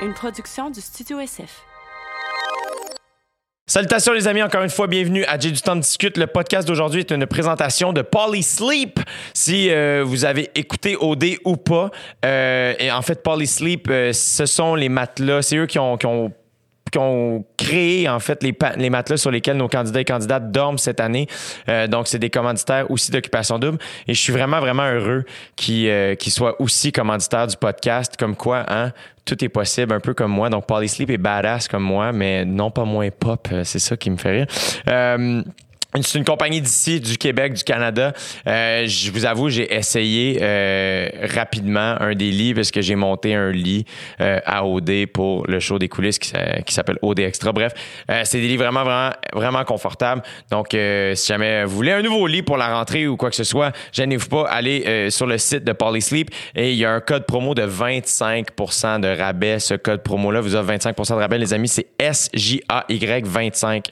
une production du Studio SF. Salutations les amis, encore une fois, bienvenue à J'ai du temps de discute. Le podcast d'aujourd'hui est une présentation de Polysleep. Si euh, vous avez écouté OD ou pas, euh, et en fait Polysleep, euh, ce sont les matelas, c'est eux qui ont, qui ont qui ont créé en fait les, matelas sur lesquels nos candidats et candidates dorment cette année. Euh, donc c'est des commanditaires aussi d'occupation double et je suis vraiment vraiment heureux qu'ils euh, soient aussi commanditaires du podcast comme quoi hein tout est possible un peu comme moi donc Polysleep est badass comme moi mais non pas moins pop euh, c'est ça qui me fait rire. Euh, c'est une compagnie d'ici, du Québec, du Canada. Euh, je vous avoue, j'ai essayé euh, rapidement un des lits parce que j'ai monté un lit euh, à OD pour le show des coulisses qui, s'a- qui s'appelle OD Extra. Bref, c'est des lits vraiment, vraiment, vraiment confortables. Donc, si jamais vous voulez un nouveau lit pour la rentrée ou quoi que ce soit, gênez-vous pas, allez sur le site de Polysleep et il y a un code promo de 25% de rabais. Ce code promo-là vous offre 25% de rabais. Les amis, c'est SJAY25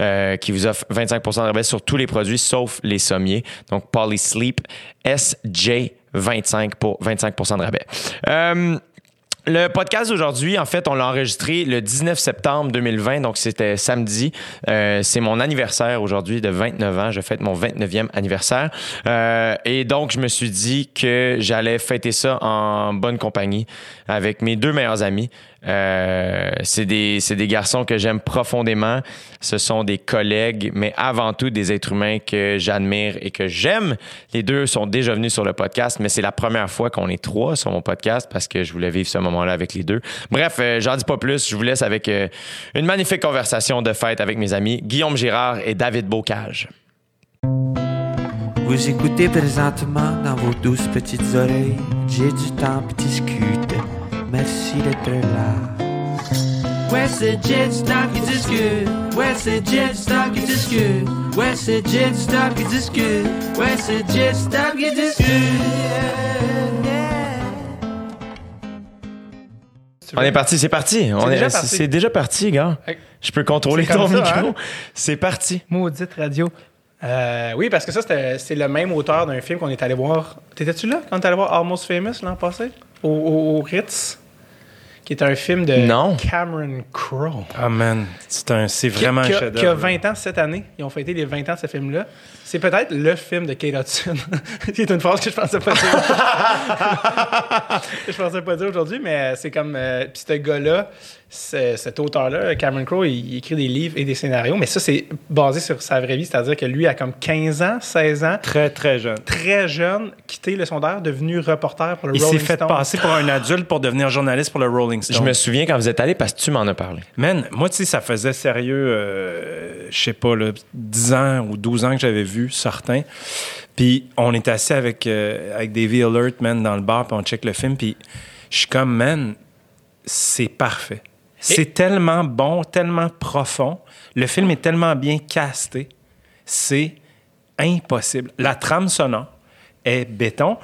euh, qui vous offre 25 de rabais sur tous les produits sauf les sommiers. Donc, Polysleep SJ25 pour 25 de rabais. Euh, le podcast d'aujourd'hui, en fait, on l'a enregistré le 19 septembre 2020, donc c'était samedi. Euh, c'est mon anniversaire aujourd'hui de 29 ans. Je fête mon 29e anniversaire. Euh, et donc, je me suis dit que j'allais fêter ça en bonne compagnie avec mes deux meilleurs amis. Euh, c'est des, des garçons que j'aime profondément. Ce sont des collègues, mais avant tout des êtres humains que j'admire et que j'aime. Les deux sont déjà venus sur le podcast, mais c'est la première fois qu'on est trois sur mon podcast parce que je voulais vivre ce moment-là avec les deux. Bref, euh, j'en dis pas plus. Je vous laisse avec euh, une magnifique conversation de fête avec mes amis Guillaume Girard et David Bocage. Vous écoutez présentement dans vos douces petites oreilles. J'ai du temps pour discuter. Merci d'être là. Ouais, c'est Jet temps qui discute. Ouais, c'est Jet temps qui discute. Ouais, c'est Jet temps qui discute. Ouais, c'est Jet temps qui discute. On est parti, c'est parti. On est, déjà c'est- parti. c'est déjà parti, gars. Je peux contrôler ton ça, micro. hein? C'est parti. Maudite radio. Euh, oui, parce que ça, c'était- c'est le même auteur d'un film qu'on est allé voir. T'étais-tu là quand on est allé voir Almost Famous l'an passé? Au, au- au Ritz? Qui est un film de Non. Cameron Crowe. Ah man, c'est un, c'est vraiment qui, un a, qui a chef-d'œuvre. 20 ans cette année. Ils ont fêté les 20 ans de ce film-là. C'est peut-être le film de Kate Hudson. c'est une phrase que je pensais pas dire. je pensais pas dire aujourd'hui, mais c'est comme. euh, Puis ce gars-là, cet auteur-là, Cameron Crowe, il, il écrit des livres et des scénarios, mais ça, c'est basé sur sa vraie vie, c'est-à-dire que lui a comme 15 ans, 16 ans, Très très jeune. très jeune, quitté le secondaire, devenu reporter pour le Il s'est Rolling fait Stone. passer pour un adulte pour devenir journaliste pour le Rolling Je Stone. me souviens quand vous êtes allé parce que tu m'en as parlé. Man, moi, tu sais, ça faisait sérieux, euh, je sais pas, là, 10 ans ou 12 ans que j'avais vu certains. Puis on est assis avec, euh, avec Davey Alert, man, dans le bar, puis on check le film, puis je suis comme, man, c'est parfait. C'est tellement bon, tellement profond. Le film est tellement bien casté. C'est impossible. La trame sonore est béton.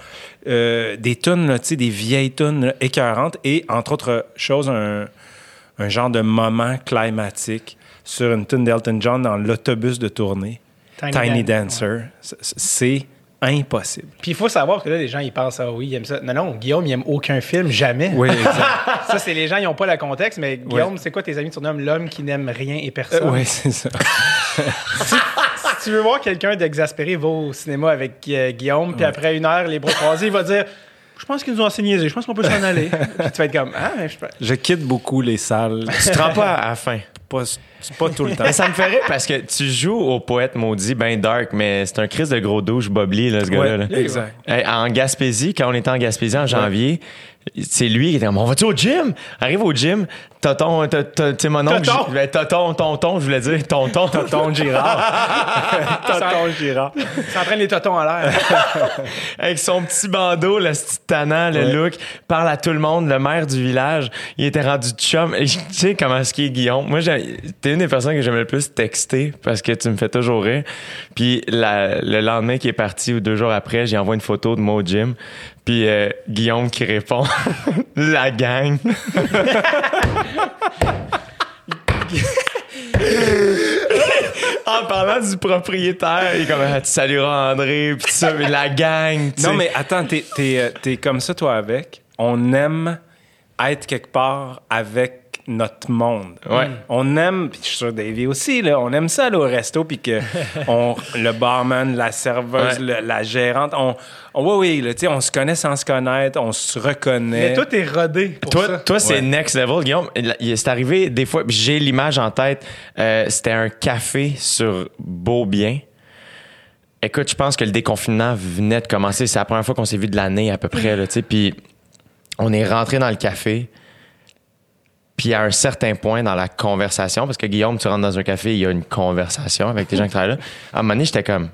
Euh, des tunes, là, tu sais, des vieilles tunes écœurantes et, entre autres choses, un, un genre de moment climatique sur une tune d'Elton John dans l'autobus de tournée. Tiny Tiny, Dan- Dancer. C'est impossible. Puis il faut savoir que là, les gens, ils pensent, ah oui, il aime ça. Non, non, Guillaume, il aime aucun film, jamais. Oui, exact. Ça, c'est les gens, ils n'ont pas le contexte, mais Guillaume, c'est quoi tes amis? Surnomment l'homme qui n'aime rien et Euh, personne? oui, c'est ça. Si tu veux voir quelqu'un d'exaspéré, va au cinéma avec euh, Guillaume, puis après une heure, les bras croisés, il va dire Je pense qu'ils nous ont enseigné, je pense qu'on peut s'en aller. puis tu vas être comme Ah, mais je peux- Je quitte beaucoup les salles. Tu te rends pas à la fin. Pas, pas tout le temps. Mais ça me fait rire parce que tu joues au poète maudit, ben dark, mais c'est un crise de gros douche bobli, là, ce gars-là. Ouais, exact. Hey, en Gaspésie, quand on était en Gaspésie en janvier, c'est lui qui était comme, on va-tu au gym? Arrive au gym, tonton, tu sais, mon oncle, Tonton. je- ben, tonton, tonton, je voulais dire, tonton. Tonton Girard. Tonton Girard. ça entraîne les totons en l'air. avec son petit bandeau, le petit tannant, le look, parle à tout le monde, le maire du village, il était rendu chum. Tu sais comment est-ce qu'il est Guillaume? Moi, j'ai- t'es une des personnes que j'aime le plus texter parce que tu me fais toujours rire. Puis la- le lendemain qui est parti ou deux jours après, j'ai envoyé une photo de moi au gym. Puis euh, Guillaume qui répond La gang. en parlant du propriétaire, il est comme Ah, Tu salueras André, puis ça, mais la gang. tu Non, sais. mais attends, t'es, t'es, euh, t'es comme ça, toi, avec. On aime être quelque part avec notre monde. Ouais. On aime, puis je suis sûr Davy aussi, là, on aime ça aller au resto, puis que on, le barman, la serveuse, Ouais. le- la gérante, on, on oui, oui, là, tu sais, on se connaît sans se connaître, on se reconnaît. Mais toi, t'es rodé pour Toi, ça. toi c'est Ouais. next level, Guillaume. Il- il- C'est arrivé des fois, j'ai l'image en tête. euh, C'était un café sur Beaubien. Écoute, je pense que le déconfinement venait de commencer. C'est la première fois qu'on s'est vu de l'année à peu près. Là, tu sais. puis on est rentré dans le café. Puis à un certain point dans la conversation, parce que Guillaume, tu rentres dans un café, il y a une conversation avec des gens qui travaillent là. À un moment donné, j'étais comme,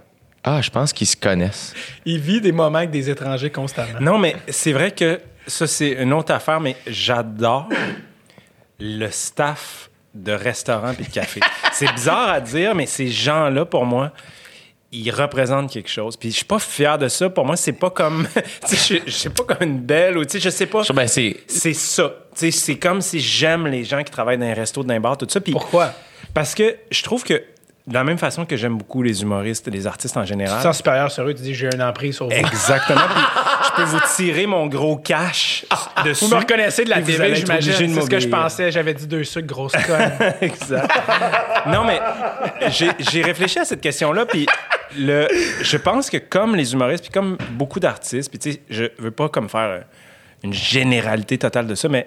ah, je pense qu'ils se connaissent. Il vit des moments avec des étrangers constamment. Non, mais c'est vrai que ça, c'est une autre affaire, mais j'adore le staff de restaurants et de café. c'est bizarre à dire, mais ces gens-là, pour moi, ils représentent quelque chose. Puis je suis pas fier de ça. Pour moi, c'est pas comme, je sais pas comme une belle ou tu sais, je sais pas. Ben, c'est. C'est ça. Tu sais, c'est comme si j'aime les gens qui travaillent dans les restos, dans les bars, tout ça. Puis Pourquoi? parce que je trouve que de la même façon que j'aime beaucoup les humoristes, les artistes en Tu général. te sens supérieur sur eux, tu dis j'ai un emprise sur vous. Exactement. Puis je peux vous tirer mon gros cash dessus. Vous me reconnaissez de la TV, j'imagine. C'est ce que je pensais. J'avais dit deux sucres, grosse conne. exact. non, mais j'ai réfléchi à cette question-là, puis le, je pense que comme les humoristes, puis comme beaucoup d'artistes, puis tu sais, je veux pas comme faire une généralité totale de ça, mais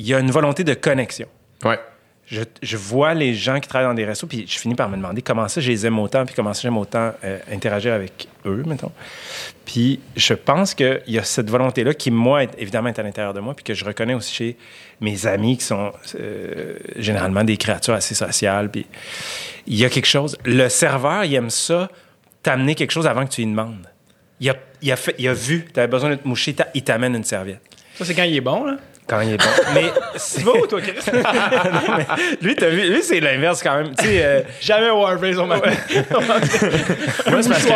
il y a une volonté de connexion. Ouais. Je, je vois les gens qui travaillent dans des restos, puis je finis par me demander comment ça, je les aime autant, puis comment ça, j'aime autant euh, interagir avec eux, mettons. Puis je pense qu'il y a cette volonté-là qui, moi, est, évidemment, est à l'intérieur de moi, puis que je reconnais aussi chez mes amis qui sont euh, généralement des créatures assez sociales. Puis il y a quelque chose. Le serveur, il aime ça, t'amener quelque chose avant que tu lui demandes. Il a, il a, fait, il a vu, tu avais besoin de te moucher, il t'amène une serviette. Ça, c'est quand il est bon, là. Quand il est bon. Mais vas où, toi, Chris? non, mais lui, t'as vu, lui, c'est l'inverse quand même. Tu sais, euh, Jamais au Harvey's, on m'a Moi, c'est parce que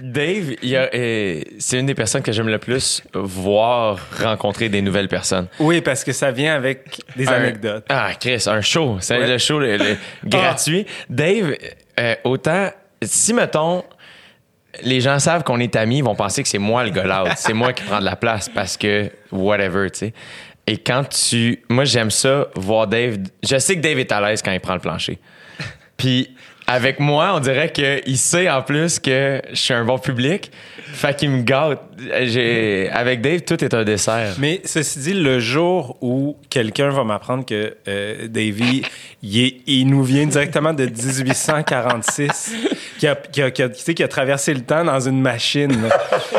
Dave, euh, c'est une des personnes que j'aime le plus voir rencontrer des nouvelles personnes. oui, parce que ça vient avec des Un- anecdotes. Ah, Chris, un show. C'est Ouais. le show le- le- gratuit. Dave, euh, autant, si, mettons, les gens savent qu'on est amis, ils vont penser que c'est moi le gars loud. C'est moi qui prends de la place parce que whatever, tu sais. Et quand tu. Moi, j'aime ça, voir Dave. Je sais que Dave est à l'aise quand il prend le plancher. Puis avec moi, on dirait qu'il sait en plus que je suis un bon public. Fait qu'il me gâte. J'ai- Avec Dave, tout est un dessert. Mais ceci dit, le jour où quelqu'un va m'apprendre que euh, Davy, il, est- il nous vient directement de 1846, qui a, qui, a, qui a- tu sais, qui a traversé le temps dans une machine, là.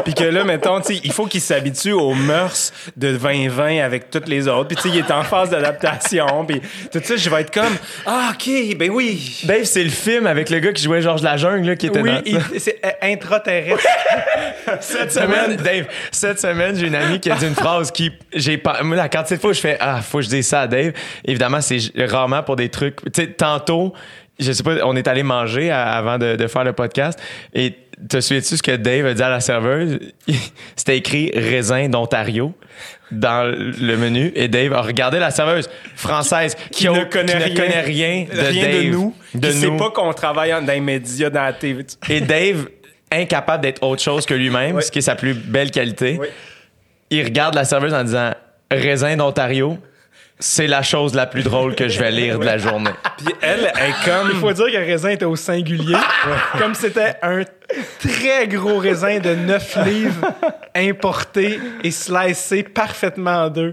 puis que là, mettons, tu sais, il faut qu'il s'habitue aux mœurs de 2020 avec toutes les autres, puis tu sais, il est en phase d'adaptation, puis tout ça, je vais être comme, ah, OK, ben oui. Dave, c'est le film avec le gars qui jouait Georges Lajungle là, qui était Oui, dans il- c'est euh, intraterrestre. Cette semaine, Dave, cette semaine, j'ai une amie qui a dit une phrase qui, j'ai pas, moi, la quantité de fois où je fais, ah, faut que je dise ça à Dave. Évidemment, c'est rarement pour des trucs, tu sais, tantôt, je sais pas, on est allé manger à- avant de, de faire le podcast et te souviens-tu ce que Dave a dit à la serveuse? C'était écrit raisin d'Ontario dans le menu et Dave a regardé la serveuse française qui, ne connaît qui rien, ne connaît rien de rien Dave, de nous, de qui sait nous. pas qu'on travaille en- dans les médias, dans la TV. Et Dave, incapable d'être autre chose que lui-même, ce qui est sa plus belle qualité, Oui. il regarde la serveuse en disant Raisin d'Ontario, c'est la chose la plus drôle que je vais lire de la journée. Puis elle est comme... Il faut dire que le raisin était au singulier. Comme c'était un très gros raisin de 9 livres importé et slicé parfaitement en deux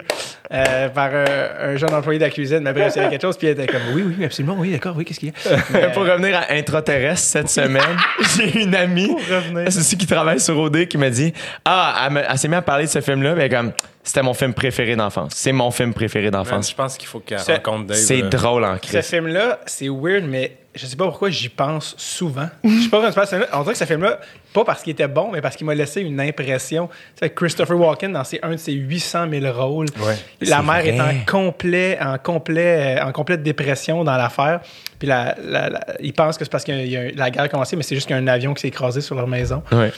euh, par un, un jeune employé de la cuisine. Mais bref, il y avait quelque chose. Puis elle était comme Oui, oui, absolument, oui, d'accord, oui, qu'est-ce qu'il y a? Mais, Pour revenir à intraterrestre cette semaine, j'ai une amie ceci qui travaille sur OD qui m'a dit Ah, elle, s'est mise à parler de ce film-là, mais comme c'était mon film préféré d'enfance. C'est mon film préféré d'enfance. Je pense qu'il faut qu'elle C'est- rencontre Dave. C'est drôle en Ce crise. film-là, c'est weird, mais je sais pas pourquoi j'y pense souvent. Je sais pas comment se passe. On dirait que ce film-là, pas parce qu'il était bon, mais parce qu'il m'a laissé une impression. Tu sais, Christopher Walken, dans ses, un de ses 800 000 rôles, Ouais. la C'est mère est en, complet, en, complet, euh, en complète dépression dans l'affaire. Puis la, la- la- ils pensent que c'est parce que la guerre a commencé, mais c'est juste qu'il y a un avion qui s'est écrasé sur leur maison. Ouais.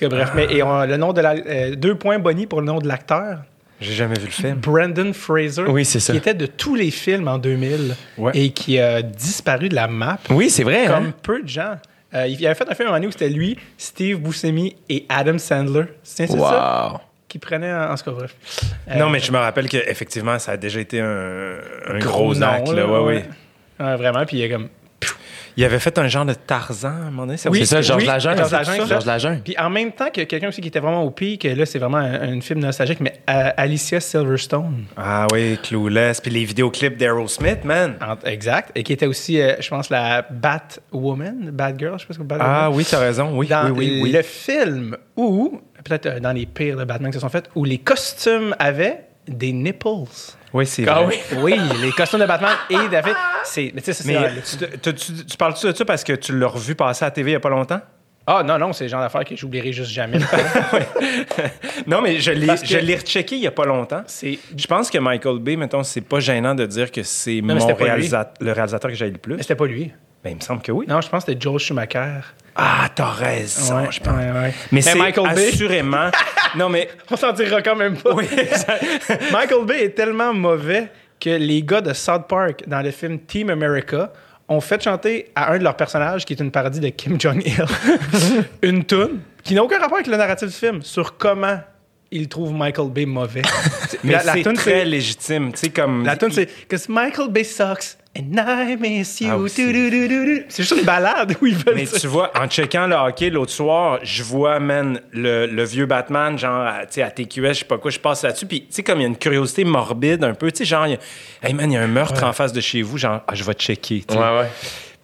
Cas, bref, mais et on- le nom de la, euh, deux points Bonnie pour le nom de l'acteur. J'ai jamais vu le film. Brandon Fraser, Oui, c'est ça. qui était de tous les films en 2000 Ouais. et qui a disparu de la map Oui, c'est vrai. comme hein? peu de gens. Euh, il avait fait un film un moment donné où c'était lui, Steve Buscemi et Adam Sandler. C'est c'est ça? Wow. qu'il prenait en, en ce cas, bref. Euh, Non, mais je me rappelle qu'effectivement, ça a déjà été un, un gros, nom, acte. Là, là, ouais, ouais. ouais. Ouais, vraiment, puis il est comme. Il avait fait un genre de Tarzan à un moment donné. ça Oui, C'est ça, Georges oui, Lajeune. Georges c'est Lajeune. Puis en même temps que quelqu'un aussi qui était vraiment au pic, que là, c'est vraiment un, un film nostalgique, mais euh, Alicia Silverstone. Ah oui, Clueless. Puis les vidéoclips d'Aerosmith, man. Exact. Et qui était aussi, euh, je pense, la Batwoman, Batgirl, je sais pas ce que Batwoman. Ah oui, t'as raison. Oui, dans oui, oui. oui. le film où, peut-être euh, dans les pires de Batman qui se sont faits, où les costumes avaient des nipples. Oui, c'est Ah vrai. oui? Oui, les costumes de Batman et David, c'est. Mais tu sais, ça, c'est. Mais dans tu, le- tu, tu- tu parles-tu de ça parce que tu l'as revu passer à la TV il n'y a pas longtemps? Ah non, non, c'est le genre d'affaire que j'oublierai juste jamais. Non, mais je l'ai je l'ai rechecké il n'y a pas longtemps. c'est. Je pense que Michael Bay, mettons, c'est pas gênant de dire que c'est mais mon le réalisateur que j'ai le plus. Mais c'était pas lui. Ben, il me semble que oui. Non, je pense que c'était Joel Schumacher. Ah, t'as raison, Ouais, je pense. ouais, ouais. Mais, c'est Michael Bay, assurément... non, mais... on s'en dira quand même pas. Oui. Michael Bay est tellement mauvais que les gars de South Park, dans le film Team America, ont fait chanter à un de leurs personnages, qui est une parodie de Kim Jong-il, une tune qui n'a aucun rapport avec le narratif du film, sur comment ils trouvent Michael Bay mauvais. Mais c'est très légitime. Comme... La tune, c'est « Cause Michael Bay sucks and I miss you. Ah. C'est juste une balade où ils veulent Mais ça. tu vois, en checkant le hockey l'autre soir, je vois, man, le, le vieux Batman, genre, tu sais, à TQS, je sais pas quoi, je passe là-dessus. Puis, tu sais, comme il y a une curiosité morbide un peu, tu sais, genre, il y a- hey man, il y a un meurtre en face de chez vous, genre, ah, je vais checker. tu sais. Ouais, ouais.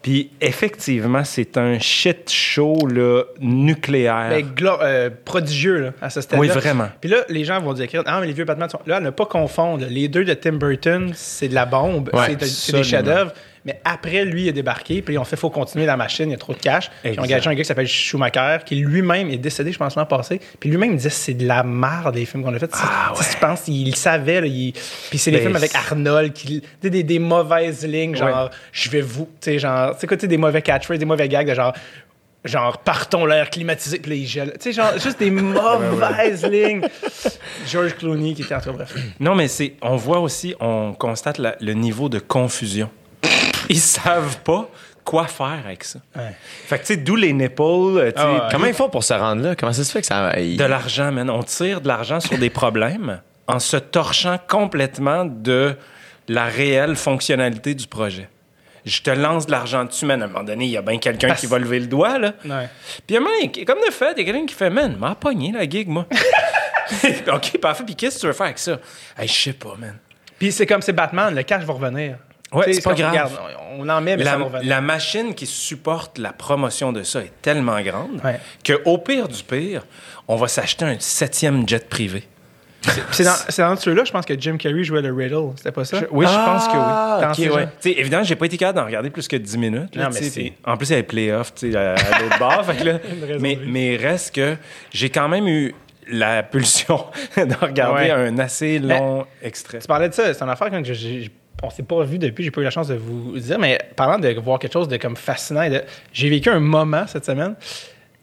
Puis, effectivement, c'est un shit show, là, nucléaire. Glo- euh, prodigieux là, à ce stade Oui, vraiment. Puis là, les gens vont dire Ah, mais les vieux Batman sont. Là, à ne pas confondre. Les deux de Tim Burton, c'est de la bombe, Ouais, c'est de- c'est des chefs-d'œuvre. Mais après, lui, il a débarqué, puis on fait faut continuer la machine, il y a trop de cash. Puis Exact. on engagé un gars qui s'appelle Schumacher, qui lui-même est décédé, je pense, l'an passé. Puis lui-même, il disait c'est de la merde, les films qu'on a fait. Ah, Si tu penses, il savait. là, il- Puis c'est des Ben, films avec Arnold, qui... des, des, des mauvaises lignes, genre, je vais vous. Tu sais, genre, tu sais des mauvais catchphrases, des mauvais gags de genre. Genre, partons l'air climatisé, puis là, il gèle. Tu sais, genre, juste des mauvaises lignes. George Clooney qui était en bref. Non, mais c'est, on voit aussi, on constate la- le niveau de confusion. Ils savent pas quoi faire avec ça. Ouais. Fait que, tu sais, d'où les nipples, euh, Ah ouais. Comment ils font pour se rendre là? Comment ça se fait que ça. ils- de l'argent, man. On tire de l'argent sur des problèmes en se torchant complètement de la réelle fonctionnalité du projet. Je te lance de l'argent dessus, man. À un moment donné, il y a bien quelqu'un Parce- qui va lever le doigt, là. Ouais. Puis, comme de fait, il y a quelqu'un qui fait, man, m'a pogné la gig, moi. OK, parfait. Puis, qu'est-ce que tu veux faire avec ça? Hey, je sais pas, man. Puis c'est comme c'est Batman, le cash va revenir. Ouais, c'est pas grave. regarde, on en met, mais La, ça la machine qui supporte la promotion de ça est tellement grande Ouais. que au pire du pire, on va s'acheter un septième jet privé. C'est dans, dans ceux-là, je pense que Jim Carrey jouait le Riddle. C'était pas ça? Oui, je pense que oui. Ah, ouais. évidemment, j'ai pas été capable d'en regarder plus que 10 minutes. là, Non, mais En plus, il y avait playoff à, à l'autre bar. fait que là, raison mais, mais reste que j'ai quand même eu la pulsion de regarder Ouais. un assez long extrait. Tu parlais de ça, c'est une affaire quand je- j'ai- on s'est pas revu depuis, j'ai pas eu la chance de vous dire, mais parlant de voir quelque chose de comme fascinant, j'ai vécu un moment cette semaine.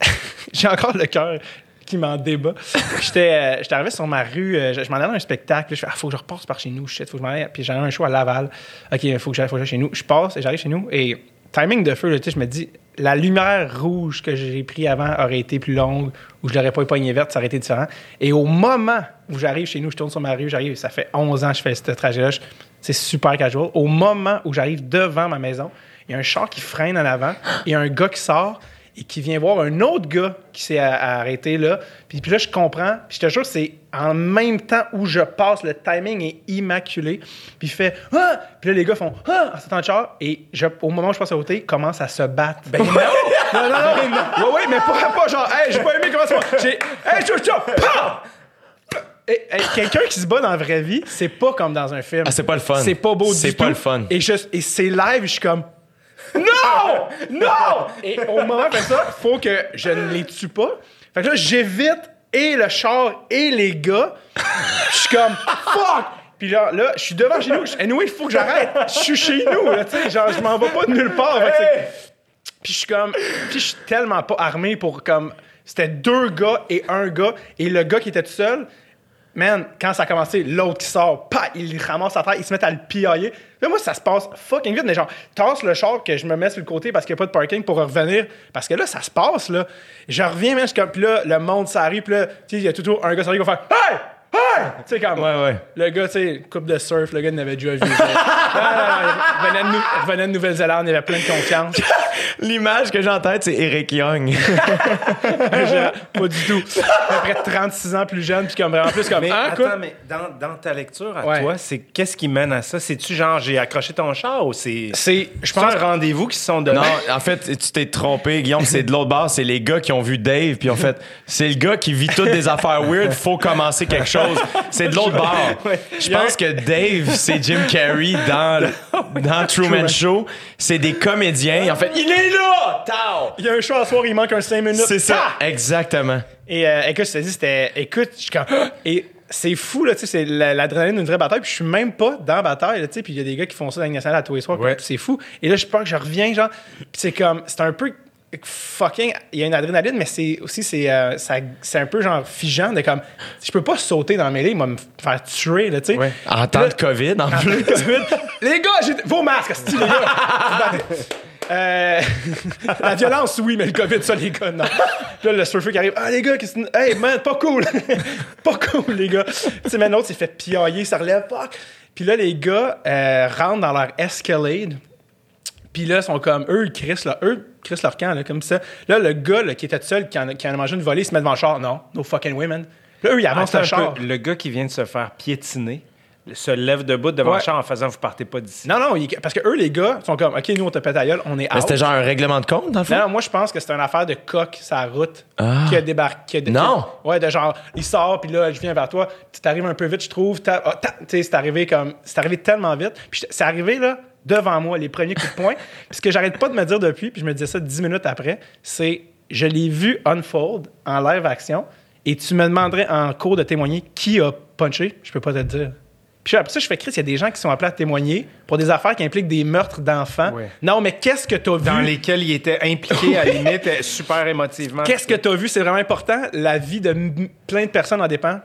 j'ai encore le cœur qui m'en débat. J'étais euh, arrivé sur ma rue, euh, je, m'en allais à un spectacle, je fais, ah, faut que je repasse par chez nous, shit, faut que je m'en aille. Puis j'avais un show à Laval. OK, il faut que j'aille chez nous. Je passe et j'arrive chez nous et timing de feu, là, je me dis, la lumière rouge que j'ai pris avant aurait été plus longue ou je l'aurais pas époignée verte, ça aurait été différent. Et au moment où j'arrive chez nous, je tourne sur ma rue, j'arrive, ça fait 11 ans que je fais ce trajet-là, je- c'est super casual. Au moment où j'arrive devant ma maison, il y a un char qui freine en avant et un gars qui sort et qui vient voir un autre gars qui s'est a- a arrêté là. Puis, puis là, je comprends. Puis je te jure, c'est en même temps où je passe, le timing est immaculé. Puis il fait Ah! Puis là, les gars font Ah! en sortant de char. Et je- au moment où je passe à côté, ils commencent à se battre. Ben non! non, non, non! Ouais, ouais, mais pas, pas genre Hey, j'ai pas aimé comment ça. J'ai Hey! Pow! Hey, hey, Quelqu'un qui se bat dans la vraie vie, c'est pas comme dans un film. Ah, c'est pas le fun. C'est pas beau du C'est tout. pas le fun. Et, je- et c'est live, je suis comme non! Non! Et au moment fais ça, faut que je ne les tue pas. Fait que là, j'évite et le char et les gars. Je suis comme fuck! Puis là, là, je suis devant chez nous. Anyway, il faut que j'arrête. Je suis chez nous, là, tu sais. Genre, je m'en vais pas de nulle part. C'est- Puis je suis comme. Puis je suis tellement pas armé pour comme. C'était deux gars et un gars. Et le gars qui était tout seul man, quand ça a commencé, l'autre qui sort, pas, il ramasse à terre, ils se mettent à le piailler. Là, moi, ça se passe fucking vite, mais genre, tasse le char que je me mets sur le côté parce qu'il n'y a pas de parking pour revenir. Parce que là, ça se passe, là. Je reviens, man, je comme, puis là, le monde s'arrive, puis là, tu sais, il y a toujours un gars sur qui va faire Hey! Hey! Tu sais, comme. Ouais, ouais. Le gars, tu sais, coupe de surf, le gars, il n'avait déjà vu. il il revenait de Nouvelle-Zélande, il avait plein de confiance. L'image que j'ai en tête, c'est Eric Young. Pas du tout. Après 36 ans plus jeune, puis comme vraiment plus comme. Mais Ah, attends, quoi? mais dans, dans ta lecture à Ouais. toi, c'est qu'est-ce qui mène à ça? C'est-tu genre j'ai accroché ton char ou c'est. C'est, je pense un rendez-vous qui se sont donnés? Non, en fait, tu t'es trompé, Guillaume. C'est de l'autre bord. C'est les gars qui ont vu Dave, puis en fait, c'est le gars qui vit toutes des affaires weird. Faut commencer quelque chose. C'est de l'autre bord. Je pense que Dave, c'est Jim Carrey dans, dans Truman Show. C'est des comédiens. En fait, il est là! Tao! il y a un show à soir, il manque un 5 minutes. C'est ça. Exactement. Et euh, écoute, je te dis, c'était. Écoute, je suis comme. Et c'est fou, là, tu sais, c'est la- l'adrénaline d'une vraie bataille, puis je suis même pas dans la bataille, là, tu sais, puis il y a des gars qui font ça dans la Ligue nationale à tous les soirs, Ouais. c'est fou. Et là, je pense que je reviens, genre, puis c'est comme. C'est un peu. Fucking, il y a une adrénaline, mais c'est aussi, c'est euh, un peu genre figeant de comme. Je peux pas sauter dans la mêlée, il va me faire tuer, là, tu sais. Ouais. En temps de COVID, en plus. les gars, j'ai vos masques, les gars. Euh, la violence, oui, mais le COVID, ça, les gars, non. Puis là, le surfer qui arrive. Ah, les gars, qu'est-ce que. Hey, man, pas cool. pas cool, les gars. Tu sais, mais l'autre s'est fait piailler, ça relève, fuck. Puis là, les gars euh, rentrent dans leur Escalade. Puis là, ils sont comme, eux, ils crissent, là, eux, crissent leur camp, là, comme ça. Là, le gars, là, qui était tout seul, qui en, a- qui en a mangé une volée, il se met devant le char. Non, no fucking way, man. Puis là, eux, ils avancent Attends le char. peu, le gars qui vient de se faire piétiner se lève debout devant Ouais. le char en faisant vous partez pas d'ici. Non, non, parce que eux, les gars, sont comme, OK, nous, on te pète à gueule, on est Mais out. c'était genre un règlement de compte, dans le fond? Non, non, moi, je pense que c'est une affaire de coq la route qui a débarqué. qui a- Non. qui- ouais, de genre, il sort, puis là, je viens vers toi, tu t'arrives un peu vite, je trouve. t'as- ah, Tu sais, c'est arrivé comme. C'est arrivé tellement vite. Puis c'est arrivé, là, devant moi, les premiers coups de poing. puis ce que j'arrête pas de me dire depuis, puis je me disais ça dix minutes après, c'est je l'ai vu unfold en live action, et tu me demanderais en cours de témoigner qui a punché, je peux pas te le dire. Puis après ça, je fais Chris, il y a des gens qui sont appelés à témoigner pour des affaires qui impliquent des meurtres d'enfants. Ouais. Non, mais qu'est-ce que tu as vu? Dans lesquels il était impliqué à la limite euh, super émotivement. Qu'est-ce que tu as vu? C'est vraiment important. La vie de plein de personnes en dépend.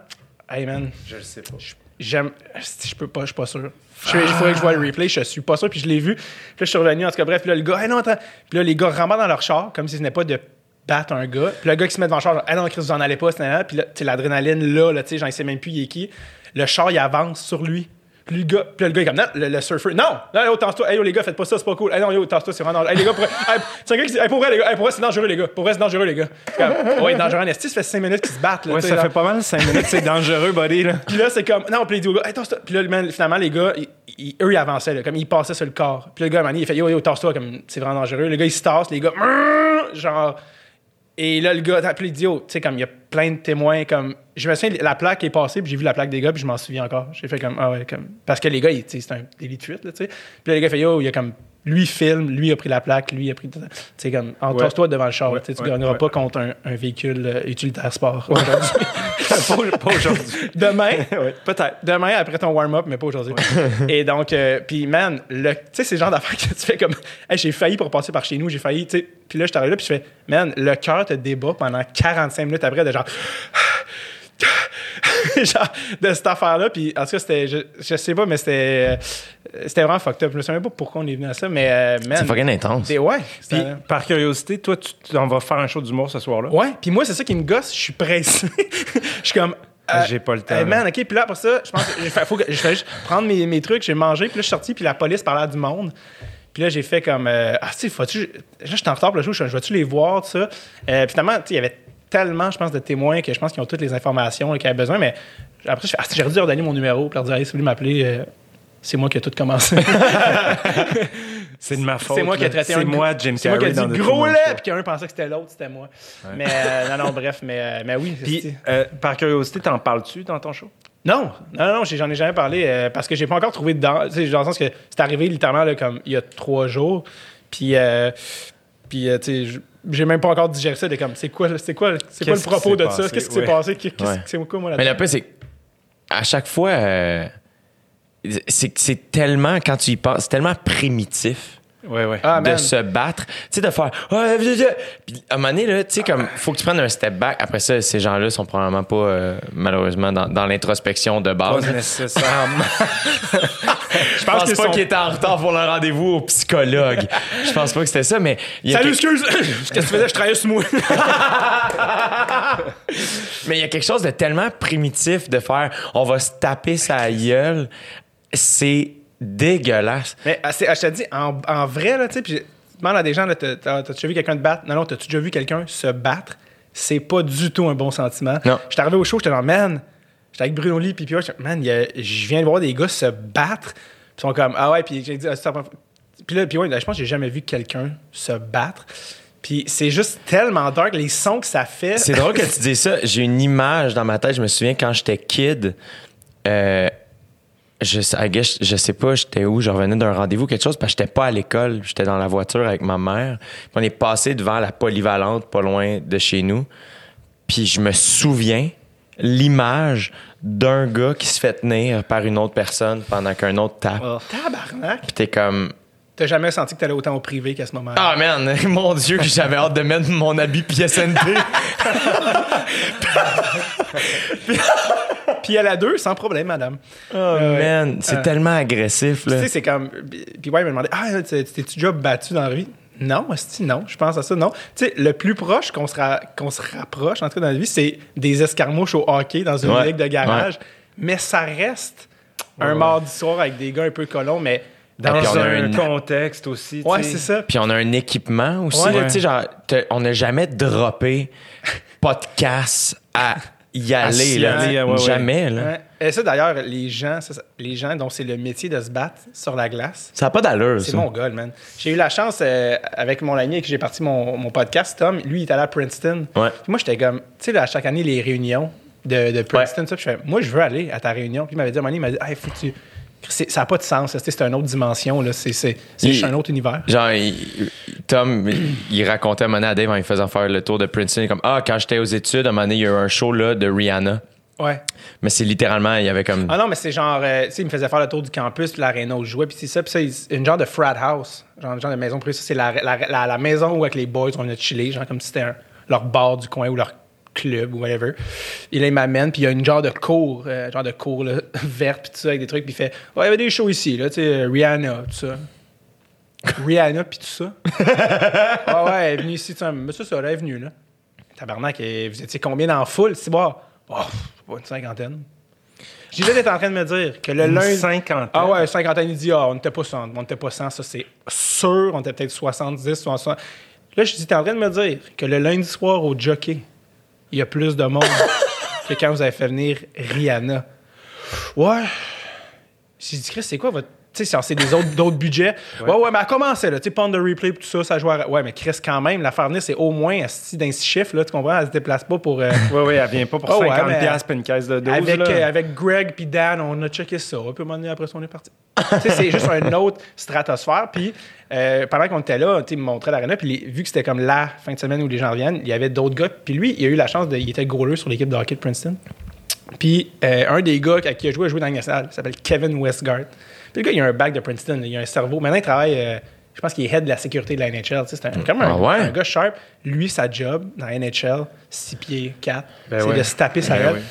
Hey man, Je le sais pas. j'aime. Je peux pas, je suis pas sûr. Je- Il faudrait que je vois le replay, je suis pas sûr, puis je l'ai vu. Puis là, je suis revenu, en tout cas, bref, puis là, le gars, hey non, attends. Puis là, les gars rentrent dans leur char, comme si ce n'est pas de battre un gars. Puis le gars qui se met devant le char, genre, hey non, Chris, vous en allez pas, c'est Puis là, l'adrénaline, là, là tu sais, j'en sais même plus, il est qui. Le char, il avance sur lui. Puis le gars, puis là, le gars, il est comme, non, le, le surfer, non, non, yo, tasse-toi, hey, yo, les gars, faites pas ça, c'est pas cool. Hey, non, yo, tasse-toi, c'est vraiment dangereux. Hey, les gars, pour, hey, c'est un gars qui dit, hey, pour vrai, les gars, hey, pour vrai, c'est dangereux, les gars. Pour vrai, c'est dangereux, les gars. C'est comme, ouais, dangereux, en esti, ça fait 5 minutes qu'ils se battent, là, Ouais, ça là. fait pas mal 5 minutes, c'est dangereux, buddy. Là. Puis là, c'est comme. Non, puis il dit au gars, hey, tasse-toi. Puis là, man, finalement, les gars, ils- ils- eux, ils avançaient, là, comme ils passaient sur le corps. Puis le gars, man, il fait yo, yo, tasse-toi, comme c'est vraiment dangereux. Le gars, il se tasse, les gars, genre. Et là, le gars, il dit, oh, tu sais, comme il y a plein de témoins, comme. Je me souviens, la plaque est passée, puis j'ai vu la plaque des gars, puis je m'en souviens encore. J'ai fait comme, ah ouais, comme. Parce que les gars, ils- tu sais, c'est un délit de fuite, là, tu sais. Puis là, les gars, fait, yo, il y a comme. Lui filme, lui a pris la plaque, lui a pris. Tu sais, comme, entasse-toi devant le char, Ouais, tu sais, tu ouais, gagneras ouais. pas contre un, un véhicule euh, utilitaire sport. pas, pas aujourd'hui. Demain, Ouais, Peut-être. Demain, après ton warm-up, mais pas aujourd'hui. et donc, euh, puis man, le- tu sais, c'est le genre d'affaires que tu fais comme, hey, j'ai failli pour passer par chez nous, j'ai failli, tu sais. Puis là, je t'arrive là, puis je fais, man, le cœur te débat pendant 45 minutes après de genre. genre, de cette affaire-là. Puis en tout cas, c'était, je, je sais pas, mais c'était, euh, c'était vraiment fucked up. Je me souviens pas pourquoi on est venu à ça, mais euh, man. C'est fucking intense. c'est- ouais. Puis, par curiosité, toi, tu, tu- on va faire un show d'humour ce soir-là? Ouais, puis moi, c'est ça qui me gosse. Je suis pressé. Je suis comme. Ah, j'ai pas le temps, hey, man. OK, puis là, après ça, je pense que il faut que je fais juste prendre mes, mes trucs, j'ai mangé, puis là, je suis sorti, puis la police parlait du monde. Puis là, j'ai fait comme. euh, ah, tu sais, faut-tu. Là, je suis en retard pour le show, je je vais-tu les voir, tout ça? Euh, puis finalement, tu sais, il y avait tellement, je pense, de témoins que je pense qu'ils ont toutes les informations là, qu'ils avaient besoin, mais après, je fais, ah, j'aurais dû leur donner mon numéro, puis leur dire, hey, si vous voulez m'appeler, euh, c'est moi qui ai tout commencé. C'est de ma faute. C'est moi qui ai là. traité C'est un moi, Jim C'est moi qui ai dit dans gros Show. puis qu'un pensait que c'était l'autre, c'était moi. Mais euh, non, non, bref, mais, euh, mais oui. Puis, c'est- par curiosité, t'en parles-tu dans ton show? Non, non, non, j'ai- j'en ai jamais parlé parce que j'ai pas encore trouvé dedans. Tu sais, dans le sens que c'est arrivé littéralement là, comme il y a trois jours. Puis, puis tu sais, j'ai même pas encore digéré ça. de comme, c'est quoi, c'est quoi, c'est quoi le propos de passé? ça? Qu'est-ce qui s'est passé? C'est quoi, moi, Mais là le peu, c'est à chaque fois, euh, c'est c'est tellement, quand tu y penses, c'est tellement primitif. Ouais, ouais. Ah, de se battre. Tu sais, de faire. Ah, Puis à un moment donné, là, tu sais, comme, faut que tu prennes un step back. Après ça, ces gens-là sont probablement pas, euh, malheureusement, dans, dans l'introspection de Pas base. nécessairement. Je pense qu'ils pas sont- qu'ils étaient en retard pour leur rendez-vous au psychologue. Je pense pas que c'était ça, mais. il y a Salut, quelque- excuse! Qu'est-ce que tu faisais? Je travaillais sur moi. Mais il y a quelque chose de tellement primitif de faire on va se taper sa gueule. C'est dégueulasse. Mais ah, ah, je te dis, en, en vrai, là, tu sais, puis tu demandes à des gens, t'as-tu déjà vu quelqu'un te battre? Non, non, t'as-tu déjà vu quelqu'un se battre? C'est pas du tout un bon sentiment. Non. J'étais arrivé au show, j'étais dans man, j'étais avec Bruno Lee, puis puis man, je viens de voir des gars se battre. Ils sont comme, ah ouais, puis j'ai dit, ah. Puis là, puis ouais, je pense que j'ai jamais vu quelqu'un se battre. Puis c'est juste tellement dark, les sons que ça fait. C'est drôle que tu dis ça. J'ai une image dans ma tête. Je me souviens quand j'étais kid. euh, je, I guess, je sais pas, j'étais où, je revenais d'un rendez-vous, quelque chose, parce que j'étais pas à l'école. J'étais dans la voiture avec ma mère. Puis on est passé devant la polyvalente, pas loin de chez nous. Puis je me souviens l'image d'un gars qui se fait tenir par une autre personne pendant qu'un autre tape. Oh, tabarnak! Puis t'es comme, T'as jamais senti que t'allais autant au privé qu'à ce moment-là? ah man, mon Dieu, que j'avais hâte de mettre mon habit PSNP. Puis à la deux, sans problème, madame. Oh ouais. man, c'est Euh, tellement agressif Tu là. sais, c'est comme. Puis ouais, il me demandait Ah, tu- tu t'es-tu déjà battu dans la vie Non, hostie, non, je pense à ça, non. Tu sais, le plus proche qu'on se, ra- se rapproche, en tout cas dans la vie, c'est des escarmouches au hockey dans une Ouais, ligue de garage. Mais ça reste un mardi soir avec des gars un peu colons, mais Dans Et puis on a un contexte aussi. Ouais, c'est ça. Puis on a un équipement aussi. Ouais. là, tu sais, genre, on n'a jamais droppé podcast à y aller. là, ouais, jamais. Là. Et ça, d'ailleurs, les gens, ça, les gens dont c'est le métier de se battre sur la glace, Ça n'a pas d'allure, C'est mon goal, man. J'ai eu la chance euh, avec mon ami avec qui j'ai parti mon, mon podcast, Tom. Lui, il est allé à Princeton. Ouais. Puis moi, j'étais comme, tu sais, à chaque année, les réunions de, de Princeton, ça, je fais, moi, je veux aller à ta réunion. Puis il m'avait dit, à un moment donné, il m'a dit, hey, faut que tu. Ça n'a pas de sens, c'est une autre dimension. C'est juste un autre univers. Genre, il- Tom, il- racontait à un moment donné à Dave en lui faisant faire le tour de Princeton. comme, ah, quand j'étais aux études, à un moment donné, il y a eu un show là, de Rihanna. Ouais. Mais c'est littéralement, il y avait comme. Ah non, mais c'est genre, euh, tu sais, il me faisait faire le tour du campus, puis l'aréna où je jouais, puis c'est ça, puis ça, une genre de frat house, genre, genre de maison privée. Ça, c'est la, la, la, la maison où avec les boys on a chillé, genre comme si c'était leur bar du coin ou leur club ou whatever. Et là, il m'amène, puis il y a une genre de cour, euh, genre de cour là, verte, puis tout ça, avec des trucs, puis il fait, ouais, il y avait des shows ici, là, tu sais, euh, Rihanna, tout ça. Rihanna, puis tout ça. ouais, ouais, elle est venue ici, tu sais, mais ça, elle est venue, là. Tabarnak, et vous étiez combien dans la foule? C'est bon. Oh, pas, une cinquantaine. Déjà été en train de me dire que le lundi. cinquantaine. Ah ouais, cinquantaine, il dit, ah, on n'était pas 100, on n'était pas 100, ça c'est sûr, on était peut-être 70, 60. Là, je dis, t'es en train de me dire que le lundi soir au jockey, il y a plus de monde que quand vous avez fait venir Rihanna. Ouais. J'ai dit, Chris, c'est quoi votre. Tu sais, c'est des autres, d'autres budgets. Ouais. ouais, mais elle commençait, là. Tu sais, Pound the replay, tout ça, ça jouait. à- Ouais, mais Chris, quand même, la venir, c'est au moins asti, d'un six chiffres, là. Tu comprends? Elle se déplace pas pour. euh, Ouais, ouais, elle vient pas pour ouais, 50$ mais- piastres puis une caisse de 12. avec, là. euh, avec Greg puis Dan, on a checké ça. Puis à un moment donné, après ça, on est parti. tu sais, c'est juste une autre stratosphère. Puis euh, pendant qu'on était là, tu me montrait l'arena. Puis vu que c'était comme la fin de semaine où les gens reviennent, il y avait d'autres gars. Puis lui, il a eu la chance de. Il était goaler sur l'équipe de hockey de Princeton. Puis euh, un des gars à qui il a joué, a joué dans la nationale. Il s'appelle Kevin Westgard. Puis le gars, il a un bac de Princeton. Il a un cerveau. Maintenant, il travaille. euh, je pense qu'il est head de la sécurité de la NHL. C'est un, comme un, Ah ouais? un gars sharp. Lui, sa job dans la NHL, 6 pieds 4, Ben c'est ouais. de se taper sa Ben gueule.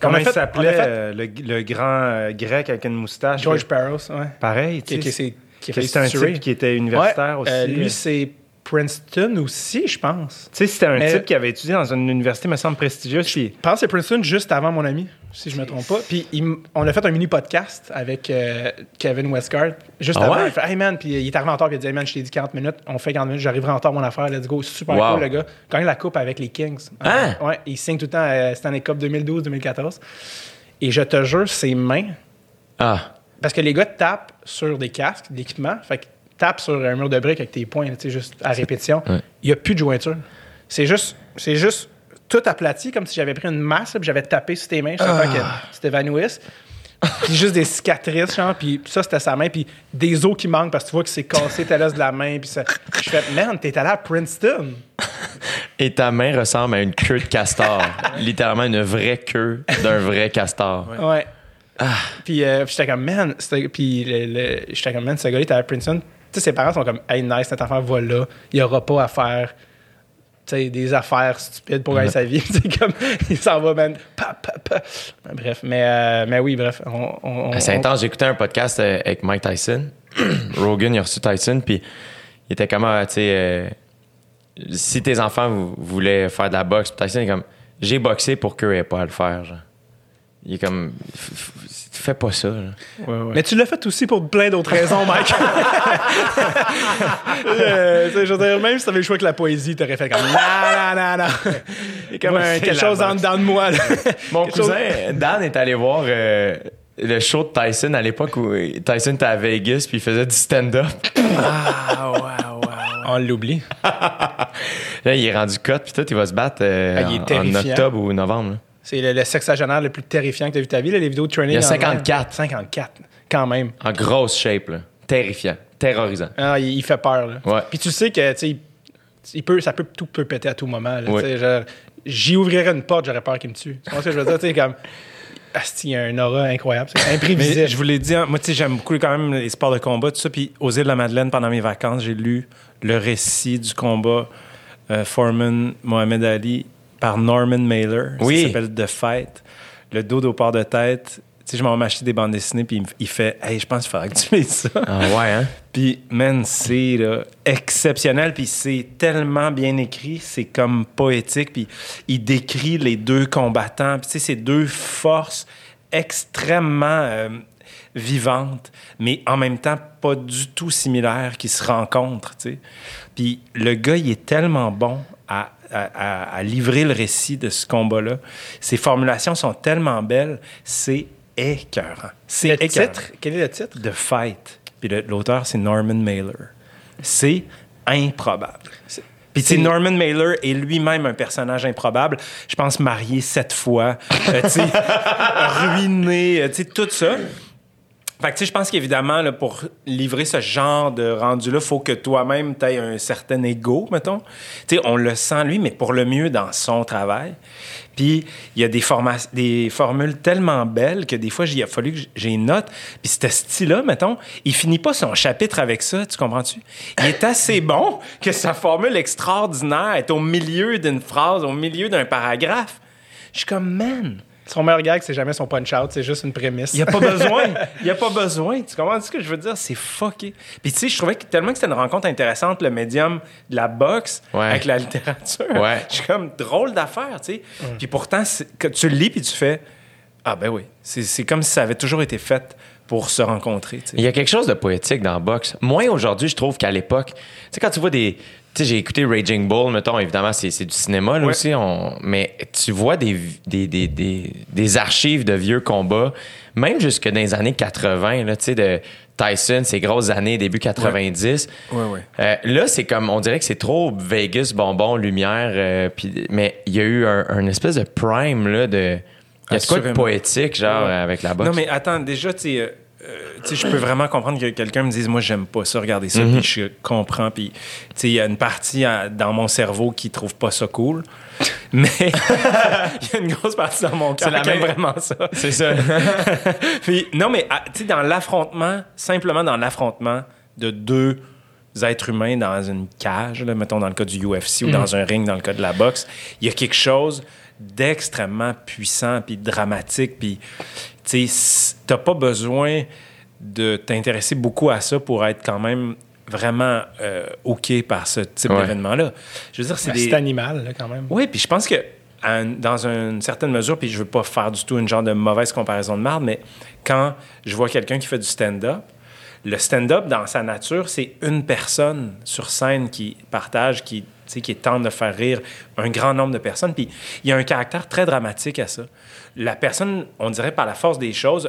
Comment il s'appelait, euh, le, le grand euh, grec avec une moustache? George là? Parros, ouais. Pareil, tu sais. C'est un type qui était universitaire aussi. lui, c'est Princeton aussi, je pense. Tu sais, c'était un Mais- type qui avait étudié dans une université, me semble, prestigieuse. Puis, Je pense que c'est Princeton juste avant mon ami, si je me trompe pas. Puis il on a fait un mini podcast avec euh, Kevin Westgard juste Ah avant. ouais? Il fait Hey man, puis il est arrivé en retard, puis il a dit Hey man, je t'ai dit 40 minutes, on fait 40 minutes, j'arriverai en retard mon affaire, let's go. Super Wow. cool le gars. Gagne la coupe avec les Kings. Hein? Euh, ouais, il signe tout le temps euh, Stanley Cup 2012-2014. Et je te jure, ses mains, Ah. Parce que les gars tapent sur des casques, de l'équipement. Fait que tapent sur un mur de briques avec tes poings, tu sais, juste à répétition. Il n'y a plus de jointure. C'est juste, c'est juste tout aplati, comme si j'avais pris une masse, puis j'avais tapé sur tes mains, je savais que tu t'évanouisses. puis juste des cicatrices, genre, puis ça, c'était sa main, puis des os qui manquent parce que tu vois que c'est cassé ta laisse de la main, puis ça. Je fais, man, t'es allé à Princeton. Et ta main ressemble à une queue de castor. Littéralement une vraie queue d'un vrai castor. Ouais. Puis, euh, puis j'étais comme, man, c'était- puis le- le- j'étais comme, man, ce gars-là était à Princeton. sais, ses parents sont comme, hey, nice, notre enfant va là, il aura pas à faire tu sais, des affaires stupides pour gagner sa vie. C'est comme, il s'en va, man. Pa, pa, pa. Bref, mais, euh, mais oui, bref. On, on- C'est on- intense. J'écoutais un podcast euh, avec Mike Tyson. Rogan, il a reçu Tyson, puis il était comme, ah, tu sais, euh, si tes enfants vou- voulaient faire de la boxe, Tyson est comme, j'ai boxé pour qu'eux aient pas à le faire, genre. Il est comme, fais pas ça, là. Ouais, ouais. Mais tu l'as fait aussi pour plein d'autres raisons, Mike. Euh, tu sais, je veux dire, même si tu avais le choix avec la poésie, tu aurais fait comme non, non, non, non. Il y a comme Moi, un- c'est quelque chose en dedans de moi. là. Mon Quelque chose- cousin, Dan, est allé voir euh, le show de Tyson à l'époque où Tyson était à Vegas, puis il faisait du stand-up. Ah, ouais, ouais, ouais. On l'oublie. Là, il est rendu cut, puis tout, il va se battre euh, Ah, en- en, octobre ou novembre. là. C'est le, le sexagénaire le plus terrifiant que tu as vu de ta vie, là, les vidéos de training. Il y a en 54. 54, quand même. En grosse shape, là. Terrifiant. Terrorisant. Ah, il, il fait peur. Là. Ouais. Puis tu sais que tu sais, il- peut, ça peut, tout peut péter à tout moment. J'y ouvrirais une porte, j'aurais peur qu'il me tue. Tu comprends ce que je veux dire? Tu sais, comme. Asti, il y a un aura incroyable. C'est imprévisible. Mais je vous l'ai dit, hein, moi, tu sais, j'aime beaucoup quand même les sports de combat, tout ça. Puis aux îles de la Madeleine, pendant mes vacances, j'ai lu le récit du combat euh, Foreman Mohamed Ali par Norman Mailer. Oui. Ça s'appelle The Fight. Le dos au port de tête. Tu sais, je m'en vais m'acheter des bandes dessinées, puis il fait Hey, je pense qu'il faudrait que tu lises ça. Ah ouais, hein? Puis, man, c'est exceptionnel. Puis, c'est tellement bien écrit. C'est comme poétique. Puis, il décrit les deux combattants. Puis, tu sais, ces deux forces extrêmement euh, vivantes, mais en même temps pas du tout similaires qui se rencontrent, tu sais. Puis, le gars, il est tellement bon à, livrer le récit de ce combat-là. Ses formulations sont tellement belles. C'est écœurant. C'est le écœurant. titre, quel est le titre? The Fight. Puis l'auteur, c'est Norman Mailer. C'est improbable. Puis, tu sais, Norman Mailer est lui-même un personnage improbable. Je pense marié sept fois, euh, ruiné, euh, tu sais, tout ça. Fait que, tu sais, je pense qu'évidemment, là, pour livrer ce genre de rendu-là, faut que toi-même, tu un certain ego, mettons. Tu sais, on le sent, lui, mais pour le mieux dans son travail. Puis, il y a des, des formules tellement belles que des fois, il a fallu que j'ai une note. Puis, ce style-là, mettons, il finit pas son chapitre avec ça, tu comprends-tu? Il est assez bon que sa formule extraordinaire est au milieu d'une phrase, au milieu d'un paragraphe. Je suis comme, man, Son meilleur gag, c'est jamais son punch-out, c'est juste une prémisse. il n'y a pas besoin. Il n'y a pas besoin. Tu comprends ce que je veux dire? C'est fucké. Puis tu sais, je trouvais que tellement que c'était une rencontre intéressante, le médium de la boxe Ouais. avec la littérature. Ouais. Je suis comme drôle d'affaire, tu sais. Puis pourtant, que tu le lis puis tu fais Ah ben oui. C'est c'est comme si ça avait toujours été fait pour se rencontrer. Il y a quelque chose de poétique dans la boxe. Moins aujourd'hui, je trouve qu'à l'époque. Tu sais, quand tu vois des. Sais, j'ai écouté Raging Bull, mettons, évidemment, c'est c'est du cinéma, là Ouais. aussi. On... Mais tu vois des, des, des, des, des archives de vieux combats, même jusque dans les années 80, là, tu sais, de Tyson, ces grosses années, début 90. Ouais, ouais. Euh, là, c'est comme, on dirait que c'est trop Vegas, bonbon, lumière, euh, mais il y a eu un, un espèce de prime, là, de. Il y a de quoi de poétique, genre, avec la boxe. Non, mais attends, déjà, tu sais, euh, tu sais, je peux vraiment comprendre que quelqu'un me dise, moi, j'aime pas ça, regardez ça, Mhm. puis je comprends, puis, tu sais, il y a une partie euh, dans mon cerveau qui trouve pas ça cool, mais il y a une grosse partie dans mon cœur qui aime vraiment ça. C'est ça. Puis, non, mais ah, tu sais, dans l'affrontement, simplement dans l'affrontement de deux êtres humains dans une cage, là, mettons dans le cas du UFC ou dans un ring dans le cas de la boxe, il y a quelque chose d'extrêmement puissant puis dramatique. Puis, tu sais, t'as pas besoin de t'intéresser beaucoup à ça pour être quand même vraiment euh, OK par ce type Ouais. d'événement-là. Je veux dire, c'est Ben, des... Animal, là, quand même. Oui, puis je pense que dans une certaine mesure, puis je veux pas faire du tout une genre de mauvaise comparaison de marde, mais quand je vois quelqu'un qui fait du stand-up, le stand-up, dans sa nature, c'est une personne sur scène qui partage, qui, tu sais, qui tente de faire rire un grand nombre de personnes. Puis il y a un caractère très dramatique à ça. La personne, on dirait par la force des choses,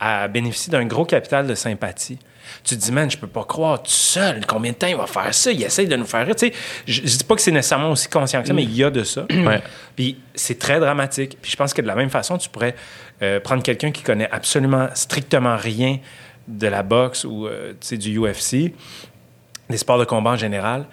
a bénéficié d'un gros capital de sympathie. Tu te dis, man, je peux pas croire tout seul. Combien de temps il va faire ça? Il essaye de nous faire rire. Tu sais, je, je dis pas que c'est nécessairement aussi conscient que ça, mais il y a de ça. Ouais. Puis c'est très dramatique. Puis je pense que de la même façon, tu pourrais euh, prendre quelqu'un qui connaît absolument strictement rien de la boxe ou euh, du UFC, des sports de combat en général,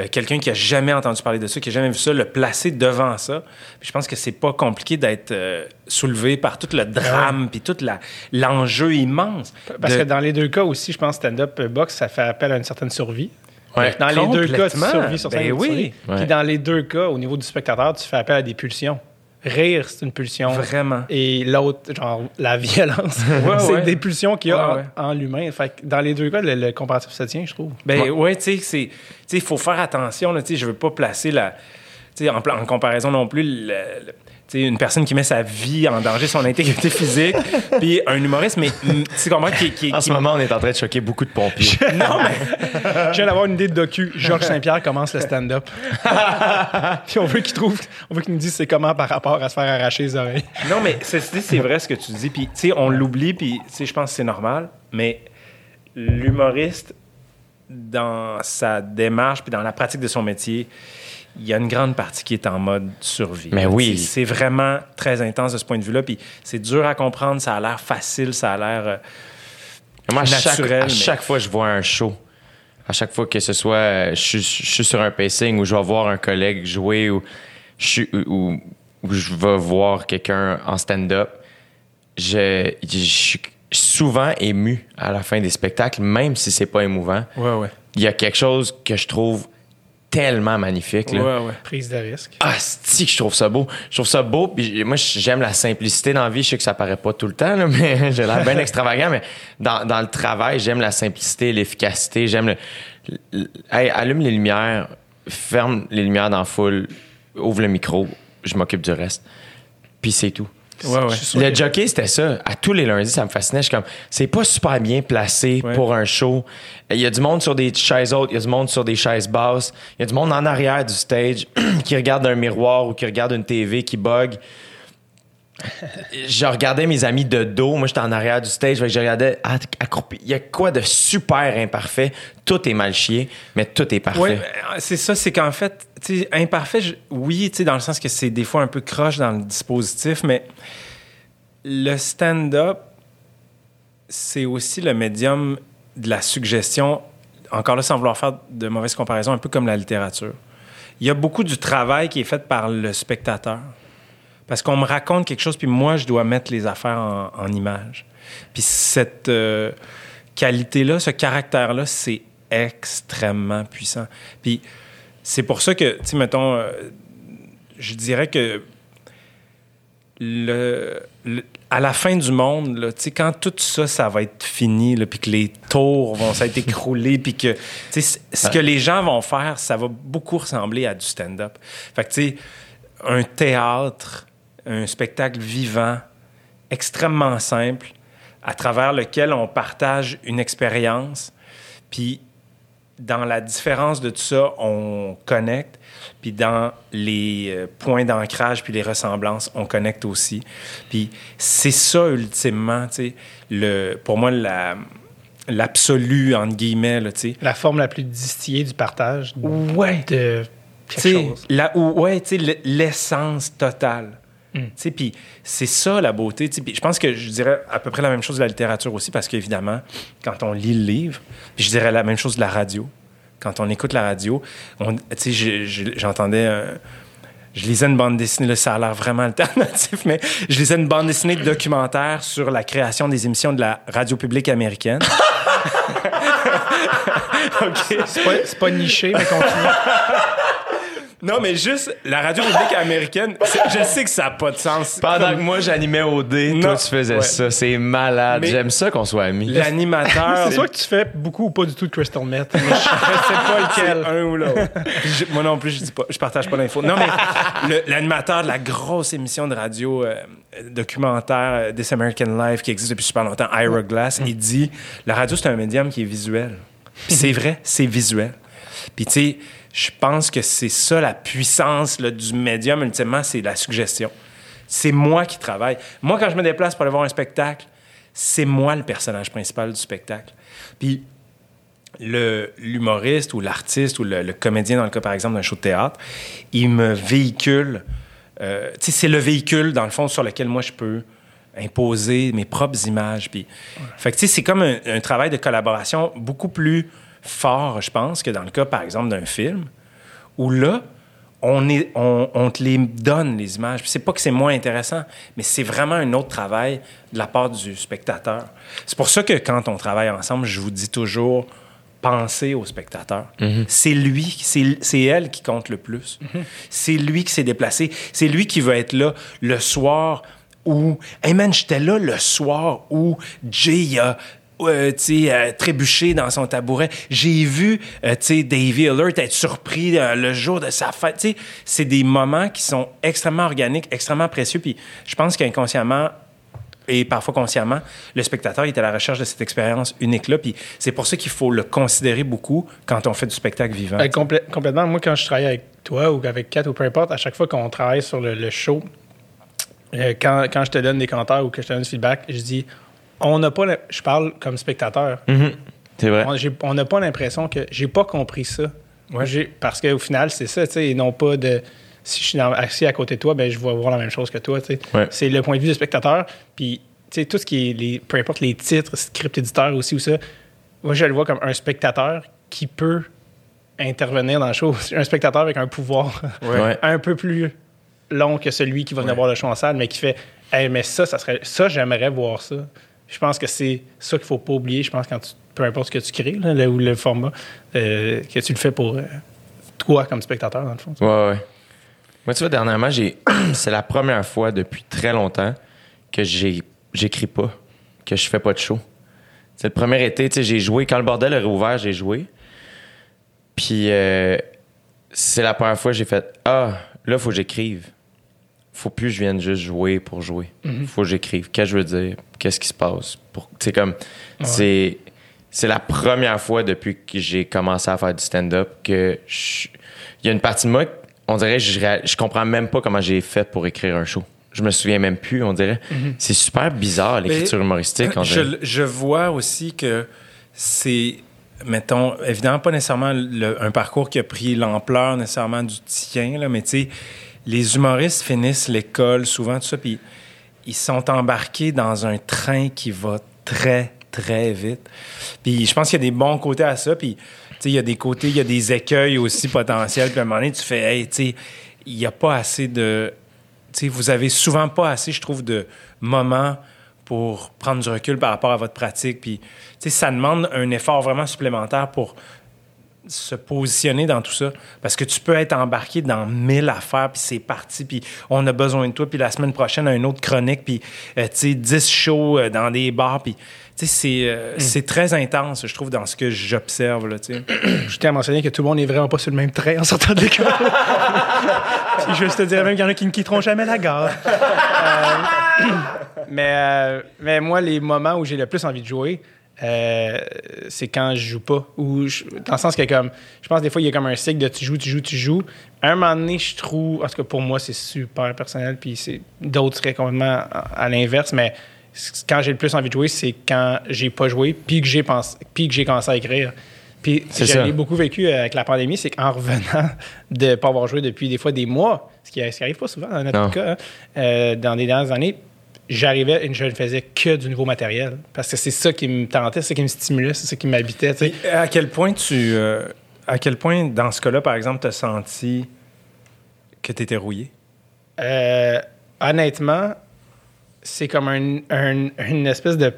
euh, quelqu'un qui a jamais entendu parler de ça, qui a jamais vu ça, le placer devant ça. Puis je pense que c'est pas compliqué d'être euh, soulevé par tout le drame puis tout la- l'enjeu immense. Parce de- que dans les deux cas aussi, je pense stand-up euh, box, ça fait appel à une certaine survie. Ouais. Dans les deux cas, tu Complètement. survis sur scène. Ben oui. survis. Ouais. Puis dans les deux cas, au niveau du spectateur, tu fais appel à des pulsions. Rire, c'est une pulsion. Vraiment. Et l'autre, genre la violence, Ouais, c'est ouais. des pulsions qu'il y a Ouais, en- ouais. en, l'humain. Fait que dans les deux cas, le, le comparatif se tient, je trouve. Ben ouais, tu sais, c'est, tu sais, il faut faire attention. Sais, je veux pas placer la, tu sais, en, en comparaison non plus, le- le- tu sais, une personne qui met sa vie en danger, son intégrité physique, puis un humoriste, mais mm, tu comprends qui, qui, En qui- ce moment, on est en train de choquer beaucoup de pompiers. non mais Je viens d'avoir une idée de docu. Georges Saint-Pierre commence le stand-up. Puis on veut qu'il trouve, on veut qu'il nous dise c'est comment par rapport à se faire arracher les oreilles. non mais c'est vrai ce que tu dis, puis tu sais, on l'oublie, puis tu sais, je pense que c'est normal, mais l'humoriste dans sa démarche puis dans la pratique de son métier. Il y a une grande partie qui est en mode survie. Mais oui. C'est vraiment très intense de ce point de vue-là. Puis c'est dur à comprendre. Ça a l'air facile. Ça a l'air. euh, Moi, à chaque, Naturel, à mais- chaque fois que je vois un show, à chaque fois que ce soit, je suis, je suis sur un pacing ou je vais voir un collègue jouer ou je, suis- ou, ou je vais voir quelqu'un en stand-up, je, je suis souvent ému à la fin des spectacles, même si c'est pas émouvant. Ouais, ouais. Il y a quelque chose que je trouve tellement magnifique. là. Ouais, ouais. Prise de risque. Ah, c'est que je trouve ça beau. Je trouve ça beau. Puis moi, j'aime la simplicité dans la vie. Je sais que ça paraît pas tout le temps, là, mais j'ai l'air bien extravagant. Mais dans, dans le travail, j'aime la simplicité, l'efficacité. J'aime le, le- Hey, allume les lumières, ferme les lumières dans la foule, ouvre le micro, je m'occupe du reste. Puis c'est tout. Ouais, ouais. Le que- jockey, c'était ça. À tous les lundis, ça me fascinait. Je suis comme, c'est pas super bien placé Ouais. pour un show. Il y a du monde sur des chaises hautes, il y a du monde sur des chaises basses, il y a du monde en arrière du stage qui regarde un miroir ou qui regarde une TV qui bug. Je regardais mes amis de dos. Moi, j'étais en arrière du stage. Je regardais à- accroupi. Il y a quoi de super imparfait? Tout est mal chié, mais tout est parfait. Oui, c'est ça, c'est qu'en fait, imparfait, je- oui, dans le sens que c'est des fois un peu croche dans le dispositif, mais le stand-up, c'est aussi le médium de la suggestion, encore là, sans vouloir faire de mauvaises comparaisons, un peu comme la littérature. Il y a beaucoup du travail qui est fait par le spectateur. Parce qu'on me raconte quelque chose, puis moi, je dois mettre les affaires en, en images. Puis cette euh, qualité-là, ce caractère-là, c'est extrêmement puissant. Puis c'est pour ça que, tu sais, mettons, euh, je dirais que le, le- à la fin du monde, là, tu sais, quand tout ça, ça va être fini, puis que les tours vont s'être écroulés, puis que, tu sais, ce que les gens vont faire, ça va beaucoup ressembler à du stand-up. Fait que, tu sais, un théâtre, un spectacle vivant, extrêmement simple, à travers lequel on partage une expérience, puis dans la différence de tout ça, on connecte. Puis dans les euh, points d'ancrage puis les ressemblances, on connecte aussi. Puis c'est ça, ultimement, tu sais, pour moi, la, l'absolu, entre guillemets, là, tu sais. La forme la plus distillée du partage Ouais. de quelque chose. la- ou- ouais, tu sais, l'essence totale. Mm. Puis c'est ça la beauté. je pense que je dirais à peu près la même chose de la littérature aussi, parce qu'évidemment, quand on lit le livre, je dirais la même chose de la radio. Quand on écoute la radio, j'entendais. je lisais une bande dessinée, là, ça a l'air vraiment alternatif, mais je lisais une bande dessinée de documentaire sur la création des émissions de la radio publique américaine. OK. C'est pas, pas niché, mais continue. Non, mais juste la radio publique américaine, je sais que ça n'a pas de sens. Pendant que moi, j'animais OD, Non. toi, tu faisais Ouais. ça. C'est malade. J'aime ça qu'on soit amis. L'animateur. C'est soit que tu fais beaucoup ou pas du tout de crystal meth. Je, sais pas lequel. un ou l'autre. Moi non plus, je dis pas, je partage pas l'info. Non, mais l'animateur de la grosse émission de radio euh, documentaire euh, This American Life qui existe depuis super longtemps, Ira Glass, il dit la radio c'est un médium qui est visuel. Puis c'est vrai, c'est visuel. Puis tu sais, je pense que c'est ça la puissance là, du médium ultimement, c'est la suggestion. C'est moi qui travaille. Moi, quand je me déplace pour aller voir un spectacle, c'est moi le personnage principal du spectacle. Puis l'humoriste ou l'artiste ou le, le comédien, dans le cas par exemple d'un show de théâtre, il me véhicule. euh, tu sais, c'est le véhicule, dans le fond, sur lequel moi je peux imposer mes propres images. Puis, fait que, tu sais, c'est comme un, un travail de collaboration beaucoup plus fort, je pense, que dans le cas, par exemple, d'un film où là, on, est, on, on te les donne, les images. C'est pas que c'est moins intéressant, mais c'est vraiment un autre travail de la part du spectateur. C'est pour ça que quand on travaille ensemble, je vous dis toujours, pensez au spectateur. C'est lui, c'est elle qui compte le plus. C'est lui qui s'est déplacé. C'est lui qui veut être là le soir où... Hey man, j'étais là le soir où Jay a euh, euh, trébuché dans son tabouret. J'ai vu, euh, Davey Alert être surpris euh, le jour de sa fête. C'est des moments qui sont extrêmement organiques, extrêmement précieux. Puis je pense qu'inconsciemment et parfois consciemment, le spectateur est à la recherche de cette expérience unique-là. Puis c'est pour ça qu'il faut le considérer beaucoup quand on fait du spectacle vivant. Complè- complètement. Moi, quand je travaille avec toi ou avec Kat ou peu importe, à chaque fois qu'on travaille sur le, le show, euh, quand, quand je te donne des commentaires ou que je te donne du feedback, je dis on n'a pas. la- Je parle comme spectateur. C'est vrai. On n'a pas l'impression que j'ai pas compris ça. J'ai- Parce qu'au final, c'est ça, tu sais, et non pas de. Si je suis dans- assis à côté de toi, ben, je vais voir la même chose que toi. Ouais. C'est le point de vue du spectateur. Puis, tu sais, tout ce qui est. Les, peu importe les titres, script éditeur aussi ou ça, moi, je le vois comme un spectateur qui peut intervenir dans le show. Un spectateur avec un pouvoir Ouais. un peu plus long que celui qui va venir voir le show en salle, mais qui fait Hey, mais ça, ça serait. Ça, j'aimerais voir ça. Je pense que c'est ça qu'il faut pas oublier. Je pense quand tu, peu importe ce que tu crées, le, ou le format, euh, que tu le fais pour euh, toi comme spectateur, dans le fond. Ouais, ouais. Moi, tu vois, dernièrement, c'est la première fois depuis très longtemps que j'ai... j'écris pas, que je fais pas de show. C'est le premier été, j'ai joué. Quand le bordel a réouvert, j'ai joué. Puis, euh, c'est la première fois que j'ai fait Ah, là, faut que j'écrive. Faut plus que je vienne juste jouer pour jouer. Faut que j'écrive. Qu'est-ce que je veux dire? Qu'est-ce qui se passe? Pour... C'est comme. C'est. C'est la première fois depuis que j'ai commencé à faire du stand-up que je- il y a une partie de moi, on dirait, je, je comprends même pas comment j'ai fait pour écrire un show. Je me souviens même plus, on dirait. C'est super bizarre, l'écriture humoristique. je vois aussi que c'est, mettons, évidemment pas nécessairement le- un parcours qui a pris l'ampleur nécessairement du tien, là, mais tu sais, les humoristes finissent l'école souvent, tout ça, puis ils sont embarqués dans un train qui va très, très vite. Puis je pense qu'il y a des bons côtés à ça, puis il y a des côtés, il y a des écueils aussi potentiels, puis à un moment donné, tu fais, hey, tu sais, il n'y a pas assez de... Tu sais, vous avez souvent pas assez, je trouve, de moments pour prendre du recul par rapport à votre pratique. Puis, ça demande un effort vraiment supplémentaire pour se positionner dans tout ça. Parce que tu peux être embarqué dans mille affaires, puis c'est parti, puis on a besoin de toi, puis la semaine prochaine, une autre chronique, puis, euh, tu sais, 10 shows euh, dans des bars, puis, tu sais, c'est euh, c'est très intense, je trouve, dans ce que j'observe, là, tu sais. Je tiens à mentionner que tout le monde n'est vraiment pas sur le même train en sortant de l'école. Puis je te dirais même qu'il y en a qui ne quitteront jamais la gare. Mais, mais moi, les moments où j'ai le plus envie de jouer, euh, c'est quand je joue pas. Ou je- dans le sens que, comme, je pense des fois, il y a comme un cycle de tu joues, tu joues, tu joues. À un moment donné, je trouve, en tout cas pour moi, c'est super personnel, puis c'est d'autres seraient complètement à, à l'inverse, mais quand j'ai le plus envie de jouer, c'est quand j'ai pas joué, puis que j'ai pensé, puis que j'ai commencé à écrire. Puis l'ai beaucoup vécu avec la pandémie, c'est qu'en revenant de pas avoir joué depuis des fois des mois, ce qui, ce qui arrive pas souvent dans notre Non. cas, hein, euh, dans les dernières années, j'arrivais et je ne faisais que du nouveau matériel. Parce que c'est ça qui me tentait, c'est ça qui me stimulait, c'est ça qui m'habitait. à quel point tu. euh, à quel point, dans ce cas-là, par exemple, tu as senti que tu étais rouillé? Euh, honnêtement, c'est comme un- un- une espèce de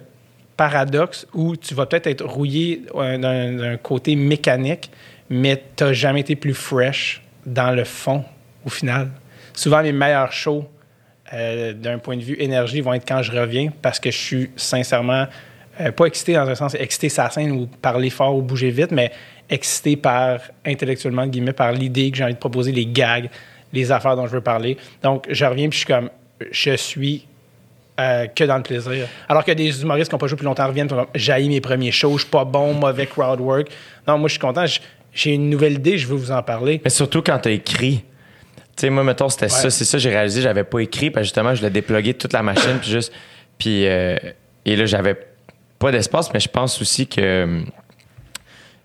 paradoxe où tu vas peut-être être rouillé d'un d'un côté mécanique, mais tu n'as jamais été plus fresh dans le fond, au final. Souvent, les meilleurs shows, euh, d'un point de vue énergie, vont être quand je reviens parce que je suis sincèrement euh, pas excité dans un sens excité sa scène ou parler fort ou bouger vite, mais excité par intellectuellement par l'idée que j'ai envie de proposer, les gags, les affaires dont je veux parler. Donc je reviens puis je suis comme je suis euh, que dans le plaisir. Alors que des humoristes qui n'ont pas joué plus longtemps reviennent, j'ai mes premiers shows, je suis pas bon, mauvais crowd work. Non, moi je suis content, j'ai une nouvelle idée, je veux vous en parler. Mais surtout quand t'as écrit. Tu sais, moi, mettons, c'était ça. C'est ça, j'ai réalisé, j'avais pas écrit, parce que justement, je l'ai déplugué toute la machine, puis juste. Puis. euh, et là, j'avais pas d'espace, mais je pense aussi que.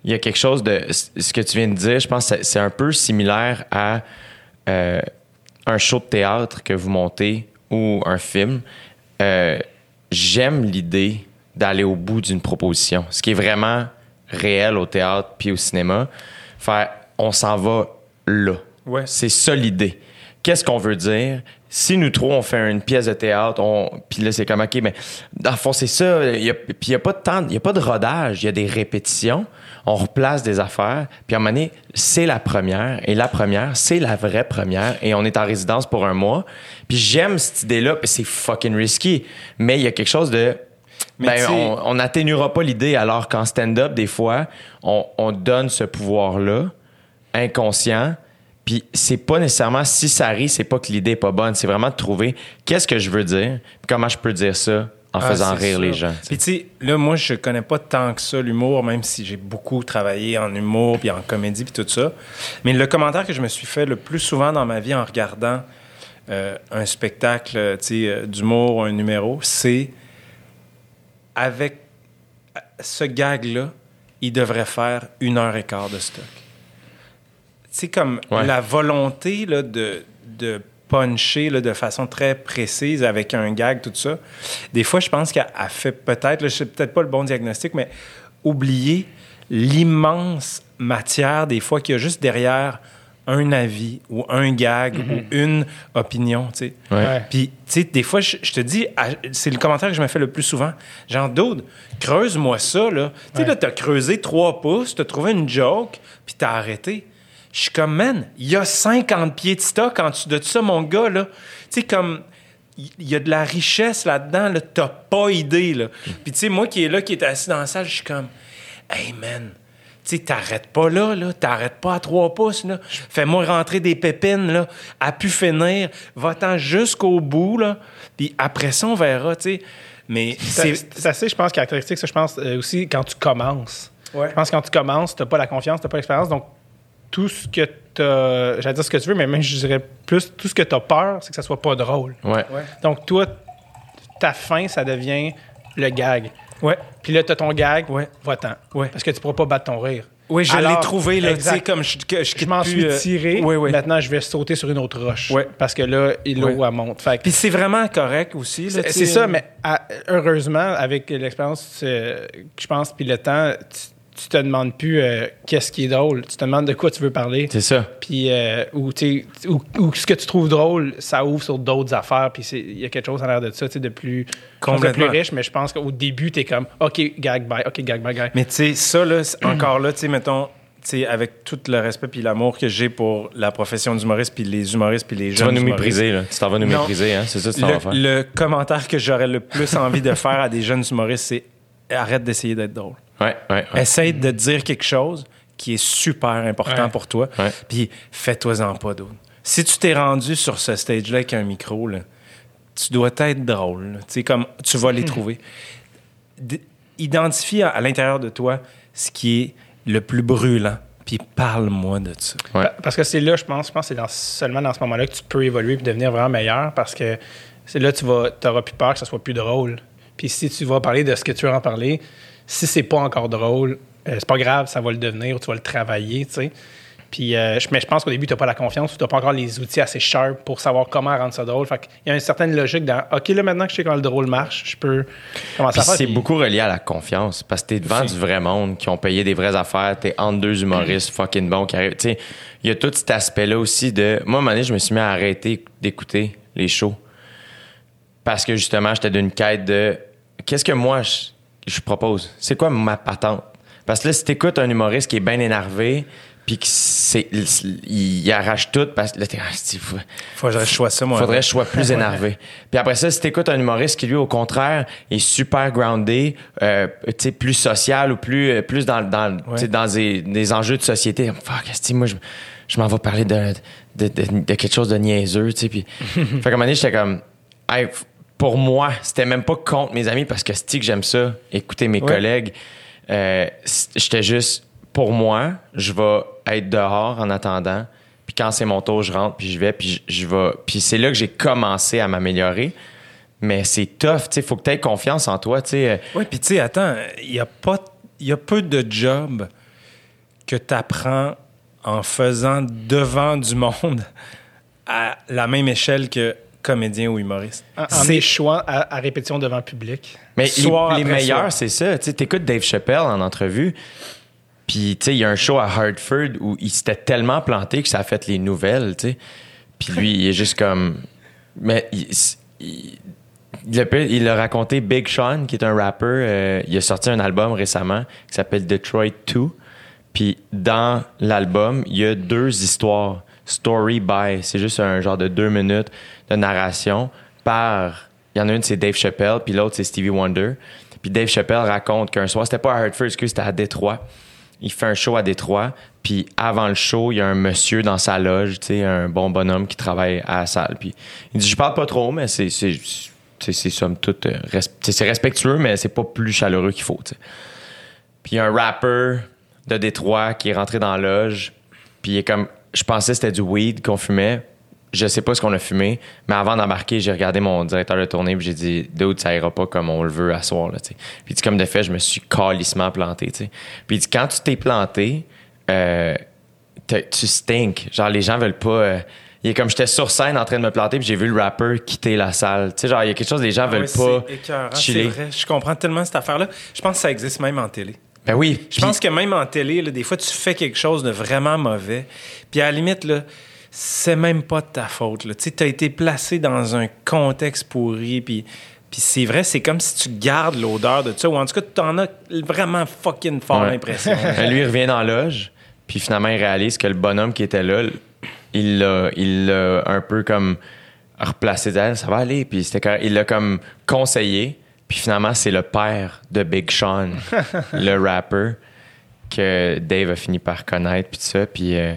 Il y a quelque chose de. Ce que tu viens de dire, je pense que c'est- c'est un peu similaire à euh, un show de théâtre que vous montez ou un film. Euh, J'aime l'idée d'aller au bout d'une proposition. Ce qui est vraiment réel au théâtre puis au cinéma. Faire, on s'en va là. Ouais. C'est ça l'idée. Qu'est-ce qu'on veut dire? Si nous trois, on fait une pièce de théâtre, on... puis là, c'est comme, OK, mais dans le fond, c'est ça. Y a... Puis il n'y a pas de temps, il n'y a pas de rodage, il y a des répétitions. On replace des affaires. Puis à un moment donné, c'est la première. Et la première, c'est la vraie première. Et on est en résidence pour un mois. Puis j'aime cette idée-là. C'est fucking risky. Mais il y a quelque chose de Mais ben, on n'atténuera pas l'idée alors qu'en stand-up, des fois, on, on donne ce pouvoir-là, inconscient, puis c'est pas nécessairement, si ça rit, c'est pas que l'idée est pas bonne, c'est vraiment de trouver qu'est-ce que je veux dire, puis comment je peux dire ça en Ah, faisant rire les gens. Puis tu sais, là, moi, je connais pas tant que ça l'humour, même si j'ai beaucoup travaillé en humour puis en comédie puis tout ça. Mais le commentaire que je me suis fait le plus souvent dans ma vie en regardant euh, un spectacle, euh, tu sais, euh, d'humour ou un numéro, c'est avec ce gag-là, il devrait faire une heure et quart de stock. C'est comme Ouais. la volonté là, de, de puncher là, de façon très précise avec un gag, tout ça. Des fois, je pense qu'elle a fait peut-être, je sais peut-être pas le bon diagnostic, mais oublier l'immense matière, des fois, qu'il y a juste derrière un avis ou un gag ou une opinion, tu sais. Ouais. Puis, tu sais, des fois, je, je te dis, c'est le commentaire que je me fais le plus souvent. Genre, Dude, creuse-moi ça, là. Tu sais, Ouais. là, t'as creusé trois pouces, t'as trouvé une joke, puis t'as arrêté. Je suis comme, man, il y a 50 pieds de stock en dessous de ça, mon gars, là. Tu sais, comme, il y a de la richesse là-dedans, là. T'as pas idée, là. Puis, tu sais, moi qui est là, qui est assis dans la salle, je suis comme, hey, man. Tu sais, t'arrêtes pas là, là. T'arrêtes pas à trois pouces, là. Fais-moi rentrer des pépines, là. À pu finir. Va-t'en jusqu'au bout, là. Puis après ça, on verra, tu sais. Mais C'est c'est... c'est assez, je pense, caractéristique, ça, je pense, euh, aussi quand tu commences. Ouais. Je pense que quand tu commences, tu n'as pas la confiance, tu n'as pas l'expérience. Donc, tout ce que tu as. J'allais dire ce que tu veux, mais même, je dirais plus, tout ce que tu as peur, c'est que ça soit pas drôle. Ouais. Ouais. Donc, toi, ta fin, ça devient le gag. Ouais. Puis là, tu as ton gag, Ouais. va-t'en. Ouais. Parce que tu pourras pas battre ton rire. Oui, je l'ai trouvé, là, tu sais, exact. comme je, que je, Je m'en plus, suis euh, tiré. Oui, oui. Maintenant, je vais sauter sur une autre roche. Ouais. Parce que là, l'eau, elle monte. Fait que- Puis c'est vraiment correct aussi. là, C'est ça, mais à- heureusement, avec l'expérience euh, que je pense, puis le temps, tu, tu te demandes plus euh, qu'est-ce qui est drôle. Tu te demandes de quoi tu veux parler. C'est ça. Puis, euh, ou, tu sais, ou, ou ce que tu trouves drôle, ça ouvre sur d'autres affaires. Puis, c'est- il y a quelque chose en l'air de ça, tu sais, de plus, de plus riche. Mais je pense qu'au début, tu es comme, OK, gag, bye, OK, gag, bye, gag. Mais tu sais, ça, là, c'est encore là, tu sais, mettons, tu sais, avec tout le respect puis l'amour que j'ai pour la profession d'humoriste puis les humoristes puis les Tu jeunes vas nous humoristes, mépriser, là. Tu t'en vas nous Non. mépriser, hein. C'est ça que tu t'en vas faire. le commentaire que j'aurais le plus envie de faire à des jeunes humoristes, c'est arrête d'essayer d'être drôle. Ouais, ouais, ouais. Essaye de dire quelque chose qui est super important Ouais. pour toi, Ouais. puis fais-toi-en pas d'autre. Si tu t'es rendu sur ce stage-là avec un micro, là, tu dois être drôle. Tu sais, comme tu vas les trouver. D- identifie à, à l'intérieur de toi ce qui est le plus brûlant, puis parle-moi de ça. Ouais. Parce que c'est là, je pense, je pense que c'est dans- seulement dans ce moment-là que tu peux évoluer et devenir vraiment meilleur parce que c'est là que tu vas, auras plus peur que ça soit plus drôle. Puis si tu vas parler de ce que tu veux en parler, si c'est pas encore drôle, euh, c'est pas grave, ça va le devenir ou tu vas le travailler, tu sais. Puis, euh, mais je pense qu'au début, tu n'as pas la confiance ou tu n'as pas encore les outils assez sharp pour savoir comment rendre ça drôle. Fait qu'il y a une certaine logique dans OK, là, maintenant que je sais comment le drôle marche, je peux commencer Puis à faire. c'est Puis- beaucoup relié à la confiance parce que t'es devant Aussi. du vrai monde qui ont payé des vraies affaires, t'es entre deux humoristes fucking bons qui arrivent. Tu il y a tout cet aspect-là aussi de. Moi, à un moment donné, je me suis mis à arrêter d'écouter les shows parce que justement, j'étais d'une quête de qu'est-ce que moi je, je propose C'est quoi ma patente? Parce que là, si t'écoutes un humoriste qui est bien énervé puis qui c'est, il, il arrache tout parce que là, t'es. ah, faut- Faudrait que je sois ça, moi. Faudrait que je sois plus énervé. Puis après ça, si t'écoutes un humoriste qui, lui, au contraire, est super groundé, euh, tu sais, plus social ou plus, euh, plus dans, dans, tu sais, dans des, des enjeux de société. Fuck, esti, moi, je, je m'en vais parler de, de, de, de quelque chose de niaiseux, tu sais. Puis, fait qu'à un moment donné, j'étais comme, hey, pour moi, c'était même pas contre mes amis parce que c'est que j'aime ça, écouter mes Ouais. collègues. Euh, j'étais juste, pour moi, je vais être dehors en attendant. Puis quand c'est mon tour, je rentre, puis je vais, puis je, je vais. Puis c'est là que j'ai commencé à m'améliorer. Mais c'est tough, tu sais. Faut que tu aies confiance en toi, tu sais. Euh, Oui, puis tu sais, attends, il y a pas, il y a peu de jobs que tu apprends en faisant devant du monde à la même échelle que comédien ou humoriste. en, en C'est- échouant à, à répétition devant le public. Mais Soir les, meilleurs, c'est ça. Tu sais, t'écoutes Dave Chappelle en entrevue. Puis, tu sais, il y a un show à Hartford où il s'était tellement planté que ça a fait les nouvelles, tu sais. Puis lui, il est juste comme. Mais il, il, il a, raconté Big Sean, qui est un rapper. euh, il a sorti un album récemment qui s'appelle Detroit 2. Puis dans l'album, il y a deux histoires. Story by. C'est juste un genre de deux minutes de narration par. Il y en a une, c'est Dave Chappelle, puis l'autre, c'est Stevie Wonder. Puis Dave Chappelle raconte qu'un soir, c'était pas à Hartford, excuse, c'était à Détroit. Il fait un show à Détroit, puis avant le show, il y a un monsieur dans sa loge, tu sais, un bon bonhomme qui travaille à la salle. Puis il dit Je parle pas trop, mais c'est. c'est c'est somme toute euh, c'est respectueux mais c'est pas plus chaleureux qu'il faut puis il y a un rapper de Détroit qui est rentré dans la loge puis il est comme je pensais que c'était du weed qu'on fumait je sais pas ce qu'on a fumé mais avant d'embarquer j'ai regardé mon directeur de tournée puis j'ai dit dude ça ira pas comme on le veut à soir là puis dit, comme de fait je me suis calissement planté puis dit quand tu t'es planté euh, tu stink. Genre, les gens veulent pas. euh, il est comme j'étais sur scène en train de me planter, puis j'ai vu le rapper quitter la salle. Tu sais, genre, il y a quelque chose, les gens veulent pas écœurant, chiller. vrai. Je comprends tellement cette affaire-là. Je pense que ça existe même en télé. Ben oui. Je pense que même en télé, là, des fois, tu fais quelque chose de vraiment mauvais. Puis à la limite, là, c'est même pas de ta faute. Tu as été placé dans un contexte pourri. Puis, puis c'est vrai, c'est comme si tu gardes l'odeur de ça. Ou en tout cas, tu en as vraiment fucking fort Ouais. l'impression. Lui, il revient dans la loge, puis finalement, il réalise que le bonhomme qui était là, il l'a il l'a un peu comme replacé d'elle. Ça va aller. Puis c'était il l'a comme conseillé. Puis finalement, c'est le père de Big Sean, le rapper, que Dave a fini par connaître, puis tout ça. Puis, euh,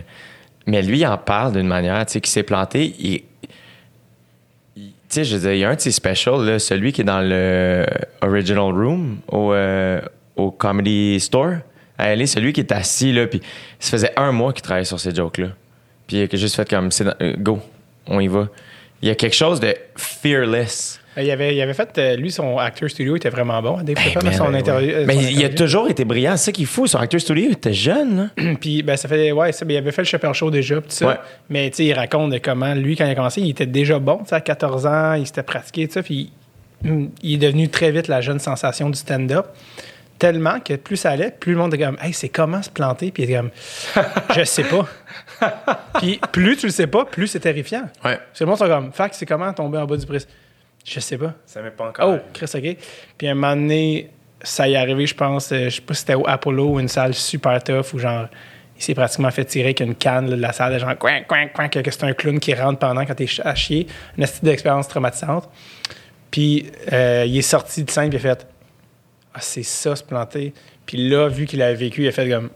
mais lui, il en parle d'une manière, tu sais, qui s'est planté. Il, tu sais, je veux il y a un de ses celui qui est dans le Original Room au, euh, Comedy Store. À LA, celui qui est assis, là, puis ça faisait un mois qu'il travaillait sur ces jokes-là. Puis il a juste fait comme, c'est euh, go, on y va. Il y a quelque chose de fearless. Euh, Il avait, il avait fait, euh, lui, son acteur studio était vraiment bon. Dave son ben interview. oui. euh, Mais son il a toujours été brillant. C'est ça qu'il faut. Son acteur studio, il était jeune. Là. Puis, ben, ça fait, ouais, ça, ben, il avait fait le Chappelle Show déjà, puis ça. Ouais. Mais, tu sais, il raconte de comment, lui, quand il a commencé, il était déjà bon, tu sais, à 14 ans, il s'était pratiqué, puis hum, il est devenu très vite la jeune sensation du stand-up. Tellement que plus ça allait, plus le monde était comme, hey, c'est comment se planter? Puis il était comme, je sais pas. puis plus tu le sais pas, plus c'est terrifiant. Ouais. Parce que le monde sont comme, fac, c'est comment tomber en bas du bris? Je sais pas. ça m'est pas encore. Oh, Chris, OK. Puis un moment donné, ça y est arrivé, je pense, euh, je sais pas si c'était au Apollo ou une salle super tough où genre, il s'est pratiquement fait tirer avec une canne là, de la salle, de genre, coin, coin, coin, que, c'est un clown qui rentre pendant quand t'es à chier. Une astuce d'expérience traumatisante. Puis euh, il est sorti de scène, puis il a fait, ah, c'est ça, se planter. Puis là, vu qu'il avait vécu, il a fait comme,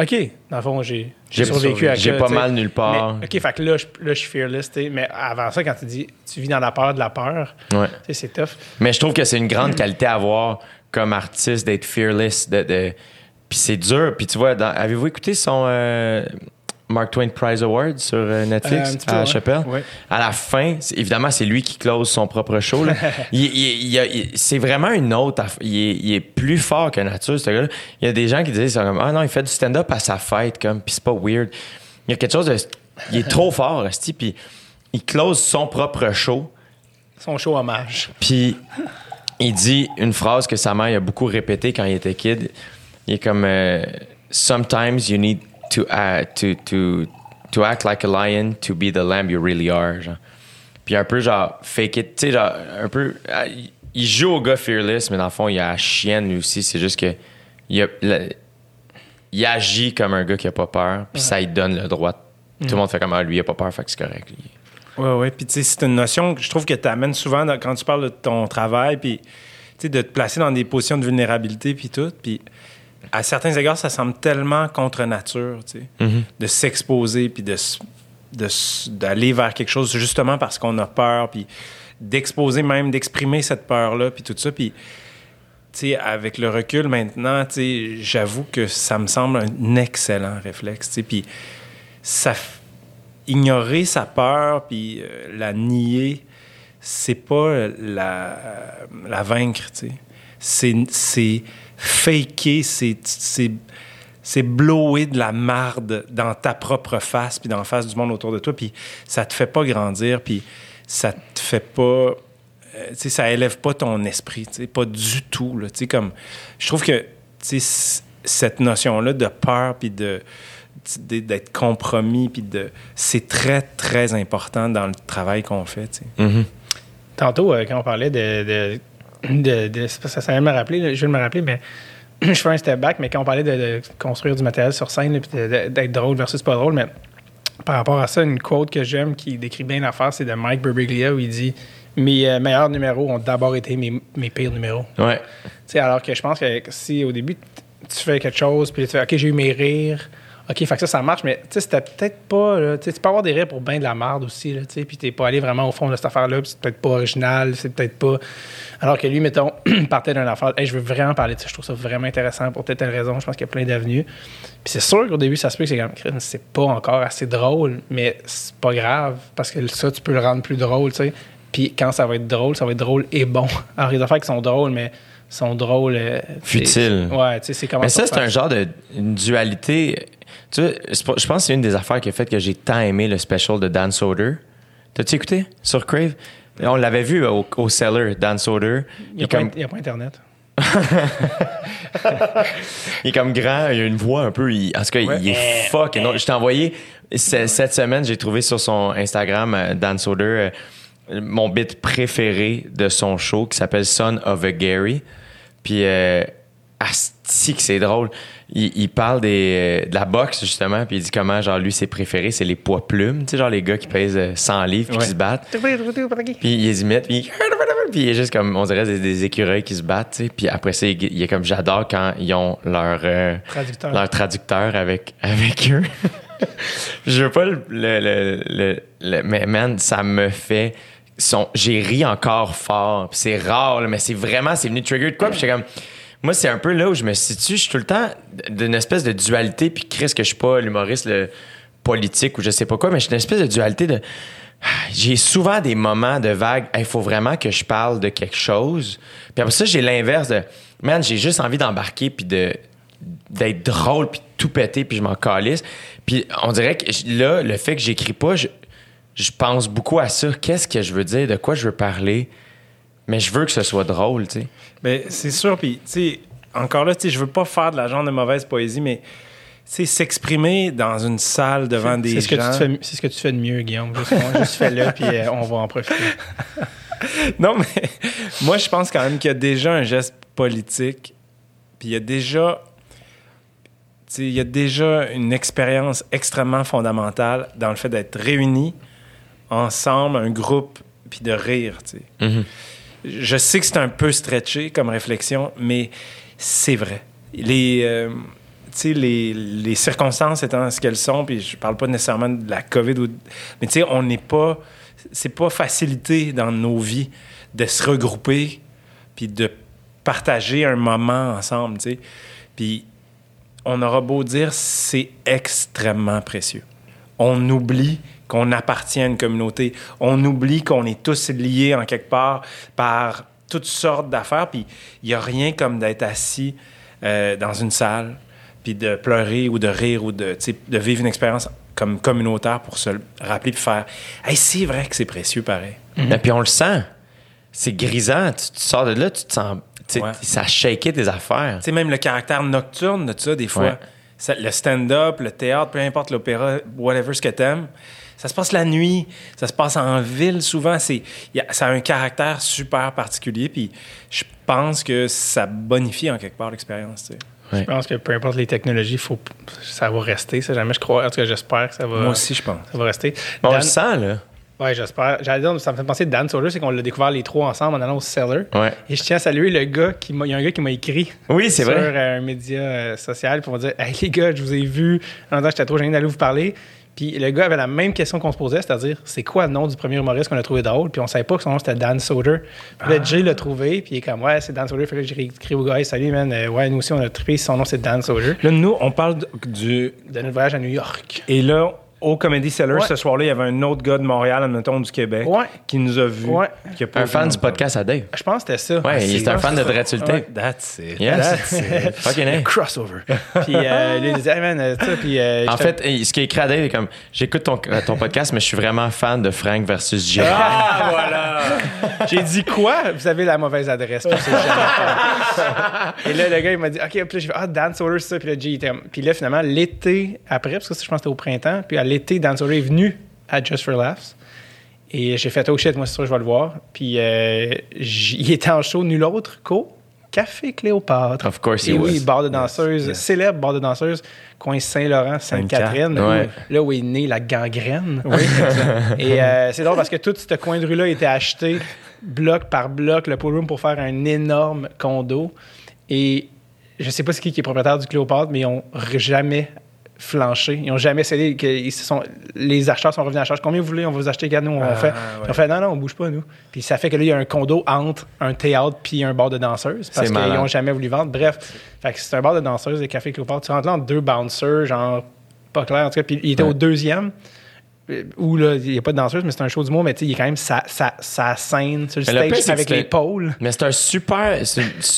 OK, dans le fond, j'ai J'ai survécu à j'ai pas mal nulle part. Mais, OK, fait que là, je, là, je suis fearless, tu sais. Mais avant ça, quand tu dis, tu vis dans la peur de la peur, Ouais. tu sais, c'est tough. Mais je trouve que c'est une grande qualité à avoir comme artiste d'être fearless. De, de- Puis c'est dur. Puis tu vois, dans- avez-vous écouté son euh, Mark Twain Prize Award sur euh, Netflix Euh, peu, à. Chappelle? Ouais. À la fin, évidemment, c'est lui qui close son propre show. c'est vraiment une autre. Il est, il est plus fort que nature, ce gars-là. Il y a des gens qui disent comme, Ah non, il fait du stand-up à sa fête, comme, puis c'est pas weird. Il y a quelque chose de. Il est trop fort, esti, puis il close son propre show. Son show hommage. Puis il dit une phrase que sa mère a beaucoup répétée quand il était kid. Il est comme euh, Sometimes you need to, uh, to, to, to act like a lion to be the lamb you really are. Genre. Puis un peu genre fake it. Tu sais, genre un peu. euh, il- joue au gars fearless, mais dans le fond, il a la chienne lui aussi. C'est juste que. Il, a- la- il agit comme un gars qui a pas peur, puis ça lui donne le droit. Tout le monde fait comme ah, lui, il a pas peur, fait que c'est correct. Oui, oui. Puis, tu sais, c'est une notion que je trouve que tu amènes souvent dans- quand tu parles de ton travail, puis, tu sais, de te placer dans des positions de vulnérabilité, puis tout. Puis, à certains égards, ça semble tellement contre nature, tu sais, de s'exposer, puis de, d'aller vers quelque chose justement parce qu'on a peur, puis d'exposer même, d'exprimer cette peur-là, puis tout ça. Puis, tu sais, avec le recul maintenant, tu sais, j'avoue que ça me semble un excellent réflexe, tu sais. Puis, ça, ignorer sa peur puis euh, la nier, c'est pas la, la vaincre, tu sais. C'est faker, c'est, c'est, c'est blower de la marde dans ta propre face puis dans la face du monde autour de toi, puis ça te fait pas grandir, puis ça te fait pas... euh, tu sais, ça élève pas ton esprit, pas du tout, là. Tu sais, comme... Je trouve que, tu sais, cette notion-là de peur, puis de d'être compromis, puis de... C'est très, très important dans le travail qu'on fait. Mhm. Tantôt, euh, quand on parlait de. de, de- ça vient de me rappeler, là, je vais me rappeler, mais je fais un step back, mais quand on parlait de, de construire du matériel sur scène, d'être drôle versus pas drôle, mais par rapport à ça, une quote que j'aime qui décrit bien l'affaire, c'est de Mike Birbiglia où il dit Mes euh, meilleurs numéros ont d'abord été mes, mes pires numéros. Ouais. Alors que je pense que si au début, tu fais quelque chose, puis tu fais OK, j'ai eu mes rires. OK, fait que ça, ça marche, mais tu sais, c'était peut-être pas. là, tu peux avoir des rires pour bien de la merde aussi, là, tu sais, puis t'es pas allé vraiment au fond de cette affaire-là, puis c'est peut-être pas original, c'est peut-être pas. Alors que lui, mettons, partait d'une affaire, Hey, je veux vraiment parler de ça, je trouve ça vraiment intéressant pour telle telle raison, je pense qu'il y a plein d'avenues. Puis c'est sûr qu'au début, ça se peut que c'est comme, c'est pas encore assez drôle, mais c'est pas grave, parce que ça, tu peux le rendre plus drôle, tu sais. Puis quand ça va être drôle, ça va être drôle et bon. Alors, il y a des affaires qui sont drôles, mais sont drôles. euh, Futiles. Ouais, tu sais, c'est comment Mais ça, c'est un genre de une dualité. Tu pas- je pense que c'est une des affaires qui a fait que j'ai tant aimé le special de Dan Soder. T'as-tu écouté? Sur Crave? On l'avait vu au, au Cellar, Dan Soder. Il n'y a, pas- comme- il y a pas Internet. Il est comme grand, il a une voix un peu. il- en tout cas, il est drôle. Je t'ai envoyé ce- cette semaine, j'ai trouvé sur son Instagram, euh, Dan Soder, euh, mon bit préféré de son show qui s'appelle Son of a Gary. Puis, euh, asti que c'est drôle. Il, il parle des, euh, de la boxe, justement, puis il dit comment, genre, lui, ses préférés, c'est les poids plumes. Tu sais, genre les gars qui pèsent euh, 100 livres puis qui Ouais. se battent. Puis il les imite, puis puis il est juste comme, on dirait des, des écureuils qui se battent, tu sais. Puis après ça, il, il est comme, j'adore quand ils ont leur, euh, Traducteur. leur traducteur avec, avec eux. Je veux pas le, le, le- le- le- Mais man, ça me fait... son- J'ai ri encore fort. Puis c'est rare, là, mais c'est vraiment... C'est venu trigger de quoi? Puis j'étais comme... Moi, c'est un peu là où je me situe. Je suis tout le temps d'une espèce de dualité. Puis Chris, que je suis pas l'humoriste le politique ou je sais pas quoi, mais je suis d'une espèce de dualité de... J'ai souvent des moments de vague. Il faut vraiment que je parle de quelque chose. Puis après ça, j'ai l'inverse de... Man, j'ai juste envie d'embarquer puis de d'être drôle puis tout péter puis je m'en calisse. Puis on dirait que là, le fait que j'écris pas, je, je pense beaucoup à ça. Qu'est-ce que je veux dire? De quoi je veux parler? Mais je veux que ce soit drôle, tu sais. Ben, c'est sûr, puis, tu sais, encore là, tu sais, je veux pas faire de la genre de mauvaise poésie, mais, tu sais, s'exprimer dans une salle devant des C'est ce, que tu gens... c'est ce que tu fais de mieux, Guillaume. Juste, juste fais-le, puis euh, on va en profiter. Non, mais moi, je pense quand même qu'il y a déjà un geste politique, puis il y a déjà... tu sais, Il y a déjà une expérience extrêmement fondamentale dans le fait d'être réunis ensemble, un groupe, puis de rire. tu sais. Je sais que c'est un peu stretché comme réflexion, mais c'est vrai. Les, euh, les, les circonstances étant ce qu'elles sont, puis je parle pas nécessairement de la COVID, mais tu sais, on n'est pas. C'est pas facilité dans nos vies de se regrouper puis de partager un moment ensemble, tu sais. Puis on aura beau dire, c'est extrêmement précieux. On oublie qu'on appartient à une communauté. On oublie qu'on est tous liés en quelque part par toutes sortes d'affaires. Puis il n'y a rien comme d'être assis euh, dans une salle, puis de pleurer ou de rire ou de, vivre une expérience comme communautaire pour se le rappeler puis faire Hey, c'est vrai que c'est précieux pareil. Et puis on le sent. C'est grisant. Tu, tu sors de là, tu te sens. Ouais. Ça shakeait tes affaires. Tu sais, même le caractère nocturne de ça, des fois. Ouais. Ça- le stand-up, le théâtre, peu importe l'opéra, whatever ce que t'aimes, ça se passe la nuit, ça se passe en ville souvent. C'est, ça a un caractère super particulier, puis je pense que ça bonifie en quelque part l'expérience. tu sais. Ouais. Je pense que peu importe les technologies, faut, ça va rester. Ça, jamais je crois. En tout cas, j'espère que ça va, Moi aussi, je pense. ça va rester. On Dan- le sent, là. Ouais, j'espère. J'allais dire, ça me fait penser de Dan Soder, c'est qu'on l'a découvert les trois ensemble en allant au Cellar. Ouais. Et je tiens à saluer le gars qui m'a. Il y a un gars qui m'a écrit. Oui, c'est sur vrai. euh, un média euh, social pour me dire Hey les gars, je vous ai vu. En j'étais trop gêné d'aller vous parler. Puis le gars avait la même question qu'on se posait, c'est-à-dire c'est quoi le nom du premier humoriste qu'on a trouvé drôle? Puis on savait pas que son nom c'était Dan Soder. Puis là, Jay l'a trouvé, puis il est comme Ouais, c'est Dan Soder. Fait que j'ai écrit au gars Salut, man. Euh, ouais, nous aussi, on a trippé. Son nom c'est Dan Soder. Là, nous, on parle du. De notre voyage à New York. Et là, au Comedy Cellar, Ouais. ce soir-là, il y avait un autre gars de Montréal, admettons, du Québec, Ouais. qui nous a vus. Ouais. qui a pas Un fan du podcast à Dave. Je pense que c'était ça. Ouais, il est un fan de tape. That's it. Yes. That's it. Fucking crossover. puis euh, lui, il disait, hey man, sais, puis. euh, En fait, ce qui est écrit à Dave est comme j'écoute ton, euh, ton podcast, mais je suis vraiment fan de Frank versus Jerry. Ah, voilà! J'ai dit quoi? Vous avez la mauvaise adresse. puis c'est jamais fait. Et là, le gars, il m'a dit, OK, puis là, j'ai fait, ah, Dan Solar, c'est ça. Puis là, était- Puis là, finalement, l'été après, parce que ça, je pense que c'était au printemps, puis à l'été, Dan Solar est venu à Just for Laughs. Et j'ai fait, oh shit, moi, c'est sûr, je vais le voir. Puis euh, il était en show nul autre qu'au Café Cléopâtre. Of course he Et oui, was. bar de danseuse, célèbre bar de danseuse, coin Saint-Laurent, Sainte-Catherine, Ouais. là où est née la gangrène. Et euh, c'est drôle parce que tout ce coin de rue-là été acheté bloc par bloc, le pool room, pour faire un énorme condo. Et je sais pas c'est qui est propriétaire du Cléopâtre, mais ils ont jamais flanché. Ils ont jamais cédé. que- Ils se sont, les acheteurs sont revenus à la charge. Combien vous voulez? On va vous acheter. Regarde, nous, on Ah, fait. ouais. Ils ont fait, non, non, on bouge pas, nous. Puis ça fait que là, il y a un condo entre un théâtre puis un bar de danseuses parce qu'ils n'ont jamais voulu vendre. Bref, fait que c'est un bar de danseuses, des cafés Cléopâtre. Tu rentres là entre deux bouncers, genre pas clair. En tout cas, puis il était au deuxième. Euh, Où là, il n'y a pas de danseuse, mais c'est un show d'humour, mais tu sais, il est quand même sa, sa, sa scène sur le Mais stage avec les pôles. Mais c'est un super.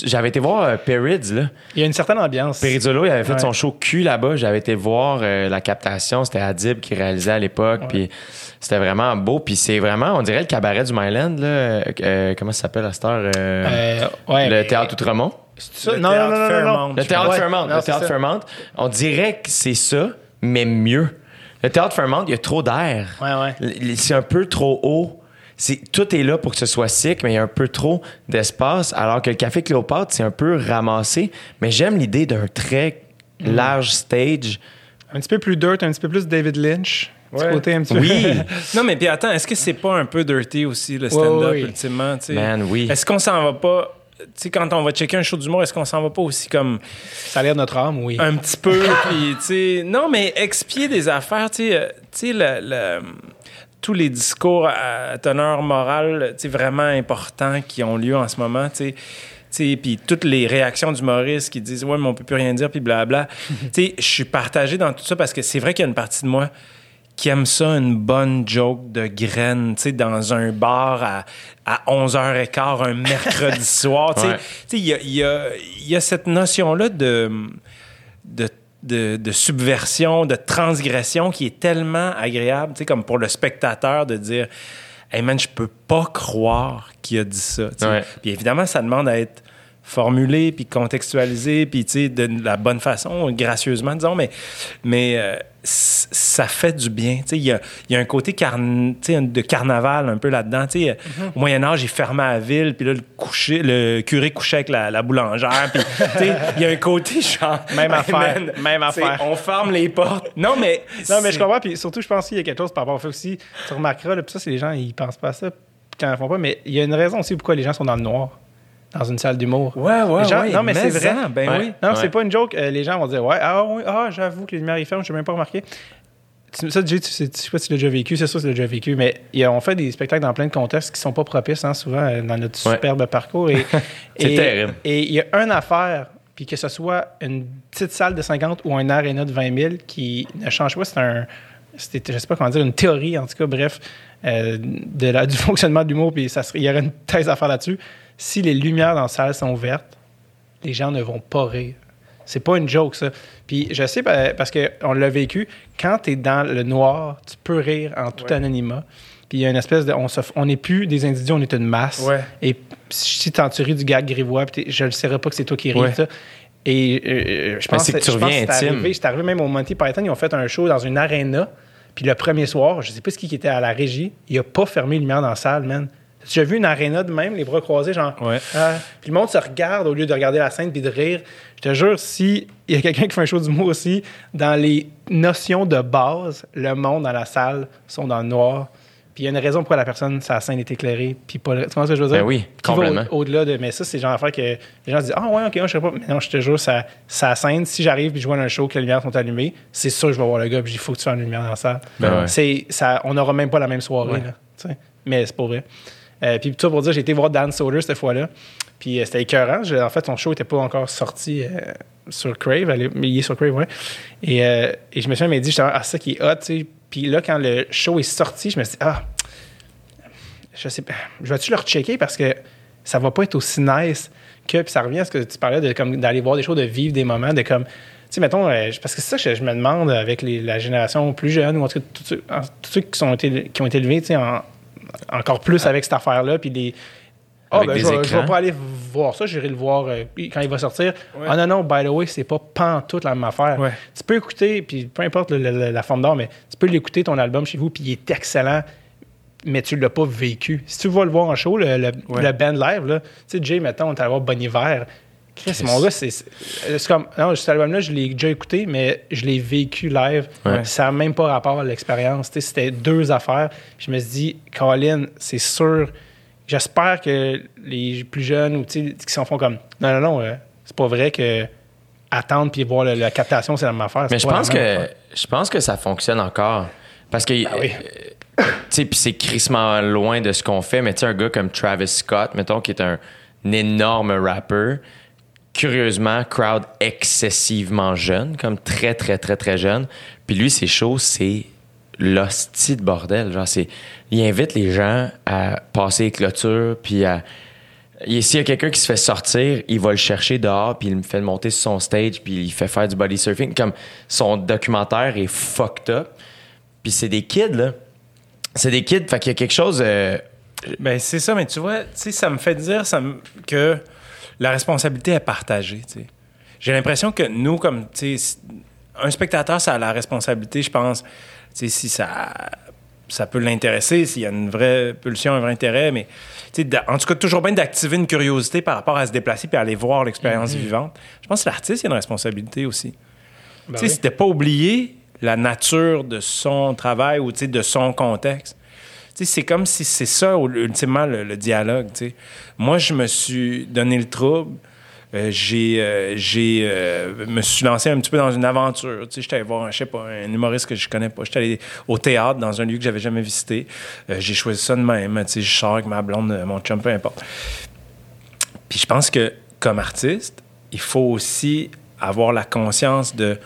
J'avais été voir euh, Perids, là. Il y a une certaine ambiance. Perizzolo, il avait fait Ouais. son show cul là-bas. J'avais été voir euh, la captation. C'était Adib qui réalisait à l'époque. Puis c'était vraiment beau. Puis c'est vraiment, on dirait le cabaret du Myland, là. Euh, comment ça s'appelle à cette heure? Euh, Euh, ouais, le mais- théâtre Outremont? C'est ça? Le Non, non, théâtre non, non, non. Le théâtre. Fairmont. Le théâtre. Fairmont. On dirait que c'est ça, mais mieux. Le théâtre Fairmont, il y a trop d'air. Ouais, ouais. C'est un peu trop haut. C'est, tout est là pour que ce soit sick, mais il y a un peu trop d'espace. Alors que le Café Cléopâtre, c'est un peu ramassé. Mais j'aime l'idée d'un très Mm. large stage. Un petit peu plus dirt, un petit peu plus David Lynch. Petit Ouais. côté un petit Oui. peu. Non, mais puis attends, est-ce que c'est pas un peu dirty aussi, le stand-up, oui. ultimement? tu sais? Man, oui. Est-ce qu'on s'en va pas. Sais, quand on va checker un show d'humour, est-ce qu'on s'en va pas aussi comme Ça a l'air de notre âme, oui. un petit peu, puis, tu sais, non, mais expier des affaires, tu sais, euh, le- le- tous les discours à teneur morale, tu sais, vraiment importants qui ont lieu en ce moment, tu sais, tu sais, puis toutes les réactions d'humoristes qui disent ouais mais on peut plus rien dire puis blabla. tu sais, je suis partagé dans tout ça parce que c'est vrai qu'il y a une partie de moi qui aime ça, une bonne joke de graine, tu sais, dans un bar à, à 11h15 un mercredi soir. Tu sais, il y a, il y a- il y a cette notion-là de, de, de, de subversion, de transgression qui est tellement agréable, tu sais, comme pour le spectateur de dire Hey man, je peux pas croire qu'il a dit ça. Puis évidemment, ça demande à être formulé, puis contextualisé, puis tu sais, de la bonne façon, gracieusement, disons, mais, mais euh, ça fait du bien. Tu sais, il y a, y a un côté carn- de carnaval un peu là-dedans. Tu sais, Au Moyen-Âge, il fermait la ville, puis là, le, coucher, le curé couchait avec la, la boulangère, puis tu sais, il y a un côté genre... Même affaire, man, même affaire. On ferme les portes. Non, mais... Non, mais je comprends. Puis surtout, je pense qu'il y a quelque chose par rapport au fait aussi. Tu remarqueras, là, puis ça, c'est les gens, ils pensent pas à ça quand ils le font pas. Mais il y a une raison aussi pourquoi les gens sont dans le noir, dans une salle d'humour. Ouais, ouais, gens- ouais. non, mais c'est vrai. Ben Ouais. oui. Non, Ouais. c'est pas une joke. Euh, les gens vont dire Ouais, ah oui, ah, j'avoue que les lumières ils ferment, je n'ai même pas remarqué. Ça, Jay, tu sais, je sais pas si tu l'as déjà vécu, c'est sûr que tu l'as déjà vécu, mais il y a- on fait des spectacles dans plein de contextes qui sont pas propices, hein, souvent, euh, dans notre Ouais. superbe parcours. Et, C'est et- terrible. Et il y a une affaire, puis que ce soit une petite salle de 50 ou un aréna de 20 000 qui ne change pas. C'est un. C'était, je sais pas comment dire, une théorie, en tout cas, bref, euh, de la, du fonctionnement de l'humour, puis ça serait- il y aurait une thèse à faire là-dessus. Si les lumières dans la salle sont vertes, les gens ne vont pas rire. C'est pas une joke, ça. Puis je sais, pa- parce qu'on l'a vécu, quand tu es dans le noir, tu peux rire en tout anonymat. Puis il y a une espèce de. On n'est plus des individus, on est une masse. Ouais. Et si t'en tu ris du gag grivois, je ne saurais pas que c'est toi qui ris, Ouais. ça. Et euh, je pense que tu je pense reviens intime. arrivé, c'est arrivé même au Monty Python, ils ont fait un show dans une arena. Puis le premier soir, je sais pas ce qui était à la régie, il a pas fermé les lumières dans la salle, man. As vu une arena de même, les bras croisés, genre. Ouais. Ah. puis le monde se regarde au lieu de regarder la scène puis de rire. Je te jure, si il y a quelqu'un qui fait un show d'humour aussi, dans les notions de base, le monde dans la salle sont dans le noir. Puis il y a une raison pourquoi la personne, sa scène est éclairée. Puis pas le- Tu comprends ce que je veux dire? Ben oui, complètement. au- Au-delà de. Mais ça, c'est genre d'affaire que les gens se disent Ah ouais, ok, je sais pas. Mais non, je te jure, ça, ça scène. Si j'arrive puis je vois un show que les lumières sont allumées, c'est sûr que je vais voir le gars puis il faut que tu fasses une lumière dans la salle. Ben ouais. Ça, on n'aura même pas la même soirée. Ouais. Là, mais c'est pas vrai. Euh, puis tout ça pour dire, j'ai été voir Dan Soder cette fois-là. Puis euh, c'était écœurant. En fait, son show n'était pas encore sorti euh, sur Crave. Mais il est sur Crave, ouais. Et, je me suis même dit, j'étais ah, ça qui est hot, tu sais. Puis là, quand le show est sorti, je me suis dit, ah, je sais pas, je vais-tu le rechecker parce que ça va pas être aussi nice que. Puis ça revient à ce que tu parlais de d'aller voir des choses, de vivre des moments, de comme. Tu sais, mettons, parce que c'est ça que je, me demande avec la génération plus jeune, ou en tout cas, tous ceux qui, sont été, qui ont été élevés, tu sais, en- encore plus avec cette affaire-là, puis des. Ah, Avec ben, je, vais, je vais pas aller voir ça, j'irai le voir euh, quand il va sortir. Ah non, non, by the way, c'est pas pantoute la même affaire. Ouais. Tu peux écouter, puis peu importe le- le- la forme d'art, mais tu peux l'écouter, ton album chez vous, puis il est excellent, mais tu l'as pas vécu. Si tu vas le voir en show, le, le, Ouais. le band live, là, tu sais, Jay, mettons, on est allé voir Bon Hiver. Chris, mon gars, c'est c'est- comme. Non, cet album-là, je l'ai déjà écouté, mais je l'ai vécu live. Ouais. Ça n'a même pas rapport à l'expérience. Tu sais, C'était deux affaires. Je me suis dit, Colin, c'est sûr. J'espère que les plus jeunes ou qui s'en font comme. Non, non, non, euh, c'est pas vrai que attendre puis voir la captation, c'est la même affaire. Mais je pense que je pense que ça fonctionne encore. Parce que. oui. euh, tu sais, puis c'est crissement loin de ce qu'on fait, mais tu un gars comme Travis Scott, mettons, qui est un, un énorme rappeur, curieusement, crowd excessivement jeune, comme très, très, très, très jeune. Puis lui, ses shows, c'est l'hostie de bordel. Genre, c'est. Il invite les gens à passer les clôtures, puis à. S'il y a quelqu'un qui se fait sortir, il va le chercher dehors, puis il me fait monter sur son stage, puis il fait faire du body surfing. Comme son documentaire est fucked up. Puis c'est des kids, là. C'est des kids, fait qu'il y a quelque chose. euh, Ben, c'est ça, mais tu vois, tu sais, ça me fait dire que la responsabilité est partagée, tu sais. J'ai l'impression que nous, comme, un spectateur, ça a la responsabilité, je pense, si ça, ça peut l'intéresser, s'il y a une vraie pulsion, un vrai intérêt, mais, en tout cas, toujours bien d'activer une curiosité par rapport à se déplacer puis aller voir l'expérience vivante. Je pense que l'artiste, il a une responsabilité aussi. Ben oui. c'était pas oublier la nature de son travail ou de son contexte. C'est comme si c'est ça, ultimement, le, dialogue. Moi, je me suis donné le trouble. Euh, j'ai, euh, euh, me suis lancé un petit peu dans une aventure. Tu sais, j'étais allé voir, je sais pas, un humoriste que je connais pas. J'étais allé au théâtre dans un lieu que j'avais jamais visité. Euh, j'ai choisi ça de même. Je sors avec ma blonde, mon chum, peu importe. Puis je pense que comme artiste, il faut aussi avoir la conscience de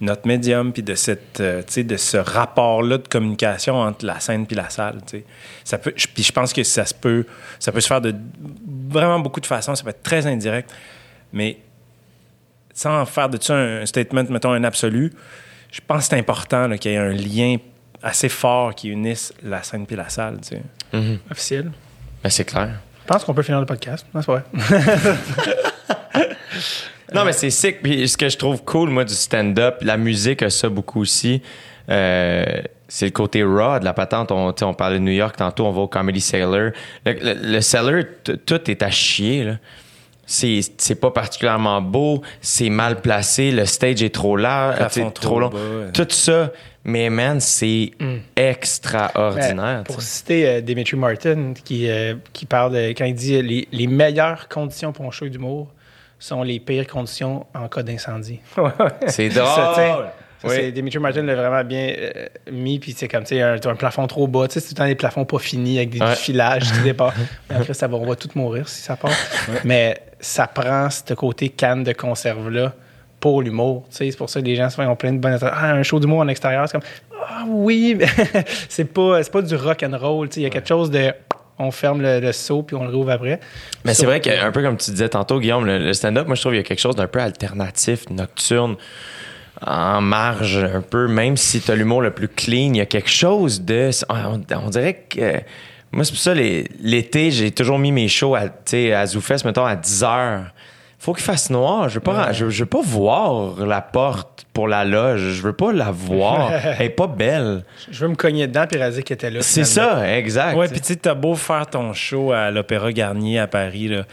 notre médium puis de cette euh, tu sais, de ce rapport là de communication entre la scène puis la salle tu sais. ça peut je- puis je pense que ça se peut ça peut se faire de vraiment beaucoup de façons ça peut être très indirect mais sans faire de ça un statement mettons un absolu je pense que c'est important qu'il y ait un lien assez fort qui unisse la scène puis la salle tu sais. Officiel. ben, c'est clair. Je pense qu'on peut finir le podcast. Non, c'est pas vrai. Non, mais c'est sick. Puis ce que je trouve cool, moi, du stand-up, la musique a ça beaucoup aussi. Euh, c'est le côté raw de la patente. On, on parlait de New York tantôt, on va au Comedy Cellar. Le, le- le cellar, tout est à chier. Là. C'est, c'est pas particulièrement beau, c'est mal placé, le stage est trop large, trop long. bas, ouais. Tout ça. Mais man, c'est extraordinaire. Ben, pour citer euh, Dimitri Martin, qui, euh, qui parle de, quand il dit les, les meilleures conditions pour un show d'humour sont les pires conditions en cas d'incendie. C'est tu sais, drôle. ça, Oui. c'est- Dimitri Martin l'a vraiment bien euh, mis, puis c'est comme, tu sais, un, plafond trop bas, tu sais, c'est tout le temps des plafonds pas finis avec des Ouais. filages qui dépassent. Mais après, ça va, on va tous mourir si ça part. Mais ça prend ce côté canne de conserve-là pour l'humour, tu sais, c'est pour ça que les gens souvent ont plein de bonnes... Ah, un show d'humour en extérieur, c'est comme, ah oui, mais c'est pas, c'est pas du rock and roll, tu sais, il y a quelque chose de... On ferme le, le seau, puis on le rouvre après. Mais c'est vrai que- qu'un peu comme tu disais tantôt, Guillaume, le, le stand-up, moi, je trouve qu'il y a quelque chose d'un peu alternatif, nocturne, en marge, un peu, même si tu as l'humour le plus clean, il y a quelque chose de. On, on dirait que. Moi, c'est pour ça, l'été, j'ai toujours mis mes shows à, à ZooFest, mettons, à 10 heures. Faut qu'il fasse noir. Je veux pas, je, je veux pas voir la porte pour la loge. Je veux pas la voir. Elle est pas belle. Je veux me cogner dedans, puis réaliser qu'elle était là. C'est ça, exact. Ouais, puis tu sais, t'as beau faire ton show à l'Opéra Garnier à Paris, là,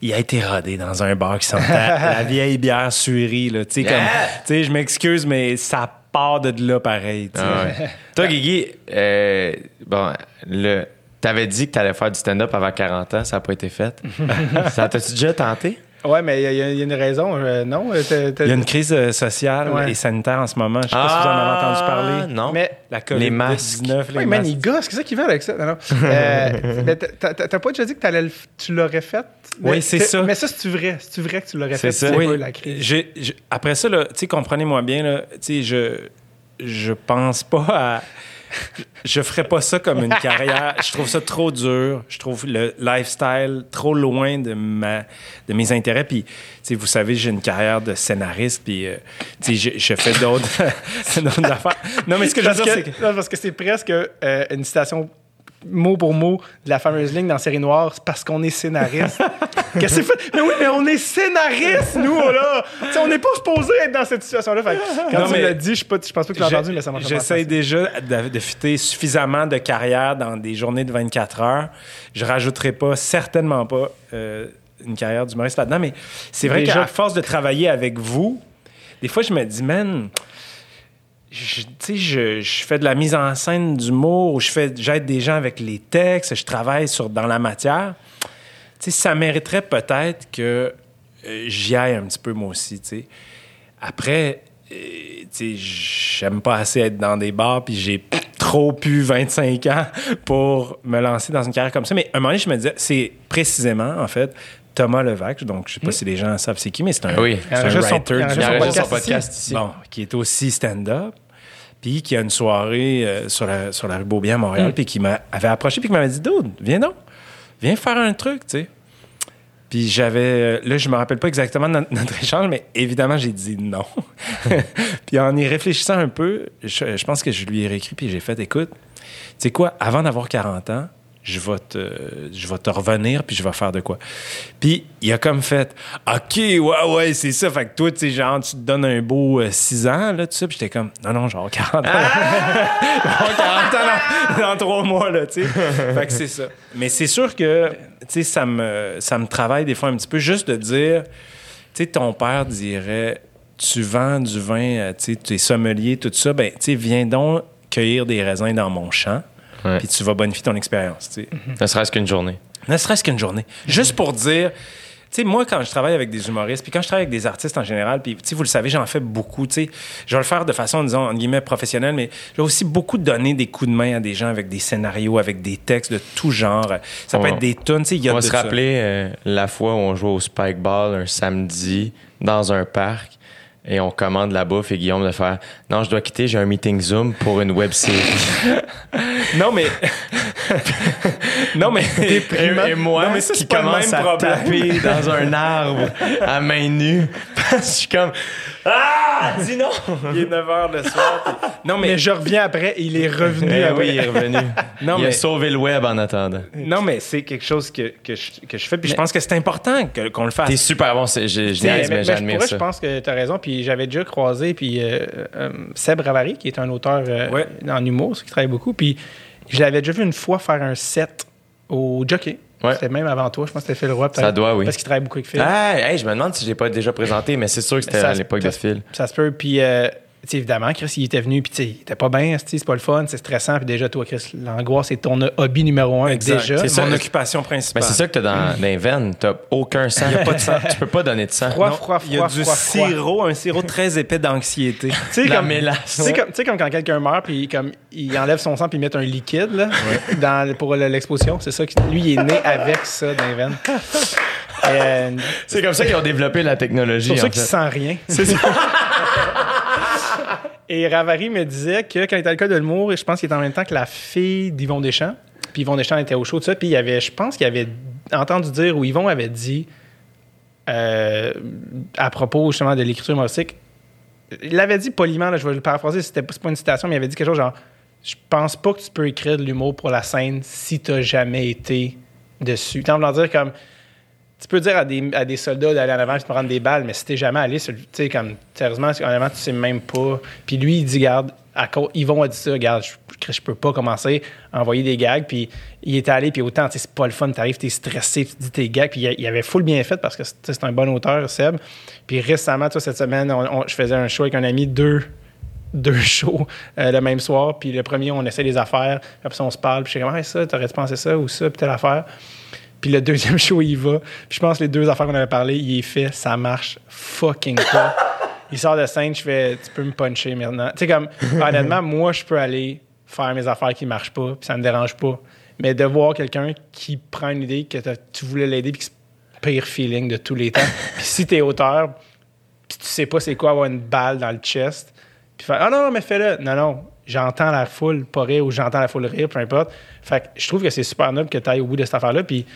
il a été rodé dans un bar qui sentait la vieille bière surie, là. Tu sais, comme, tu sais, je m'excuse, mais ça part de là pareil. Ah ouais. Toi, Guigui, euh, bon, le, t'avais dit que t'allais faire du stand-up avant 40 ans, ça n'a pas été fait. ça t'as-tu déjà tenté? Ouais, mais il y, a- il y a une raison. euh, non, euh, Il y a une crise euh, sociale Ouais. et sanitaire en ce moment. Je sais pas si vous en avez entendu parler. Ah, Non. Mais La Les masques. COVID-19, les Oui, man, masques. il gosse. Qu'est-ce qu'il veut avec ça? Non, non. Euh, mais t'as- pas déjà dit que t'allais le tu l'aurais fait? Oui, Mais c'est ça. Mais ça, c'est-tu vrai? C'est-tu vrai que tu l'aurais C'est fait? ça. C'est Oui, pas la crise. j'ai- après ça, là, tu sais, comprenez-moi bien, là, tu sais, je, je pense pas à. Je ferais pas ça comme une carrière. Je trouve ça trop dur. Je trouve le lifestyle trop loin de ma de mes intérêts. Puis, vous savez, j'ai une carrière de scénariste. Puis, euh, je, je fais d'autres affaires. Non, mais ce que je veux Parce dire, que, c'est que non, parce que c'est presque euh, une citation mot pour mot de la fameuse ligne dans Série Noire, c'est parce qu'on est scénariste. Qu'est-ce que c'est fait? Mais oui, mais on est scénariste, nous, là! Tu sais, on n'est pas supposé être dans cette situation-là. Fait quand Non, tu l'as dit, je, pas- je pense pas que tu l'as entendu, mais ça m'a fait J'essaie déjà de, de fitter suffisamment de carrière dans des journées de 24 heures. Je rajouterai pas, certainement pas, euh, une carrière d'humoriste là-dedans. Mais c'est vrai qu'à force de travailler avec vous, des fois, je me dis, man, je, tu sais, je, je fais de la mise en scène d'humour, ou je fais, j'aide des gens avec les textes, je travaille sur, dans la matière. Tu sais, ça mériterait peut-être que euh, j'y aille un petit peu moi aussi, tu sais. Après, euh, tu sais, j'aime pas assez être dans des bars, puis j'ai trop pu 25 ans pour me lancer dans une carrière comme ça. Mais à un moment donné, je me disais, c'est précisément, en fait, Thomas Levac, donc je sais pas si les gens savent c'est qui, mais c'est un, Oui. un son- writer son son podcast podcast ici. Bon, qui est aussi stand-up, puis qui a une soirée euh, sur, la, sur la rue Beaubien à Mm. Montréal, puis qui m'avait approché, puis qui m'avait dit Dude, viens donc, viens faire un truc, tu sais. Puis j'avais. euh, Là, je me rappelle pas exactement de notre, notre échange, mais évidemment, j'ai dit non. puis en y réfléchissant un peu, je, je pense que je lui ai réécrit, puis j'ai fait Écoute, tu sais quoi, avant d'avoir 40 ans, je vais, te, je vais te revenir, puis je vais faire de quoi. Puis il a comme fait OK, ouais, ouais, c'est ça. Fait que toi, tu sais, genre, tu te donnes un beau 6 ans, là, tout ça. Puis j'étais comme Non, non, genre 40 ans. genre 40 ans dans, dans 3 mois, là, tu sais. Fait que c'est ça. Mais c'est sûr que, tu sais, ça me, ça me travaille des fois un petit peu juste de dire, tu sais, ton père dirait Tu vends du vin, euh, tu sais, tu es sommelier, tout ça, ben, tu sais, viens donc cueillir des raisins dans mon champ. Ouais. Puis tu vas bonifier ton expérience, tu sais. Ne serait-ce qu'une journée. Ne serait-ce qu'une journée. Juste pour dire, tu sais, moi, quand je travaille avec des humoristes, puis quand je travaille avec des artistes en général, puis, tu sais, vous le savez, j'en fais beaucoup, tu sais. Je vais le faire de façon, disons, entre guillemets, professionnelle, mais je vais aussi beaucoup donner des coups de main à des gens avec des scénarios, avec des textes de tout genre. Ça peut être des tunes, tu sais, il y a On va se rappeler euh, la fois où on jouait au Spike Ball un samedi dans un parc et on commande la bouffe et Guillaume de faire Non, je dois quitter, j'ai un meeting Zoom pour une web série. Non, mais... non, mais... et, et moi Non, mais ça, qui commence même à problème. taper dans un arbre à main nue parce que je suis comme Ah, dis non. Il est 9 h le soir. puis- Non, mais... Mais je reviens après il est revenu Eh après. oui, il est revenu. Non, il a mais- sauvé le web en attendant. Non, mais c'est quelque chose que, que, je, que je fais, puis je pense que c'est important que- qu'on le fasse. T'es super bon, c'est- je, je Mais, mais mais- mais ça. je pense que tu as raison. Puis j'avais déjà croisé puis euh, euh, Seb Ravary, qui est un auteur euh, Ouais. en humour, qui travaille beaucoup. Puis je l'avais déjà vu une fois faire un set au jockey. Ouais. C'était même avant toi. Je pense que c'était Phil Roy. Ça doit, oui. Parce qu'il travaille beaucoup avec Phil. Ah, hey, je me demande si je l'ai pas déjà présenté, mais c'est sûr que c'était à l'époque de Phil. Ça se peut. Puis, euh, tu sais, évidemment, Chris, il était venu, puis il était pas bien, c'est pas le fun, c'est stressant. Puis déjà, toi, Chris, l'angoisse, c'est ton hobby numéro un Exact. déjà. C'est ça. mon occupation principale. Mais c'est ça que t'as dans, dans les veines. T'as aucun sang. Il a pas de sang. Tu peux pas donner de sang. Froid, Non, froid, Il y a froid, du froid, froid. sirop, un sirop très épais d'anxiété. Tu sais, comme, mélasse. tu sais, comme, comme quand quelqu'un meurt, puis comme, il enlève son sang, puis il met un liquide là, dans, pour le- l'exposition. C'est ça que lui, il est né avec ça dans les veines. Euh, C'est comme ça qu'ils ont développé la technologie. C'est pour ça en qu'il fait. sent rien. Et Ravary me disait que quand il était à l'école de l'humour, je pense qu'il était en même temps que la fille d'Yvon Deschamps. Puis Yvon Deschamps était au show, tout ça. Puis il avait, je pense qu'il avait entendu dire, ou Yvon avait dit, euh, à propos justement de l'écriture humoristique, il l'avait dit poliment, là, je vais le paraphraser, c'était pas- une citation, mais il avait dit quelque chose genre Je pense pas que tu peux écrire de l'humour pour la scène si tu jamais été dessus. Tant voulant dire comme tu peux dire à des, à des soldats d'aller en avant et de prendre des balles, mais si t'es jamais allé, tu sais, comme, sérieusement, honnêtement, tu sais même pas. Puis lui, il dit, garde, Yvon a dit ça, regarde, je, je, peux pas commencer à envoyer des gags. Puis il est allé, puis autant, c'est pas le fun, t'arrives, t'es stressé, tu dis tes gags. Puis il, avait full bien fait parce que c'est un bon auteur, Seb. Puis récemment, tu vois, cette semaine, je faisais un show avec un ami, deux deux shows euh, le même soir. Puis le premier, on essaie des affaires. Puis après ça, on se parle. Puis je suis comme, ah, ça, t'aurais-tu pensé ça ou ça, puis telle affaire. Puis le deuxième show, il va. Puis je pense que les deux affaires qu'on avait parlé, il est fait, ça marche fucking pas. il sort de scène, je fais, tu peux me puncher maintenant. Tu sais, comme, honnêtement, moi, je peux aller faire mes affaires qui marchent pas, puis ça me dérange pas. Mais de voir quelqu'un qui prend une idée que tu voulais l'aider, puis que c'est le pire feeling de tous les temps. puis si t'es auteur, puis tu sais pas c'est quoi avoir une balle dans le chest, Puis faire Ah non, non, mais fais-le. Non, non, j'entends la foule pas rire ou j'entends la foule rire, peu importe. Fait que je trouve que c'est super noble que tu ailles au bout de cette affaire-là. Puis, tu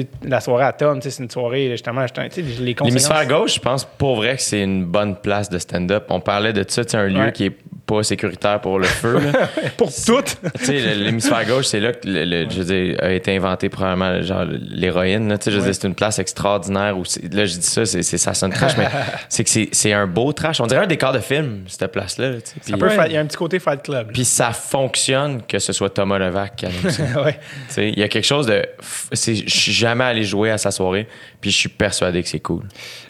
sais, la soirée à Tom, c'est une soirée, justement, les. L'hémisphère gauche, je pense pour vrai que c'est une bonne place de stand-up. On parlait de ça, c'est un lieu Ouais. qui est pas sécuritaire pour le feu. là. Pour toutes. tu sais, le- l'hémisphère gauche, c'est là que le, le- je veux dire, a été inventé probablement genre l'héroïne. Tu sais, je c'est une place extraordinaire où là je dis ça, c'est, ça sonne trash, mais c'est que c'est, un beau trash. On dirait un décor de film cette place-là. Il y a un petit côté Fight Club. puis ça fonctionne que ce soit Thomas Levac qui ça. ouais. Il y a quelque chose de. Je suis jamais allé jouer à sa soirée, puis je suis persuadé que c'est cool.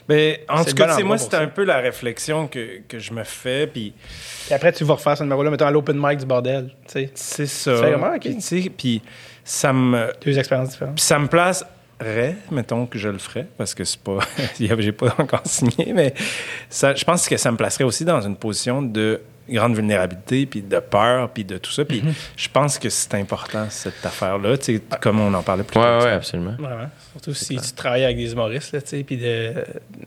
Mais en tout cas, moi, ça. un peu la réflexion que, que je me fais. Puis Puis après, tu vas refaire ce numéro-là, mettons à l'open mic du bordel. Tu sais, c'est ça. C'est vraiment, ok. Puis, ça me. deux expériences différentes. Puis ça me placerait, mettons que je le ferais, parce que c'est pas. J'ai pas encore signé, mais ça, je pense que ça me placerait aussi dans une position de grande vulnérabilité, puis de peur, puis de tout ça. Mhm. Puis je pense que c'est important, cette affaire-là, tu sais, comme on en parlait plus tôt. Ouais, tu ouais, absolument. Vraiment. Surtout si tu travailles avec des humoristes, là, tu sais, puis de,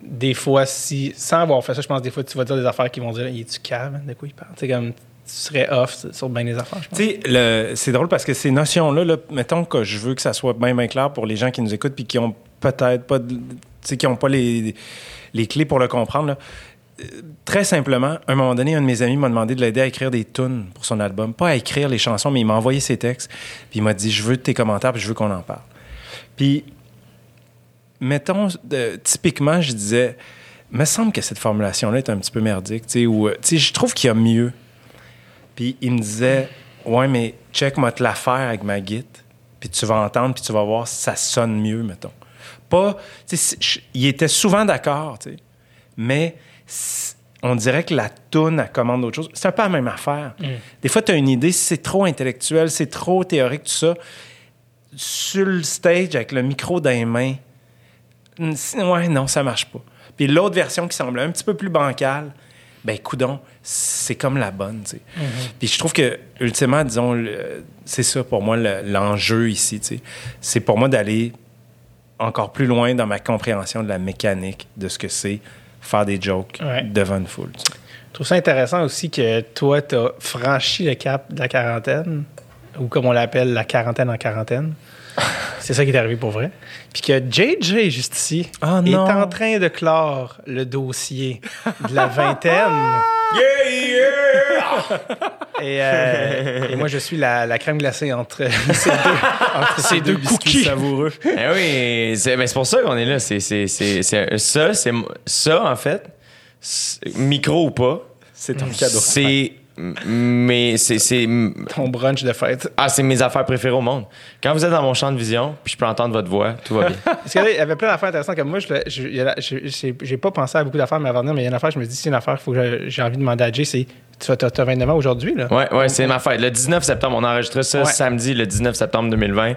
des fois, si, sans avoir fait ça, je pense des fois, tu vas dire des affaires qui vont dire, il est-tu cave, de quoi il parle? Tu sais, comme, tu serais off sur bien des affaires, je pense. Tu sais, le- c'est drôle parce que ces notions-là, là, mettons que je veux que ça soit bien, bien clair pour les gens qui nous écoutent puis qui ont peut-être pas, tu sais, qui ont pas les, les clés pour le comprendre. là. Très simplement, à un moment donné, un de mes amis m'a demandé de l'aider à écrire des tunes pour son album. Pas à écrire les chansons, mais il m'a envoyé ses textes. Puis il m'a dit, je veux tes commentaires, puis je veux qu'on en parle. Puis, mettons, typiquement, je disais, me semble que cette formulation-là est un petit peu merdique, tu sais, ou, euh, tu sais, je trouve qu'il y a mieux. Puis il me disait, ouais, mais check, moi te la faire avec ma guide, puis tu vas entendre, puis tu vas voir, ça sonne mieux, mettons. Pas, tu sais, il était souvent d'accord, tu sais, mais on dirait que la toune, elle commande autre chose. C'est un peu la même affaire. Des fois, tu as une idée, c'est trop intellectuel, c'est trop théorique, tout ça. Sur le stage, avec le micro dans les mains, Mm, Ouais, non, ça marche pas. Puis l'autre version qui semble un petit peu plus bancale, ben coudon, c'est comme la bonne, tu sais. Puis je trouve que ultimement, disons, c'est ça pour moi le- l'enjeu ici, tu sais. C'est pour moi d'aller encore plus loin dans ma compréhension de la mécanique de ce que c'est faire des jokes Ouais. devant une foule. tu sais. Je trouve ça intéressant aussi que toi, tu as franchi le cap de la quarantaine, ou comme on l'appelle, la quarantaine en quarantaine. C'est ça qui est arrivé pour vrai. Puis que JJ, juste ici, Ah, est en train de clore le dossier de la vingtaine. Et, euh, et moi, je suis la, la crème glacée entre ces deux, entre ces deux biscuits cookies. savoureux. Eh oui, c'est ben, c'est pour ça qu'on est là. C'est, c'est, c'est, c'est- ça, c'est ça en fait. Micro ou pas, C'est ton cadeau. c'est mais c'est, Ton brunch de fête. ah c'est mes affaires préférées au monde. Quand vous êtes dans mon champ de vision, puis je peux entendre votre voix, tout va bien. Parce qu'il y avait plein d'affaires intéressantes comme moi. J'ai pas pensé à beaucoup d'affaires mais avant de venir, mais il y a une affaire, je me dis, c'est une affaire que j'ai envie de demander à Jay, c'est tu as, t'as 29 ans aujourd'hui, là? Ouais, ouais, c'est ma fête. Le 19 septembre, on enregistre ça Ouais. samedi, le 19 septembre 2020.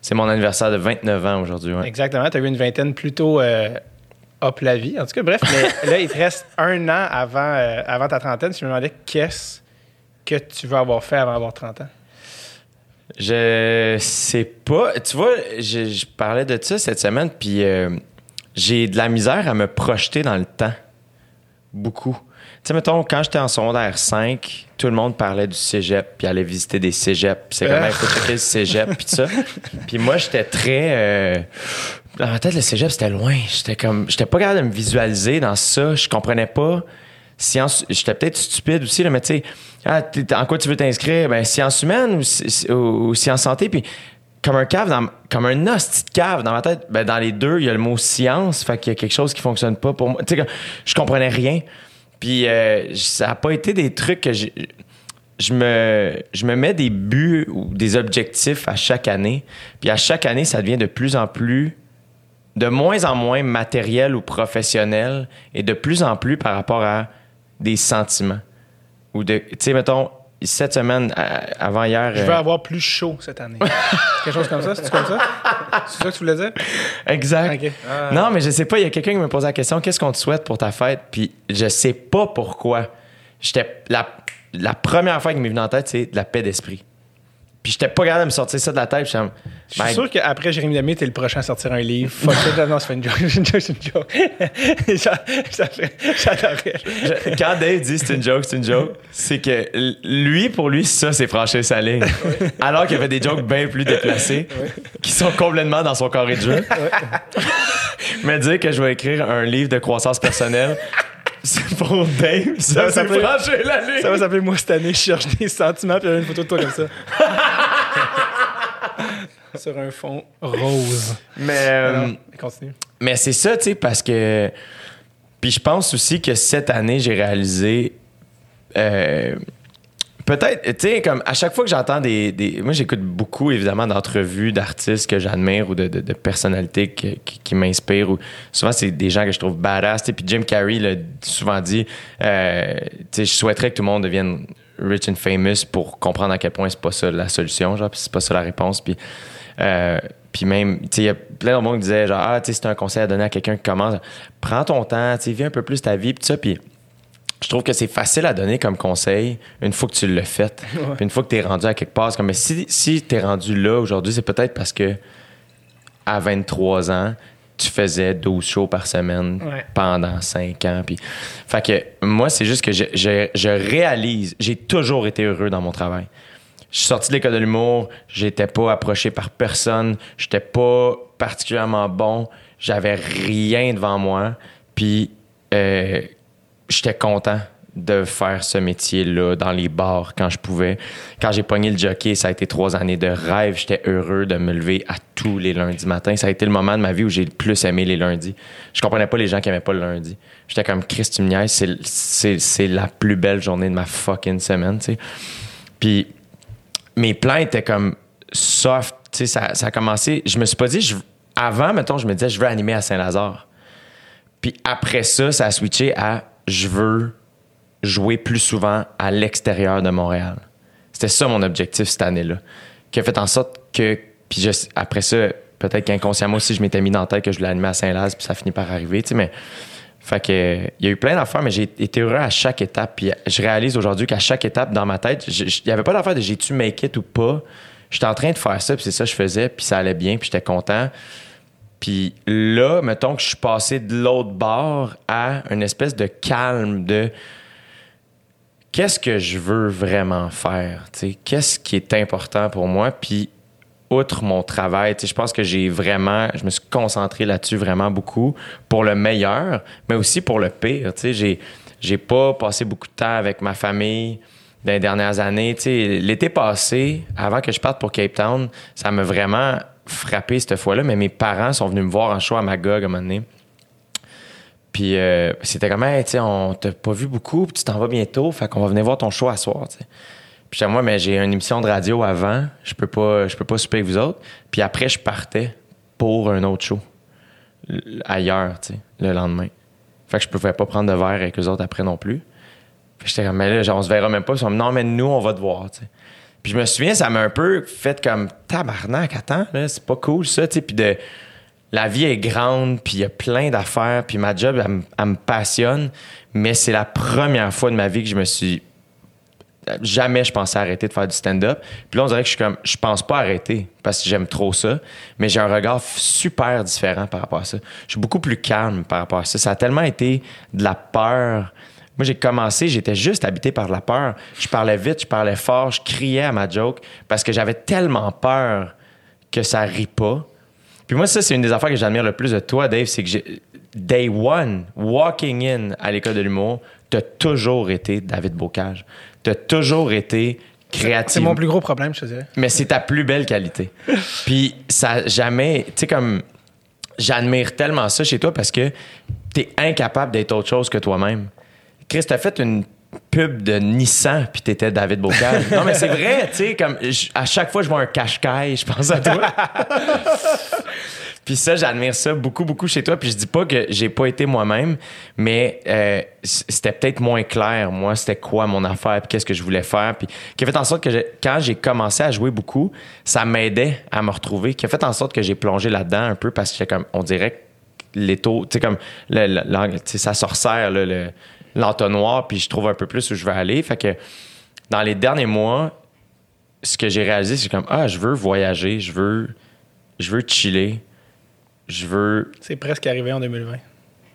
C'est mon anniversaire de 29 ans aujourd'hui. Ouais. Exactement. Tu as eu une vingtaine plutôt euh, up la vie. En tout cas, bref, mais là, il te reste un an avant, euh, avant ta trentaine. Je me demandais qu'est-ce que tu veux avoir fait avant d'avoir 30 ans? Je sais pas. Tu vois, je, je parlais de ça cette semaine, puis euh, j'ai de la misère à me projeter dans le temps. Beaucoup. Tu sais, mettons, quand j'étais en secondaire 5, tout le monde parlait du cégep, puis allait visiter des cégeps. Puis c'est comme, Ah. il faut checker le cégep, puis ça. Puis moi, j'étais très. euh, dans ma tête, le cégep, c'était loin. J'étais comme. J'étais pas capable de me visualiser dans ça. Je comprenais pas. Science. J'étais peut-être stupide aussi, mais tu sais, ah, en quoi tu veux t'inscrire? Ben, sciences humaines ou, ou, sciences santé? Puis comme un cave, dans, comme un hostie de cave dans ma tête, ben, dans les deux, il y a le mot science, fait qu'il y a quelque chose qui fonctionne pas pour moi. Tu sais, je comprenais rien. Puis euh, ça a pas été des trucs que j'ai je me, je me mets des buts ou des objectifs à chaque année. Puis à chaque année, ça devient de plus en plus, de moins en moins matériel ou professionnel et de plus en plus par rapport à des sentiments. Ou de, tu sais, mettons, cette semaine, avant hier. Je veux euh, avoir plus chaud cette année. Quelque chose comme ça? C'est comme ça? C'est ça que tu voulais dire? Exact. Ok. Non, mais je sais pas, il y a quelqu'un qui me posait la question qu'est-ce qu'on te souhaite pour ta fête? Puis je sais pas pourquoi. J'étais la, la première fois qui m'est venue en tête, c'est de la paix d'esprit. Puis j'étais pas capable de me sortir ça de la tête. puis Je suis ben, sûr qu'après Jérémy Demé, t'es le prochain à sortir un livre. Fuck it, non, c'est une joke, c'est une joke, c'est une joke. J'a- j'adorais- quand Dave dit c'est une joke, c'est une joke, c'est que lui, pour lui, ça, c'est franchir sa ligne. Alors qu'il y avait des jokes bien plus déplacés qui sont complètement dans son carré de jeu. Mais dire que je vais écrire un livre de croissance personnelle, c'est pour Dave, ça, va s'appeler-. Ça va s'appeler Moi cette année, je cherche des sentiments, puis il y a une photo de toi comme ça. Sur un fond rose. Mais, euh, Alors, continue. mais c'est ça, tu sais, parce que. Puis je pense aussi que cette année, j'ai réalisé. euh, Peut-être, tu sais, comme à chaque fois que j'entends des, des- Moi, j'écoute beaucoup, évidemment, d'entrevues d'artistes que j'admire ou de, de- personnalités qui, qui- m'inspirent. Ou souvent, c'est des gens que je trouve badass. Puis Jim Carrey l'a souvent dit euh, tu sais, je souhaiterais que tout le monde devienne rich and famous pour comprendre à quel point c'est pas ça la solution, genre, puis c'est pas ça la réponse. Puis. euh, puis même, tu sais, il y a plein de monde qui disaient genre, ah, tu sais, c'est un conseil à donner à quelqu'un qui commence. Prends ton temps, tu sais, vis un peu plus ta vie, puis ça. Puis je trouve que c'est facile à donner comme conseil une fois que tu l'as fait. Puis une fois que tu es rendu à quelque part, comme, mais si, si tu es rendu là aujourd'hui, c'est peut-être parce que à 23 ans, tu faisais 12 shows par semaine Ouais. pendant 5 ans. Puis, fait que moi, c'est juste que je, je- je réalise, j'ai toujours été heureux dans mon travail. Je suis sorti de l'école de l'humour, j'étais pas approché par personne, j'étais pas particulièrement bon, j'avais rien devant moi, puis euh, j'étais content de faire ce métier-là dans les bars quand je pouvais. Quand j'ai pogné le jockey, ça a été trois années de rêve. J'étais heureux de me lever à tous les lundis matins. Ça a été le moment de ma vie où j'ai le plus aimé les lundis. Je comprenais pas les gens qui aimaient pas le lundi. J'étais comme Christ, c'est- la plus belle journée de ma fucking semaine, tu sais. Puis mes plans étaient comme soft. Tu sais, ça, a commencé. Je me suis pas dit. avant, mettons, je me disais, je veux animer à Saint-Lazare. Puis après ça, ça a switché à je veux jouer plus souvent à l'extérieur de Montréal. C'était ça mon objectif cette année-là. Qui a fait en sorte que. Puis après ça, peut-être qu'inconsciemment aussi, je m'étais mis dans la tête que je voulais animer à Saint-Laz, puis ça finit par arriver, mais. Fait que, il y a eu plein d'affaires, mais j'ai été heureux à chaque étape. Puis je réalise aujourd'hui qu'à chaque étape dans ma tête, il n'y avait pas d'affaire de j'ai-tu make it ou pas. J'étais en train de faire ça, puis c'est ça que je faisais, puis ça allait bien, puis j'étais content. Puis là, mettons que je suis passé de l'autre bord à une espèce de calme de qu'est-ce que je veux vraiment faire, qu'est-ce qui est important pour moi, puis outre mon travail, je pense que j'ai vraiment, je me suis concentré là-dessus vraiment beaucoup pour le meilleur, mais aussi pour le pire, j'ai, j'ai pas passé beaucoup de temps avec ma famille dans les dernières années, l'été passé, avant que je parte pour Cape Town, ça m'a vraiment frappé cette fois-là, mais mes parents sont venus me voir en show à Magog à un moment donné. Puis euh, c'était comme, hey, on t'a pas vu beaucoup, puis tu t'en vas bientôt, fait qu'on va venir voir ton show à soir, tu sais. Puis moi, mais j'ai une émission de radio avant, je peux pas, je peux pas souper avec vous autres. Puis après, je partais pour un autre show ailleurs, le lendemain. Fait que je pouvais pas prendre de verre avec eux autres après non plus. Puis j'étais comme, mais là, genre, on se verra même pas. Ils sont non, mais nous, on va te voir. Puis je me souviens, ça m'a un peu fait comme, tabarnak, attends, c'est pas cool ça, tu sais. Puis de, la vie est grande, puis il y a plein d'affaires, puis ma job, elle, me- elle me passionne, mais c'est la première fois de ma vie que je me suis. Jamais je pensais arrêter de faire du stand-up. Puis là, on dirait que je suis comme. Je pense pas arrêter parce que j'aime trop ça, mais j'ai un regard super différent par rapport à ça. Je suis beaucoup plus calme par rapport à ça. Ça a tellement été de la peur. Moi, j'ai commencé, j'étais juste habité par la peur. Je parlais vite, je parlais fort, je criais à ma joke parce que j'avais tellement peur que ça rit pas. Puis moi, ça, c'est une des affaires que j'admire le plus de toi, Dave, c'est que j'ai- day one, walking in à l'école de l'humour, t'as toujours été David Bocage. T'as toujours été créatif. C'est mon plus gros problème, je te dirais. Mais c'est ta plus belle qualité. Puis ça jamais, tu sais comme j'admire tellement ça chez toi parce que t'es incapable d'être autre chose que toi-même. Chris, t'as fait une pub de Nissan puis t'étais David Bocage. non mais c'est vrai, tu sais comme à chaque fois je vois un cache-caille, je pense à toi. Puis ça, j'admire ça beaucoup, beaucoup chez toi. Puis je dis pas que j'ai pas été moi-même, mais euh, c'était peut-être moins clair, moi, c'était quoi mon affaire, puis qu'est-ce que je voulais faire. Puis qui a fait en sorte que quand j'ai commencé à jouer beaucoup, ça m'aidait à me retrouver. Qui a fait en sorte que j'ai plongé là-dedans un peu parce que comme, on dirait que les taux, tu sais, comme, le, le- sais, ça sorcière, là, le- l'entonnoir, puis je trouve un peu plus où je veux aller. Fait que dans les derniers mois, ce que j'ai réalisé, c'est comme, ah, je veux voyager, je veux, je veux chiller, je veux. C'est presque arrivé en 2020.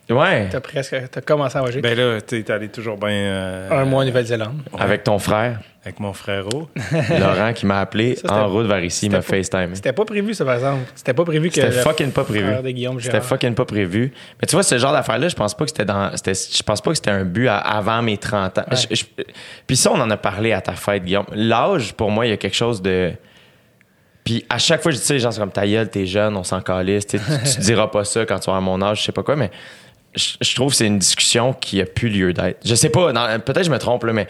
Ouais, T'as presque t'as commencé à voyager. Ben là, t'es allé toujours bien. euh, un mois en Nouvelle-Zélande. avec ton frère, Avec mon frérot. Laurent, qui m'a appelé Ça, en route vers ici, il m'a FaceTime. C'était pas prévu, ça, par exemple. C'était pas prévu que. C'était fucking pas prévu. C'était fucking pas prévu. Mais tu vois, ce genre d'affaire-là, je pense pas que c'était dans. c'était- Je pense pas que c'était un but à- avant mes 30 ans. Ouais. Je- je- puis ça, on en a parlé à ta fête, Guillaume. L'âge, pour moi, il y a quelque chose de. Puis à chaque fois, je dis ça, les gens sont comme ta gueule, t'es jeune, on s'en calisse. Tu, tu, tu te diras pas ça quand tu vas à mon âge, je sais pas quoi, mais je, je trouve que c'est une discussion qui a plus lieu d'être. Je sais pas, peut-être que je me trompe, là, mais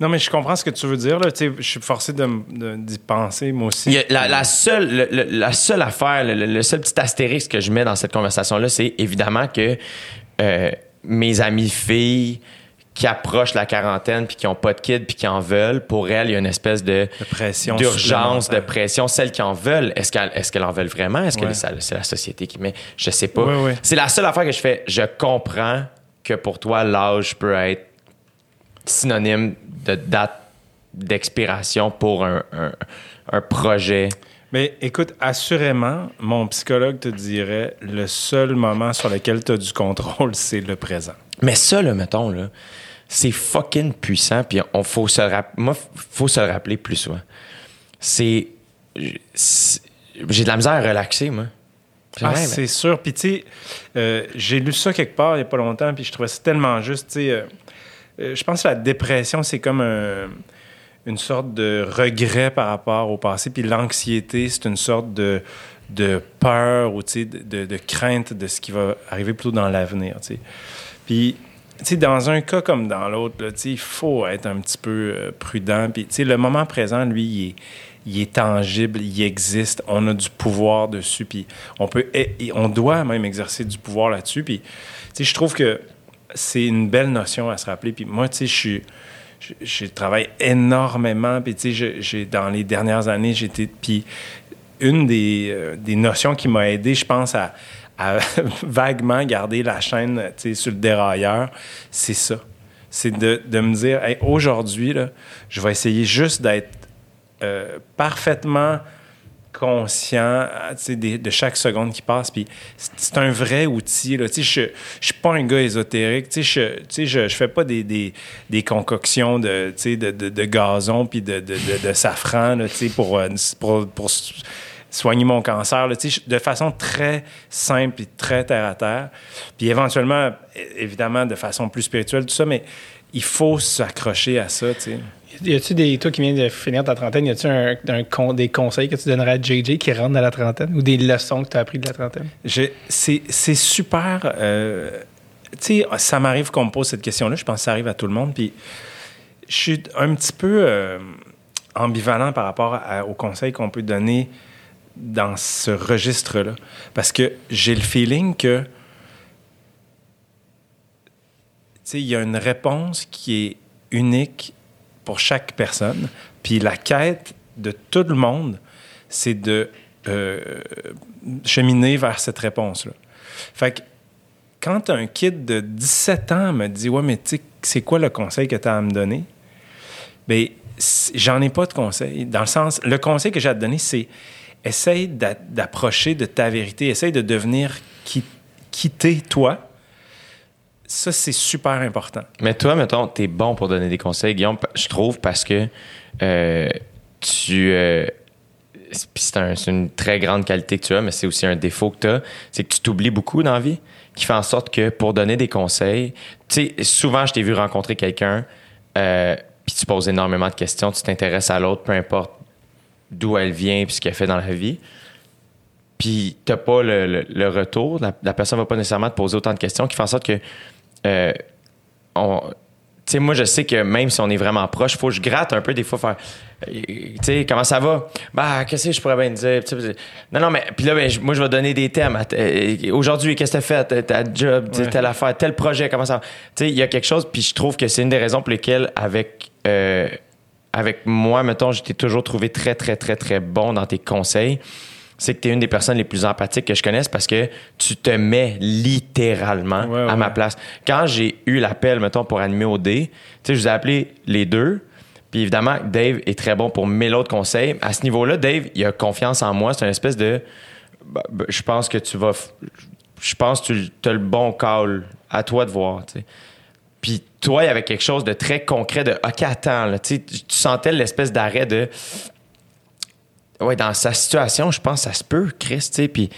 Non, mais je comprends ce que tu veux dire. Là. Je suis forcé de m- de- d'y penser, moi aussi. La, la seule, le- le- la seule affaire, le, seul petit astérisque que je mets dans cette conversation-là, c'est évidemment que euh, mes amies filles qui approchent la quarantaine puis qui ont pas de kids puis qui en veulent, pour elles, il y a une espèce de pression d'urgence, de pression. Celles qui en veulent, est-ce qu'elles est-ce qu'elles en veulent vraiment? Est-ce que Ouais. c'est c'est la société qui met? Je sais pas. Ouais, ouais. C'est la seule affaire que je fais. Je comprends que pour toi, l'âge peut être synonyme de date d'expiration pour un, un- un projet. Mais écoute, assurément, mon psychologue te dirait le seul moment sur lequel tu as du contrôle, c'est le présent. Mais ça, là, mettons, là, c'est fucking puissant. Puis on faut se moi, faut se le rappeler plus souvent. C'est. J'ai de la misère à relaxer, moi. Ah, c'est sûr. Puis, tu sais, euh, j'ai lu ça quelque part il n'y a pas longtemps, puis je trouvais ça tellement juste. Tu sais, euh, euh, je pense que la dépression, c'est comme un- une sorte de regret par rapport au passé. Puis l'anxiété, c'est une sorte de, de peur ou, tu sais, de, de- de crainte de ce qui va arriver plutôt dans l'avenir, tu sais. Puis, dans un cas comme dans l'autre, il faut être un petit peu euh, prudent. Puis, le moment présent, lui, il est, tangible, il existe, on a du pouvoir dessus, puis on peut, et- on doit même exercer du pouvoir là-dessus. Puis, je trouve que c'est une belle notion à se rappeler. Puis moi, tu sais, je suis, je, travaille énormément. Puis, dans les dernières années, j'étais, puis une des, euh, des notions qui m'a aidé, je pense, à, à vaguement garder la chaîne sur le dérailleur, c'est ça. C'est de, de me dire, Hey, aujourd'hui, je vais essayer juste d'être euh, parfaitement conscient des- de chaque seconde qui passe. Puis c'est- un vrai outil. Là. Je ne suis pas un gars ésotérique. Je sais, je, je fais pas des, des, des concoctions de, de, de, de gazon puis de, de, de, de safran là, pour, euh, soigner mon cancer. Là, de façon très simple et très terre-à-terre. Puis éventuellement, évidemment, de façon plus spirituelle, tout ça, mais il faut s'accrocher à ça. tu sais. Y a-tu des. Toi qui viens de finir ta trentaine, y a-tu un, un con- des conseils que tu donnerais à JJ qui rentre dans la trentaine ou des leçons que tu as appris de la trentaine? C'est c'est super. euh, tu sais, ça m'arrive qu'on me pose cette question-là. Je pense que ça arrive à tout le monde. Puis je suis un petit peu euh, ambivalent par rapport à- aux conseils qu'on peut donner dans ce registre-là. Parce que j'ai le feeling que. Tu sais, il y a une réponse qui est unique pour chaque personne. Puis la quête de tout le monde, c'est de euh, cheminer vers cette réponse-là. Fait que quand un kid de 17 ans me dit Ouais, mais tu sais, c'est quoi le conseil que tu as à me donner? Bien, j'en ai pas de conseil. Dans le sens, le conseil que j'ai à te donner, c'est essaye d'a- d'approcher de ta vérité, essaye de devenir qui, qui toi. Ça, c'est super important. Mais toi, mettons, t'es bon pour donner des conseils, Guillaume, je trouve, parce que euh, tu. euh, c'est une très grande qualité que tu as, mais c'est aussi un défaut que tu as. C'est que tu t'oublies beaucoup dans la vie, qui fait en sorte que pour donner des conseils, tu sais, souvent, je t'ai vu rencontrer quelqu'un, euh, puis tu poses énormément de questions, tu t'intéresses à l'autre, peu importe d'où elle vient, puis ce qu'elle fait dans la vie. Puis t'as pas le, le- le retour, la, la personne va pas nécessairement te poser autant de questions, qui fait en sorte que euh, on- tu sais, moi, je sais que même si on est vraiment proche, il faut que je gratte un peu des fois, faire, euh, tu sais, comment ça va? Bah, qu'est-ce que je pourrais bien te dire? Non, non, mais puis là, ben, moi, je vais donner des thèmes. euh, Aujourd'hui, qu'est-ce que tu as fait? Ta job, Ouais. telle affaire, tel projet, comment ça va? Tu sais, il y a quelque chose, puis je trouve que c'est une des raisons pour lesquelles, avec, euh, avec moi, mettons, je t'ai toujours trouvé très, très, très, très bon dans tes conseils c'est que tu es une des personnes les plus empathiques que je connaisse parce que tu te mets littéralement Ouais, à ouais. ma place. Quand j'ai eu l'appel, mettons, pour animer au D, tu sais, je vous ai appelé les deux, Puis évidemment, Dave est très bon pour mille autres conseils. À ce niveau-là, Dave, il a confiance en moi. C'est une espèce de. bah, bah, Je pense que tu vas. Je pense que tu as le bon call. À toi de voir, tu sais. Puis toi, il y avait quelque chose de très concret de OK, attends, là, tu sentais l'espèce d'arrêt de. Ouais, dans sa situation, je pense que ça se peut, Chris, tu. Puis,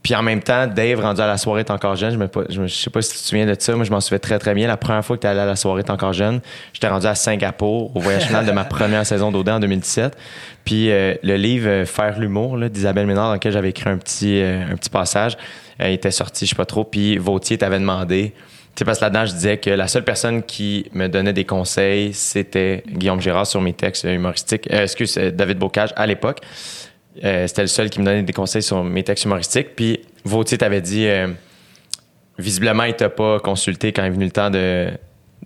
puis en même temps, Dave, rendu à la soirée, est encore jeune. Je, me, je, sais pas si tu te souviens de ça. Moi, je m'en souviens très, très bien. La première fois que tu allé à la soirée, t'es encore jeune. J'étais rendu à Singapour au voyage final de ma première saison d'Odé en 2017. Puis euh, le livre euh, Faire l'humour d'Isabelle Ménard, dans lequel j'avais écrit un petit, euh, un petit passage, il était sorti, je sais pas trop. Puis Vautier t'avait demandé. Sais, parce que là-dedans, je disais que la seule personne qui me donnait des conseils, c'était Guillaume Girard sur mes textes humoristiques. Euh, excuse, euh, David Bocage à l'époque. Euh, c'était le seul qui me donnait des conseils sur mes textes humoristiques. Puis Vautier t'avait dit, euh, visiblement, il t'a pas consulté quand il est venu le temps de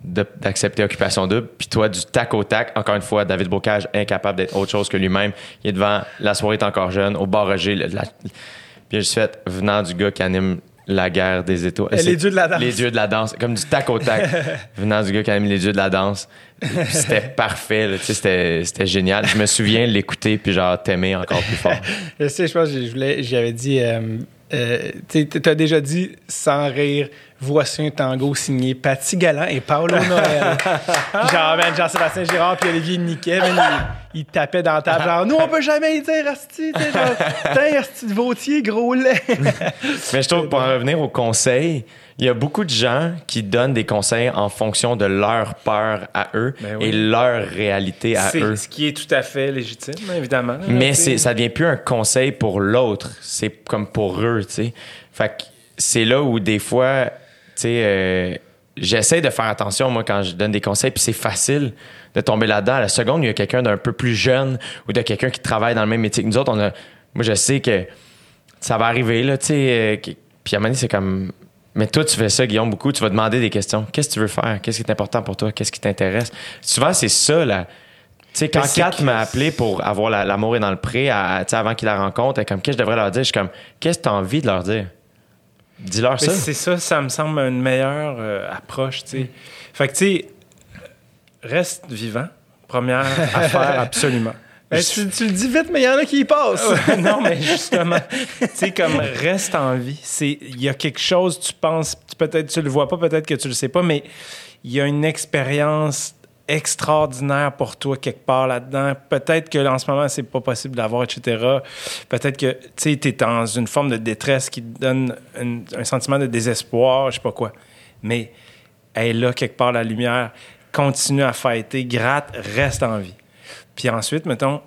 d'accepter Occupation Double. Puis toi, du tac au tac, encore une fois, David Bocage, incapable d'être autre chose que lui-même. Il est devant La soirée est encore jeune, au bar Roger. la- Puis j'ai juste fait, venant du gars qui anime la guerre des étoiles. Les dieux de la danse. Les dieux de la danse. Comme du tac au tac. venant du gars qui anime les dieux de la danse. C'était parfait, c'était c'était génial. Je me souviens l'écouter, puis genre t'aimer encore plus fort. Je sais, je pense que je voulais- j'avais dit. Euh, euh, tu as déjà dit sans rire, voici un tango signé Patty Galland et Paolo Noël. Genre, man, Jean-Sébastien Girard puis Olivier Niquet, man, ils, ils tapaient dans la table. Genre, nous, on peut jamais y dire, Asti, genre, Asti de Vautier, gros lait. Mais je trouve que pour en revenir aux conseils, il y a beaucoup de gens qui donnent des conseils en fonction de leur peur à eux Ben oui. et leur réalité à eux. ce qui est tout à fait légitime, évidemment. là, Mais c'est, ça devient plus un conseil pour l'autre, c'est comme pour eux, tu sais. Fait que c'est là où des fois, sais, euh, j'essaie de faire attention, moi, quand je donne des conseils, puis c'est facile de tomber là-dedans. À la seconde, il y a quelqu'un d'un peu plus jeune ou de quelqu'un qui travaille dans le même métier que nous autres. On a, moi, je sais que ça va arriver, là, tu sais. euh, puis à un moment donné, c'est comme... Mais toi, tu fais ça, Guillaume, beaucoup. Tu vas demander des questions. Qu'est-ce que tu veux faire? Qu'est-ce qui est important pour toi? Qu'est-ce qui t'intéresse? Souvent, c'est ça, là. Tu sais, quand c'est Kat m'a appelé pour avoir la- l'amour est dans le pré, à- avant qu'il la rencontre, elle comme, qu'est-ce que je devrais leur dire? Je suis comme, qu'est-ce que tu as envie de leur dire? Dis-leur ça. c'est ça, ça me semble une meilleure euh, approche, tu sais. Fait que, tu sais, reste vivant. Première affaire, absolument. Ben, tu, tu le dis vite, mais il y en a qui y passent. non, mais justement, tu sais, comme reste en vie. Il y a quelque chose, tu penses, peut-être tu le vois pas, peut-être que tu le sais pas, mais il y a une expérience extraordinaire pour toi quelque part là-dedans. Peut-être que en ce moment, c'est pas possible d'avoir, etc. Peut-être que, tu t'es dans une forme de détresse qui te donne un, un sentiment de désespoir, je sais pas quoi. Mais elle est là, quelque part, la lumière. Continue à fighter, gratte, reste en vie. Puis ensuite, mettons,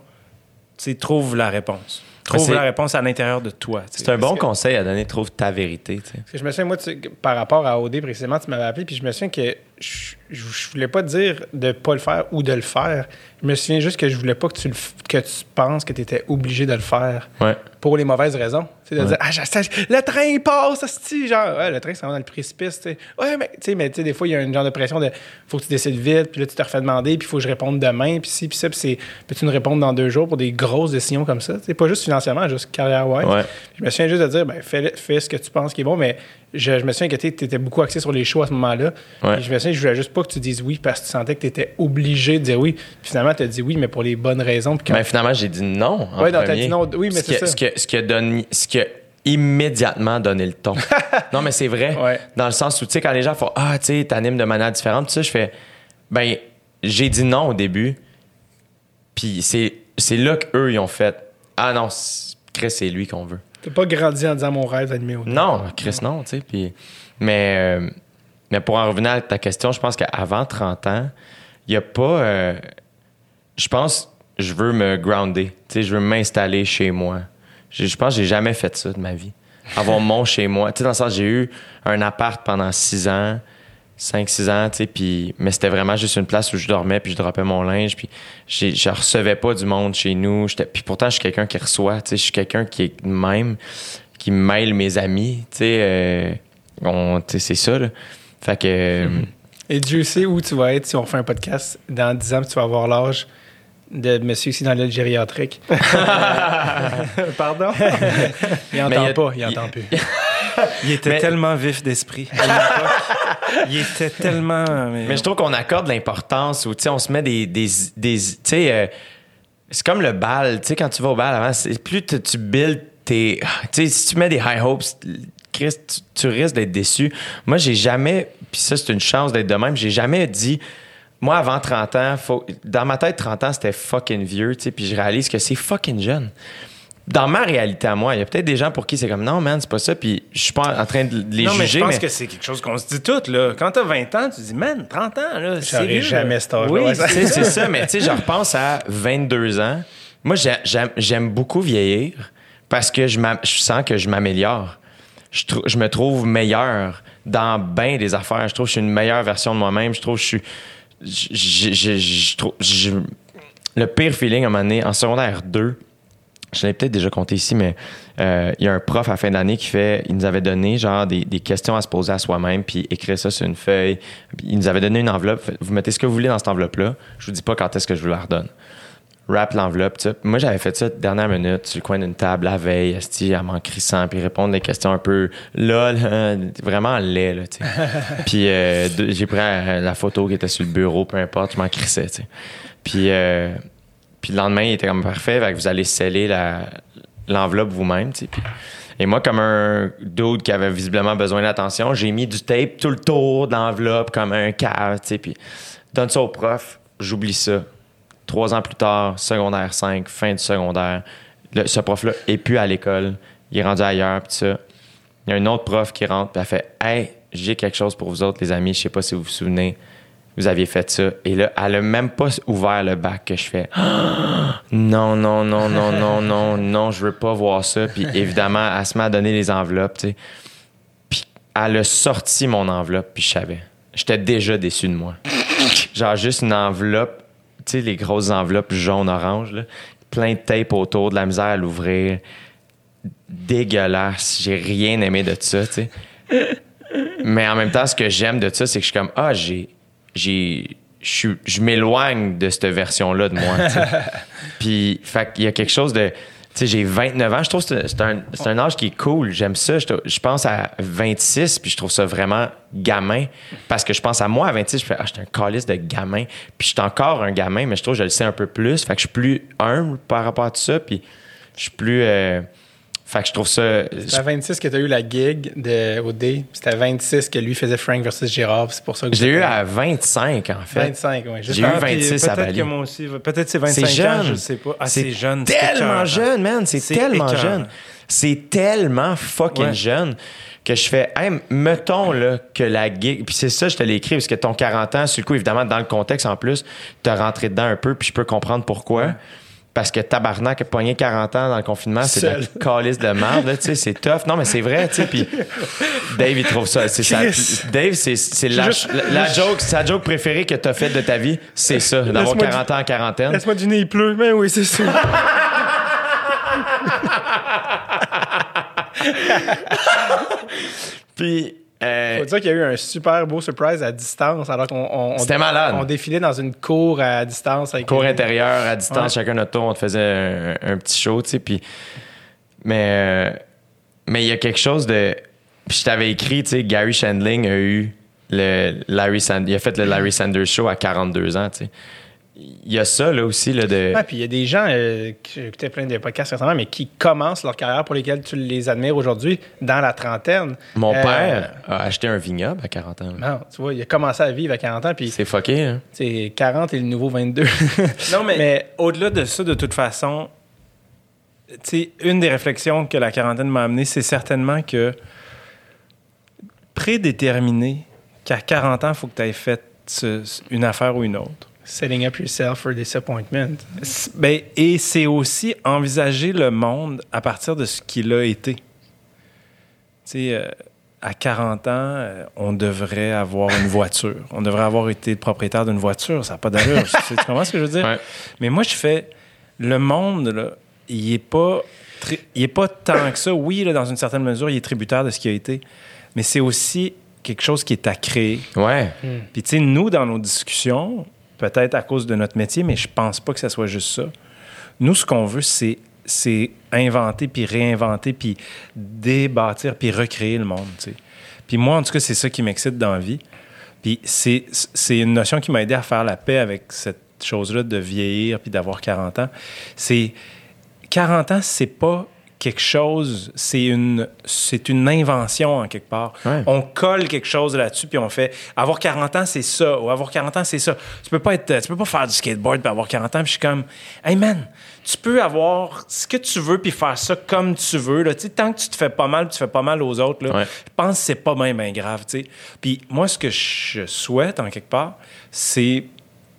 tu sais, trouve la réponse. Trouve la réponse à l'intérieur de toi. C'est un bon que- conseil à donner, trouve ta vérité. Parce que je me souviens, moi, tu- par rapport à OD précisément, tu m'avais appelé, puis je me souviens que je, je, je voulais pas te dire de pas le faire ou de le faire. Je me souviens juste que je voulais pas que tu, le que tu penses que tu étais obligé de le faire Ouais. pour les mauvaises raisons. Tu de Ouais. dire, ah, le train, il passe, asti, genre, ouais, le train, ça va dans le précipice, tu sais. Ouais, mais, tu sais, mais tu sais, des fois, il y a un genre de pression de, faut que tu décides vite, puis là, tu te refais demander, puis il faut que je réponde demain, puis si, puis ça, puis c'est, peux-tu nous répondre dans deux jours pour des grosses décisions comme ça? Sais, pas juste financièrement, juste carrière-wise. Ouais. Je me souviens juste de dire, ben, fais, fais ce que tu penses qui est bon, mais je, je me souviens que tu étais beaucoup axé sur les shows à ce moment-là. Ouais. Je me souviens, je voulais juste pas que tu dises oui parce que tu sentais que tu étais obligé de dire oui. Puis finalement, tu as dit oui, mais pour les bonnes raisons. Puis quand- Mais finalement, j'ai dit non. Ouais, non, t'as premier. dit non. Oui, mais Ce qui c'est ça. Ce qui, ce ce qui a immédiatement donné le ton. non, mais c'est vrai. Ouais. Dans le sens où, tu sais, quand les gens font Ah, tu sais, t'animes de manière différente, tu sais, je fais Ben, j'ai dit non au début. Puis c'est, là qu'eux, ils ont fait Ah non, Chris, c'est lui qu'on veut. T'as pas grandi en disant mon rêve d'animer au Non, Chris, non, tu sais. Puis, mais, euh, mais pour en revenir à ta question, je pense qu'avant 30 ans, il n'y a pas. euh, je pense, je veux me grounder. Tu sais, je veux m'installer chez moi. Je, je pense que j'ai jamais fait ça de ma vie. Avoir mon chez moi. Tu sais, dans le sens, j'ai eu un appart pendant 6 ans. 5-6 ans, tu sais, puis... Mais c'était vraiment juste une place où je dormais, puis je droppais mon linge, puis j'ai- je recevais pas du monde chez nous. J'étais- Puis pourtant, je suis quelqu'un qui reçoit, tu sais, je suis quelqu'un qui est même, qui mêle mes amis, tu sais. euh, on- tu sais, c'est ça, là. Fait que... Et Dieu sait où tu vas être si on refait un podcast dans 10 ans, puis tu vas avoir l'âge de monsieur ici dans l'aile gériatrique. Pardon? Il entend Mais il y a- pas, il il- entend plus. Il était Mais- tellement vif d'esprit. Il était tellement. Mais, je trouve qu'on accorde l'importance sais, on se met des. des, des euh, c'est comme le bal. Tu sais, quand tu vas au bal avant, plus tu builds tes. Tu sais, si tu mets des high hopes, Chris, tu, tu risques d'être déçu. Moi, j'ai jamais. Puis ça, c'est une chance d'être de même. J'ai jamais dit. Moi, avant 30 ans, faut, dans ma tête, 30 ans, c'était fucking vieux, tu sais, puis je réalise que c'est fucking jeune. Dans ma réalité à moi, il y a peut-être des gens pour qui c'est comme non, man, c'est pas ça, puis je suis pas en train de les non, mais juger. je pense mais- que c'est quelque chose qu'on se dit toutes, là. Quand t'as 20 ans, tu dis, man, 30 ans, là, c'est jamais là. cet Oui, c'est ça, mais tu sais, je repense à 22 ans. Moi, j'ai- j'aime j'aime beaucoup vieillir parce que je, sens que je m'améliore. Je, me trouve meilleur dans bien des affaires. Je trouve que je suis une meilleure version de moi-même. Je trouve que je suis. je- je- je- je trouve- je- le pire feeling à un moment donné, en secondaire 2, je l'ai peut-être déjà compté ici, mais euh, il y a un prof à la fin d'année qui fait, il nous avait donné genre des, des questions à se poser à soi-même, puis écrire ça sur une feuille. Il nous avait donné une enveloppe. Vous mettez ce que vous voulez dans cette enveloppe-là. Je vous dis pas quand est-ce que je vous la redonne. Wrap l'enveloppe. Moi, j'avais fait ça dernière minute sur le coin d'une table la veille, esti, à m'en crissant, puis répondre des questions un peu là, là, vraiment laid, là, tu sais. puis euh, j'ai pris euh, la photo qui était sur le bureau, peu importe, je m'en crissais, tu sais. Puis, euh, puis le lendemain, il était comme parfait, vous allez sceller l'enveloppe vous-même, et moi, comme un dude qui avait visiblement besoin d'attention, j'ai mis du tape tout le tour de l'enveloppe comme un cave. Puis donne ça au prof, j'oublie ça. Trois ans plus tard, secondaire 5, fin du secondaire, ce prof-là est plus à l'école. Il est rendu ailleurs, tout ça. Il y a un autre prof qui rentre, puis elle fait Hey, j'ai quelque chose pour vous autres, les amis. Je sais pas si vous vous souvenez. Vous aviez fait ça. Et là, elle a même pas ouvert le bac que je fais. Non, non, non, non, non, non, non, je veux pas voir ça. Puis évidemment, elle se met à donner les enveloppes, tu sais. Puis elle a sorti mon enveloppe, puis je savais. J'étais déjà déçu de moi. Genre juste une enveloppe, tu sais, les grosses enveloppes jaune-orange, là, plein de tape autour, de la misère à l'ouvrir. Dégueulasse. J'ai rien aimé de ça, tu sais. Mais en même temps, ce que j'aime de ça, c'est que je suis comme, ah, j'ai. J'ai je m'éloigne de cette version-là de moi. Puis, fait qu'il y a quelque chose de. Tu sais, j'ai 29 ans. Je trouve que c'est un, c'est un âge qui est cool. J'aime ça. Je, je pense à 26, puis je trouve ça vraiment gamin. Parce que je pense à moi à 26, je fais, ah, je suis un calice de gamin. Puis je suis encore un gamin, mais je trouve que je le sais un peu plus. Fait que je suis plus humble par rapport à tout ça. Puis je suis plus. euh, fait que je trouve ça. C'est à 26 que tu as eu la gig de, au D. C'était à 26 que lui faisait Frank versus Gérard. C'est pour ça que Je l'ai eu à 25, en fait. 25, oui. J'ai eu Ah, puis 26 à Peut-être Bali. que moi aussi. Peut-être c'est 25 C'est ans, jeune. je sais pas. Ah, C'est jeune. c'est tellement jeune, man. C'est tellement jeune. C'est tellement fucking Ouais. jeune que je fais, hey, mettons là, que la gig. Puis c'est ça, je te l'ai écrit, parce que ton 40 ans, sur le coup, évidemment, dans le contexte en plus, t'as rentré dedans un peu, puis je peux comprendre pourquoi. Parce que tabarnak, pogner 40 ans dans le confinement, c'est de la calice de merde, tu sais, c'est tough. Non, mais c'est vrai, tu sais, puis Dave, il trouve ça. C'est ça. Dave, c'est la, juste- la, la joke, sa joke préférée que t'as faite de ta vie, c'est ça, d'avoir Laisse-moi 40 ans en quarantaine. Laisse-moi du nez, il pleut. Mais oui, c'est ça. Puis, euh, Faut dire qu'il y a eu un super beau surprise à distance alors qu'on on- on- C'était malade. On défilait dans une cour à distance avec cours intérieur, à distance, Ouais. chacun notre tour, on te faisait un, un petit show, tu sais. Puis, mais euh, mais il y a quelque chose de. Puis je t'avais écrit, tu sais, Gary Shandling a eu le Larry Sand... il a fait le Larry Sanders Show à 42 ans, tu sais. Il y a ça, là aussi, là, de. Ouais, puis il y a des gens euh, qui écoutaient plein de podcasts récemment, mais qui commencent leur carrière pour lesquels tu les admires aujourd'hui dans la trentaine. Mon Euh, père a acheté un vignoble à 40 ans. Non, tu vois, il a commencé à vivre à 40 ans, puis C'est fucké, hein? c'est 40 et le nouveau 22. Non, mais, Mais- au-delà de ça, de toute façon, tu sais, une des réflexions que la quarantaine m'a amené, c'est certainement que prédéterminer qu'à 40 ans, il faut que tu aies fait ce- une affaire ou une autre. Setting up yourself for disappointment. Ben, et c'est aussi envisager le monde à partir de ce qu'il a été. Tu sais, euh, à 40 ans, euh, on devrait avoir une voiture. On devrait avoir été propriétaire d'une voiture. Ça n'a pas d'allure. tu tu comprends ce que je veux dire? Ouais. Mais moi, je fais. Le monde, là, il est pas. tri- Il est pas tant que ça. Oui, là, dans une certaine mesure, il est tributaire de ce qui a été. Mais c'est aussi quelque chose qui est à créer. Ouais. Puis, tu sais, nous, dans nos discussions, peut-être à cause de notre métier, mais je pense pas que ça soit juste ça. Nous, ce qu'on veut, c'est c'est inventer, puis réinventer, puis débâtir, puis recréer le monde. Puis moi, en tout cas, c'est ça qui m'excite dans la vie. Puis c'est, c'est une notion qui m'a aidé à faire la paix avec cette chose-là de vieillir puis d'avoir 40 ans. C'est 40 ans, c'est pas quelque chose, c'est une, c'est une invention en quelque part. Ouais. On colle quelque chose là-dessus puis on fait avoir 40 ans, c'est ça, ou avoir 40 ans, c'est ça. Tu peux pas être, tu peux pas faire du skateboard puis avoir 40 ans puis je suis comme, hey man, tu peux avoir ce que tu veux puis faire ça comme tu veux. Là. Tant que tu te fais pas mal, tu fais pas mal aux autres, là, Ouais. je pense que c'est pas bien, grave. tu sais. Puis moi, ce que je souhaite en quelque part, c'est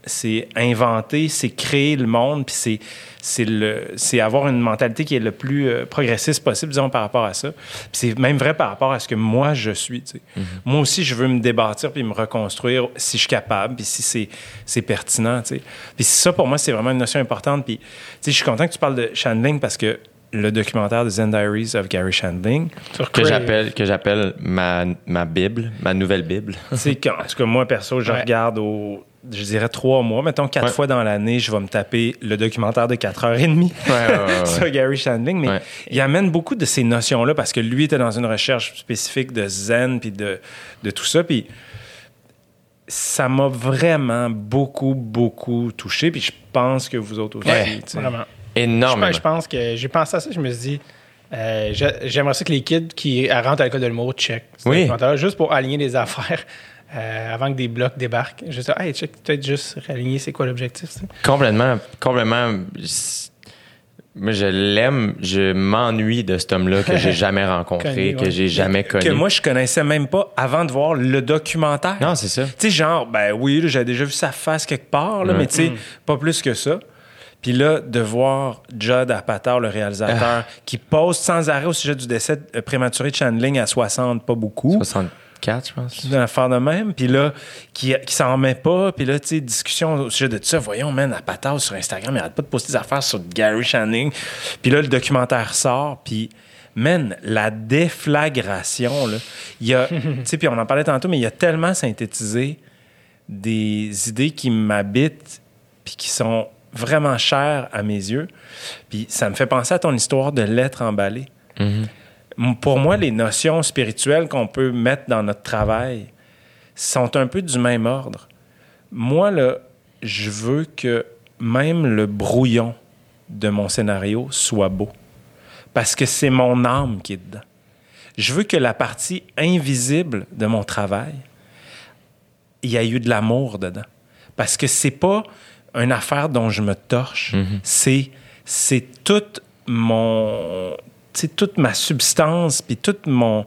c'est inventer, c'est créer le monde, puis c'est c'est le c'est avoir une mentalité qui est le plus euh, progressiste possible, disons, par rapport à ça. Puis c'est même vrai par rapport à ce que moi je suis. tu sais. Moi aussi, je veux me débattre puis me reconstruire si je suis capable, puis si c'est c'est pertinent. tu sais. Puis ça, pour moi, c'est vraiment une notion importante. Puis tu sais, je suis content que tu parles de Chandling parce que le documentaire de Zen Diaries of Gary Chandling, Sur Que j'appelle, que j'appelle ma, ma Bible, ma nouvelle Bible. c'est quand, en tout cas, moi, perso, je Ouais. regarde au, je dirais trois mois. Mettons, quatre Ouais. fois dans l'année, je vais me taper le documentaire de 4h30 Ouais, ouais, ouais, ouais. sur Gary Shandling. Mais Ouais. il amène beaucoup de ces notions-là parce que lui était dans une recherche spécifique de zen puis de, de tout ça. Puis ça m'a vraiment beaucoup, beaucoup touché. Puis je pense que vous autres aussi. Vraiment. Énormément. Je, je pense que j'ai pensé à ça, je me suis dit, euh, j'aimerais ça que les kids qui rentrent à l'école de l'humour check. Oui. Juste pour aligner les affaires euh, avant que des blocs débarquent. Juste, hey, check, peut-être juste réaligner, c'est quoi l'objectif. Complètement, complètement. Moi, je l'aime. Je m'ennuie de cet homme-là que j'ai jamais rencontré, Connu, que ouais. j'ai jamais connu. Que moi, je connaissais même pas avant de voir le documentaire. Non, c'est ça. Tu sais, genre, ben oui, j'avais déjà vu sa face quelque part, là, mais tu sais, pas plus que ça. Puis là, de voir Judd Apatow, le réalisateur, qui pose sans arrêt au sujet du décès euh, prématuré de Chandling à 60, pas beaucoup, 64, je pense. une affaire de même, puis là, qui, qui s'en remet pas, puis là, tu sais, discussion au sujet de tout ça. Voyons, man, Apatow sur Instagram, il arrête pas de poster des affaires sur Gary Chandling. Puis là, le documentaire sort, puis... Man, la déflagration, là, il y a, tu sais, puis on en parlait tantôt, mais il y a tellement synthétisé des idées qui m'habitent puis qui sont vraiment chères à mes yeux. Puis ça me fait penser à ton histoire de lettres emballées. Mhm. M- Pour moi, les notions spirituelles qu'on peut mettre dans notre travail sont un peu du même ordre. Moi, là, je veux que même le brouillon de mon scénario soit beau. Parce que c'est mon âme qui est dedans. Je veux que la partie invisible de mon travail, il y a eu de l'amour dedans. Parce que c'est pas une affaire dont je me torche. C'est c'est toute mon toute ma substance puis toute mon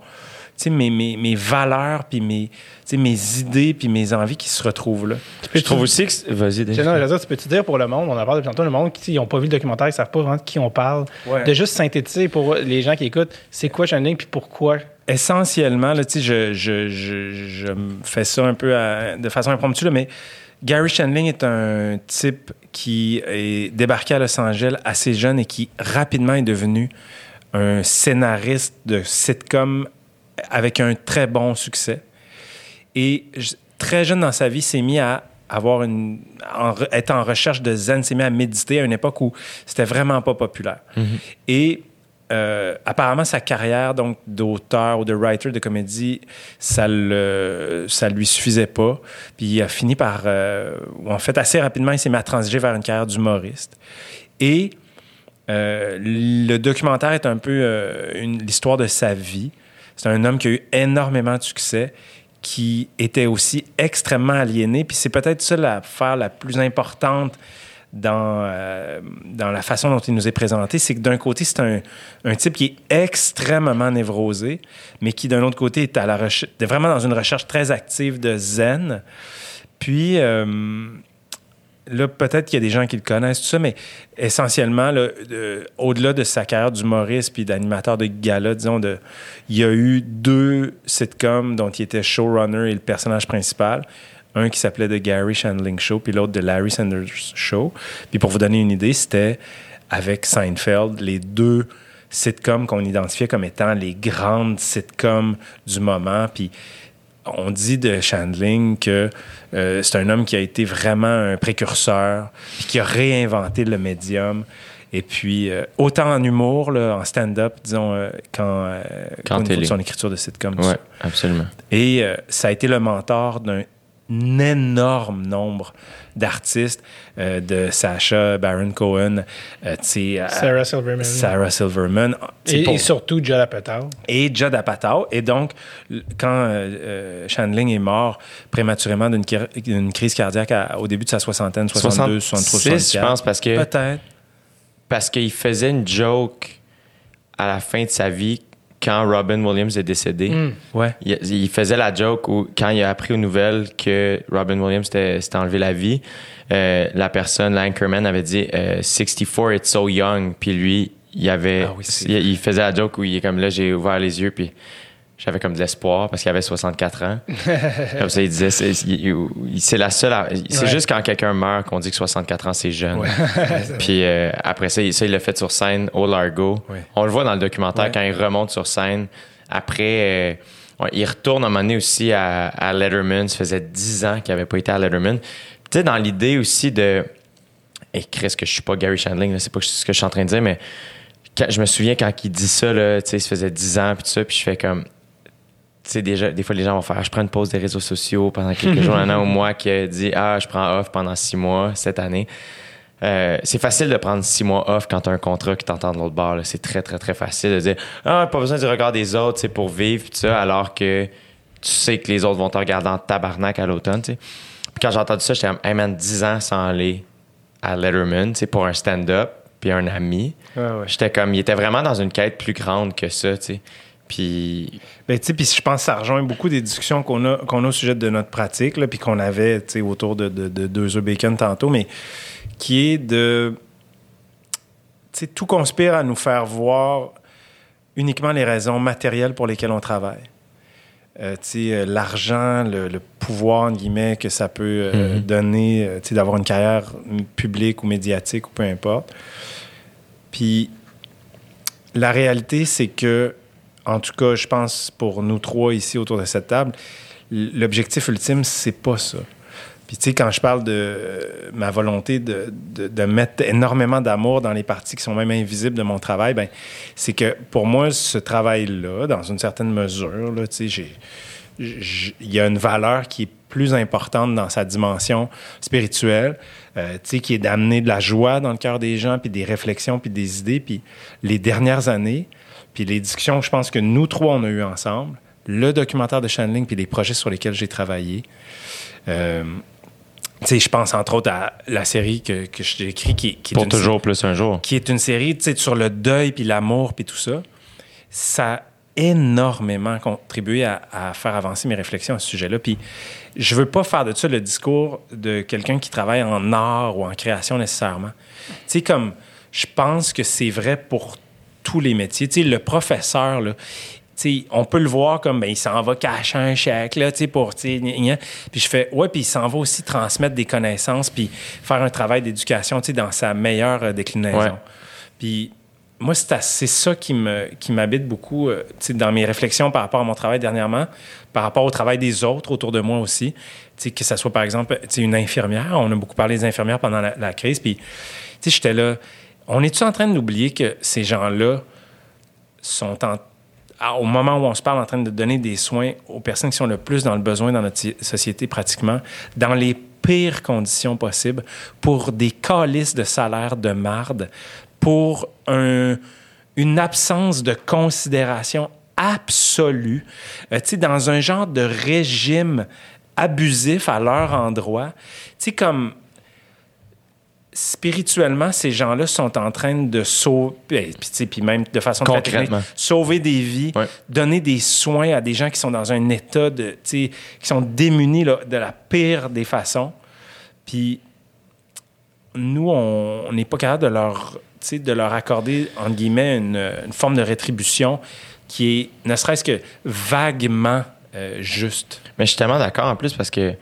mes, mes, mes valeurs puis mes mes idées puis mes envies qui se retrouvent là. Je trouve aussi que. Vas-y, dire, tu peux-tu dire pour le monde, on en parle depuis tantôt, le monde qui n'ont pas vu le documentaire, ils ne savent pas vraiment de qui on parle, Ouais. de juste synthétiser pour les gens qui écoutent, c'est quoi Chandling puis pourquoi? essentiellement, là, tu sais, je, je, je, je me fais ça un peu à- de façon impromptue, là, mais Gary Shandling est un type qui est débarqué à Los Angeles assez jeune et qui rapidement est devenu un scénariste de sitcom avec un très bon succès. Et très jeune dans sa vie, s'est mis à avoir une, en être en recherche de zen, s'est mis à méditer à une époque où c'était vraiment pas populaire. Et euh, apparemment, sa carrière donc d'auteur ou de writer de comédie, ça le, ça lui suffisait pas. Puis il a fini par, euh, en fait, assez rapidement, il s'est mis à transiger vers une carrière d'humoriste. Et euh, le documentaire est un peu euh, l'histoire de sa vie. C'est un homme qui a eu énormément de succès, qui était aussi extrêmement aliéné. Puis c'est peut-être ça l'affaire la plus importante dans, euh, dans la façon dont il nous est présenté. C'est que d'un côté, c'est un, un type qui est extrêmement névrosé, mais qui d'un autre côté est à la vraiment dans une recherche très active de zen. Puis, là, peut-être qu'il y a des gens qui le connaissent, tout ça, mais essentiellement, là, au-delà de sa carrière d'humoriste puis d'animateur de gala, disons, de, il y a eu deux sitcoms dont il était showrunner et le personnage principal. Un qui s'appelait The Gary Shandling Show, puis l'autre The Larry Sanders Show. Puis pour vous donner une idée, c'était avec Seinfeld, les deux sitcoms qu'on identifiait comme étant les grandes sitcoms du moment. Puis on dit de Chandling que euh, c'est un homme qui a été vraiment un précurseur, puis qui a réinventé le médium. Et puis, euh, autant en humour, là, en stand-up, disons, euh, niveau de télé. son écriture de sitcom. ça. absolument. Et euh, ça a été le mentor d'un énorme nombre d'artistes, euh, de Sacha Baron Cohen, euh, euh, Sarah Silverman. Sarah Silverman, Et, pour- et surtout Judd Apatow. et Judd Apatow. Et donc, quand Chandling est mort prématurément d'une crise cardiaque à- au début de sa soixantaine, 62, 63, 66, je pense, parce que Peut-être. parce qu'il faisait une joke à la fin de sa vie quand Robin Williams est décédé. Hmm. Ouais. Il, il faisait la joke où, quand il a appris aux nouvelles que Robin Williams s'était enlevé la vie, euh, la personne, l'anchorman, avait dit euh, 64, it's so young. Puis lui, il avait. Ah oui, c'est il, il faisait la joke où il est comme là, j'ai ouvert les yeux, puis j'avais comme de l'espoir parce qu'il avait 64 ans. comme ça, il disait, c'est il- il- c'est la seule. C'est Ouais. juste quand quelqu'un meurt qu'on dit que 64 ans, c'est jeune. Puis euh, après ça, il- ça, il l'a fait sur scène au Largo. Ouais. On le voit dans le documentaire quand il remonte sur scène. Après, euh, il retourne à un moment donné aussi à, à Letterman. Ça faisait 10 ans qu'il n'avait pas été à Letterman. Tu sais, dans l'idée aussi de. Et Chris, que je suis pas Gary Shandling, c'est pas ce que je suis en train de dire, mais quand- je me souviens quand il dit ça, là, tu sais, ça faisait 10 ans, puis tout ça, puis je fais comme. Tu sais, déjà, des fois, les gens vont faire Je prends une pause des réseaux sociaux pendant quelques jours, un an ou mois, qui a dit Ah, je prends off pendant six mois cette année. Euh, c'est facile de prendre six mois off quand tu as un contrat qui t'entend de l'autre bord. C'est très, très, très facile de dire Ah, pas besoin du regard des autres c'est pour vivre, tout ça, alors que tu sais que les autres vont te regarder en tabarnak à l'automne. Puis quand j'ai entendu ça, j'étais comme Hey man, 10 ans sans aller à Letterman, pour un stand-up, puis un ami. Ouais. J'étais comme, il était vraiment dans une quête plus grande que ça, tu sais. Puis, Ben, tu sais, puis je pense que ça rejoint beaucoup des discussions qu'on a, qu'on a au sujet de notre pratique, là, puis qu'on avait, tu sais, autour de, de, de deux œufs bacon tantôt, mais qui est de... Tu sais, tout conspire à nous faire voir uniquement les raisons matérielles pour lesquelles on travaille. Euh, tu sais, euh, l'argent, le, le pouvoir, entre guillemets, que ça peut euh, Mhm. donner, tu sais, d'avoir une carrière publique ou médiatique ou peu importe. Puis la réalité, c'est que, en tout cas, je pense pour nous trois ici autour de cette table, l'objectif ultime, c'est pas ça. Puis, tu sais, quand je parle de euh, ma volonté de, de- mettre énormément d'amour dans les parties qui sont même invisibles de mon travail, ben, c'est que pour moi, ce travail-là, dans une certaine mesure, tu sais, il y a une valeur qui est plus importante dans sa dimension spirituelle, euh, tu sais, qui est d'amener de la joie dans le cœur des gens, puis des réflexions, puis des idées. Puis les dernières années, puis les discussions que je pense que nous trois, on a eues ensemble, le documentaire de Shanling, puis les projets sur lesquels j'ai travaillé, euh, tu sais, je pense entre autres à la série que, que j'ai écrite, qui, qui est pour une toujours plus un jour. qui est une série tu sais, sur le deuil puis l'amour puis tout ça, ça a énormément contribué à, à faire avancer mes réflexions à ce sujet-là. Puis je veux pas faire de ça le discours de quelqu'un qui travaille en art ou en création nécessairement. Tu sais, comme je pense que c'est vrai pour tous les métiers. Tu sais, le professeur, là, on peut le voir comme ben, il s'en va cacher un chèque là, pour puis je fais ouais puis il s'en va aussi transmettre des connaissances puis faire un travail d'éducation dans sa meilleure euh, déclinaison. Ouais. Puis moi, c'est ça qui me qui m'habite beaucoup euh, dans mes réflexions par rapport à mon travail dernièrement, par rapport au travail des autres autour de moi aussi. Que ce soit par exemple une infirmière. On a beaucoup parlé des infirmières pendant la, la crise. Puis, j'étais là. On est-tu en train d'oublier que ces gens-là sont au moment où on se parle en train de donner des soins aux personnes qui sont le plus dans le besoin dans notre société pratiquement, dans les pires conditions possibles, pour des calices de salaire de marde, pour un- une absence de considération absolue, euh, dans un genre de régime abusif à leur endroit. Tu sais, comme spirituellement, ces gens-là sont en train de sauver, puis sais, puis même de façon très Concrètement. sauver des vies, Ouais. donner des soins à des gens qui sont dans un état de, tu sais, qui sont démunis là, de la pire des façons. Puis nous, on n'est pas capable de leur, de leur accorder, entre guillemets, une, une forme de rétribution qui est, ne serait-ce que vaguement euh, juste. Mais je suis tellement d'accord en plus parce que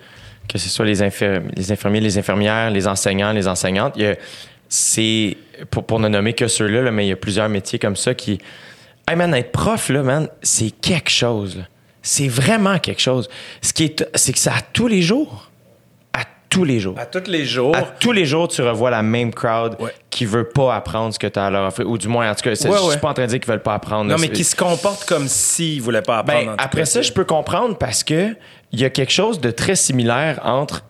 que ce soit les, infir- les infirmiers, les infirmières, les enseignants, les enseignantes, a- c'est pour, pour ne nommer que ceux-là, là, mais il y a plusieurs métiers comme ça qui. Hey man, être prof, là, man, c'est quelque chose. C'est vraiment quelque chose. Ce qui est, c'est que c'est à tous les jours. Tous les jours. À tous les jours. À tous les jours, tu revois la même crowd Ouais. qui veut pas apprendre ce que tu as à leur offrir. Ou du moins, en tout cas, Ouais, je ouais. suis pas en train de dire qu'ils veulent pas apprendre. Non, mais qui se comporte comme s'ils voulaient pas apprendre. ben, en tout après cas, ça, je peux comprendre parce que il y a quelque chose de très similaire entre,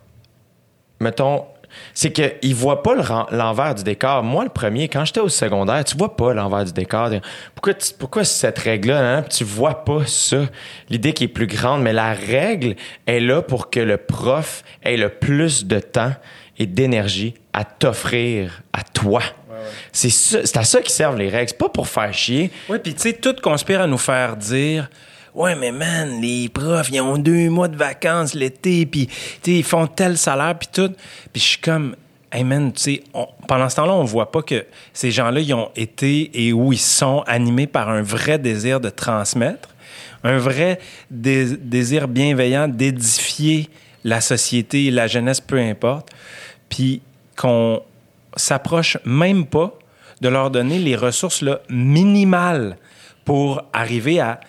mettons, c'est qu'ils voient pas l'envers du décor. Moi, le premier, quand j'étais au secondaire, tu vois pas l'envers du décor. Pourquoi, tu- pourquoi cette règle-là, hein? tu vois pas ça? L'idée qui est plus grande, mais la règle est là pour que le prof ait le plus de temps et d'énergie à t'offrir à toi. C'est à ça qu'ils servent les règles. C'est pas pour faire chier. Ouais, puis tu sais, tout conspire à nous faire dire Ouais, mais man, les profs, ils ont deux mois de vacances l'été, puis ils font tel salaire, puis tout. Puis je suis comme Hey man, tu sais, pendant ce temps-là, on voit pas que ces gens-là, ils ont été et où ils sont animés par un vrai désir de transmettre, un vrai dé- désir bienveillant d'édifier la société, la jeunesse, peu importe. Puis qu'on s'approche même pas de leur donner les ressources là, minimales pour arriver à,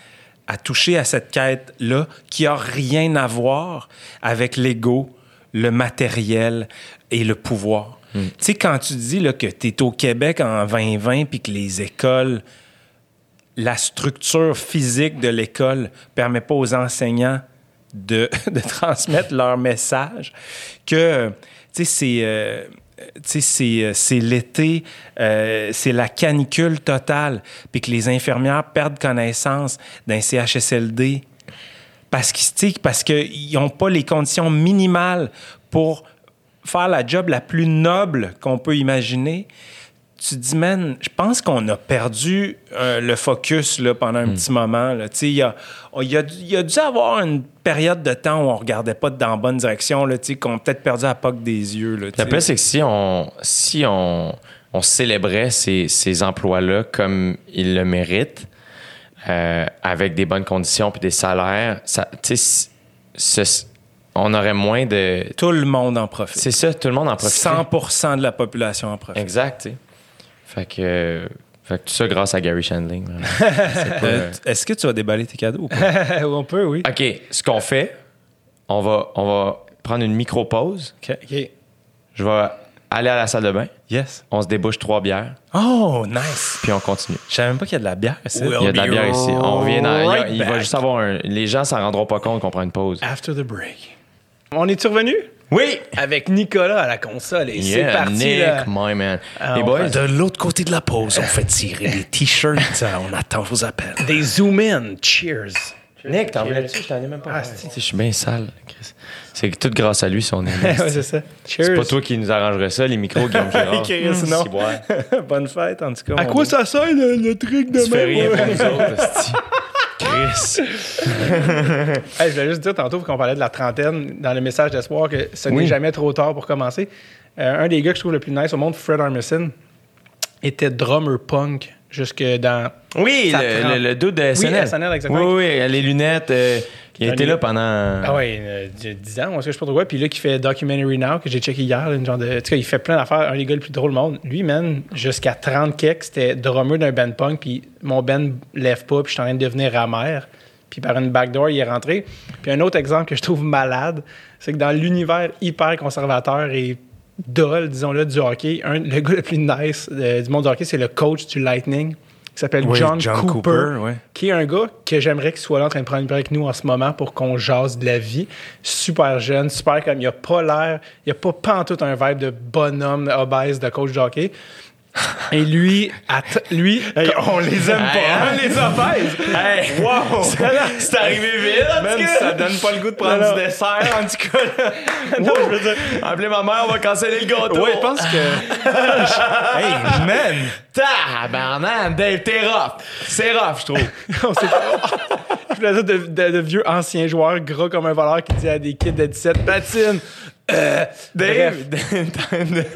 à toucher à cette quête-là qui a rien à voir avec l'ego, le matériel et le pouvoir. Tu sais, quand tu dis là, que tu es au Québec en 2020 puis que les écoles, la structure physique de l'école permet pas aux enseignants de, de transmettre leur message, que, tu sais, c'est... euh, c'est, euh, c'est l'été, euh, c'est la canicule totale, puis que les infirmières perdent connaissance d'un CHSLD parce parce qu'ils n'ont pas les conditions minimales pour faire la job la plus noble qu'on peut imaginer. Tu te dis, man, je pense qu'on a perdu euh, le focus là, pendant un petit moment. Il y a, y, a, y a dû avoir une période de temps où on regardait pas dans la bonne direction, qu'on a peut-être perdu la poque des yeux. Là. Le c'est que si on, si on, on célébrait ces, ces emplois-là comme ils le méritent, euh, avec des bonnes conditions puis des salaires, ça, ce- on aurait moins de. Tout le monde en profite. C'est ça, tout le monde en profite. 100% de la population en profite. Exact. Fait que, euh, fait que tout ça grâce à Gary Shandling. Euh, Est-ce que tu vas déballer tes cadeaux ou pas? on peut, oui. OK, ce qu'on fait, on va, on va prendre une micro-pause. OK. Je vais aller à la salle de bain. Yes. On se débouche trois bières, Oh, nice. puis on continue. Je savais même pas qu'il y a de la bière ici. Il y a de la bière ici. On revient dans. il right va juste avoir un. Les gens s'en rendront pas compte qu'on prend une pause. After the break. On est-tu revenu? Oui! Avec Nicolas à la console. Et c'est Yeah, parti, Nick, là. my man. Ah, les on boys, De l'autre côté de la pause, on fait tirer des t-shirts. on attend vos appels. Des zoom in. Cheers. Nick, t'en voulais-tu? Je t'en ai même pas. Ah, Je suis bien sale, Chris. C'est tout grâce à lui, son ami. ouais, c'est ça. Cheers. C'est pas toi qui nous arrangerait ça, les micros, Guillaume Girard. Chris, non. Si, ouais. Bonne fête, en tout cas. À quoi ça sert le, le truc de Tu fais rien pour nous autres. Chris. Hey, je voulais juste dire tantôt qu'on parlait de la trentaine dans le message d'espoir que ce n'est Oui. jamais trop tard pour commencer. Euh, un des gars que je trouve le plus nice au monde, Fred Armisen, était drummer punk jusque dans. Oui, le, le, le dude de SNL. SNL, exactement. Oui, oui, les lunettes. euh, il était des- là pendant. Ah ouais, euh, 10 ans, moi, je sais pas trop quoi. Puis là, qui fait Documentary Now, que j'ai checké hier, là, une genre de. En tout cas, il fait plein d'affaires. Un des gars les plus drôles au monde. Lui, man, jusqu'à 30 kicks, c'était drummer d'un band punk. Puis mon band lève pas, puis je suis en train de devenir amère. Puis par une backdoor, il est rentré. Puis un autre exemple que je trouve malade, c'est que dans l'univers hyper conservateur et dol, disons-le, du hockey, un, le gars le plus nice euh, du monde du hockey, c'est le coach du Lightning, qui s'appelle Oui, John, John Cooper, Cooper, ouais. qui est un gars que j'aimerais qu'il soit là en train de prendre une avec nous en ce moment pour qu'on jase de la vie. Super jeune, super comme il a pas l'air, il a pas pantoute un vibe de bonhomme obèse de coach de hockey. Et lui, lui, on les aime Hey, pas, hein, hein? les obèses. Hey! Wow! C'est arrivé vite, en cas. ça donne pas le goût de prendre Non, du dessert, en tout cas. là. Non, je veux dire, appelez ma mère, on va canceller le gâteau. Ouais, je pense que. hey, man! Tabarnak, Dave, t'es rough. C'est rough, je trouve. on s'est je voulais dire de, de- de vieux anciens joueurs gras comme un voleur qui dit à des kids de 17 patine. Euh, Dave, bref.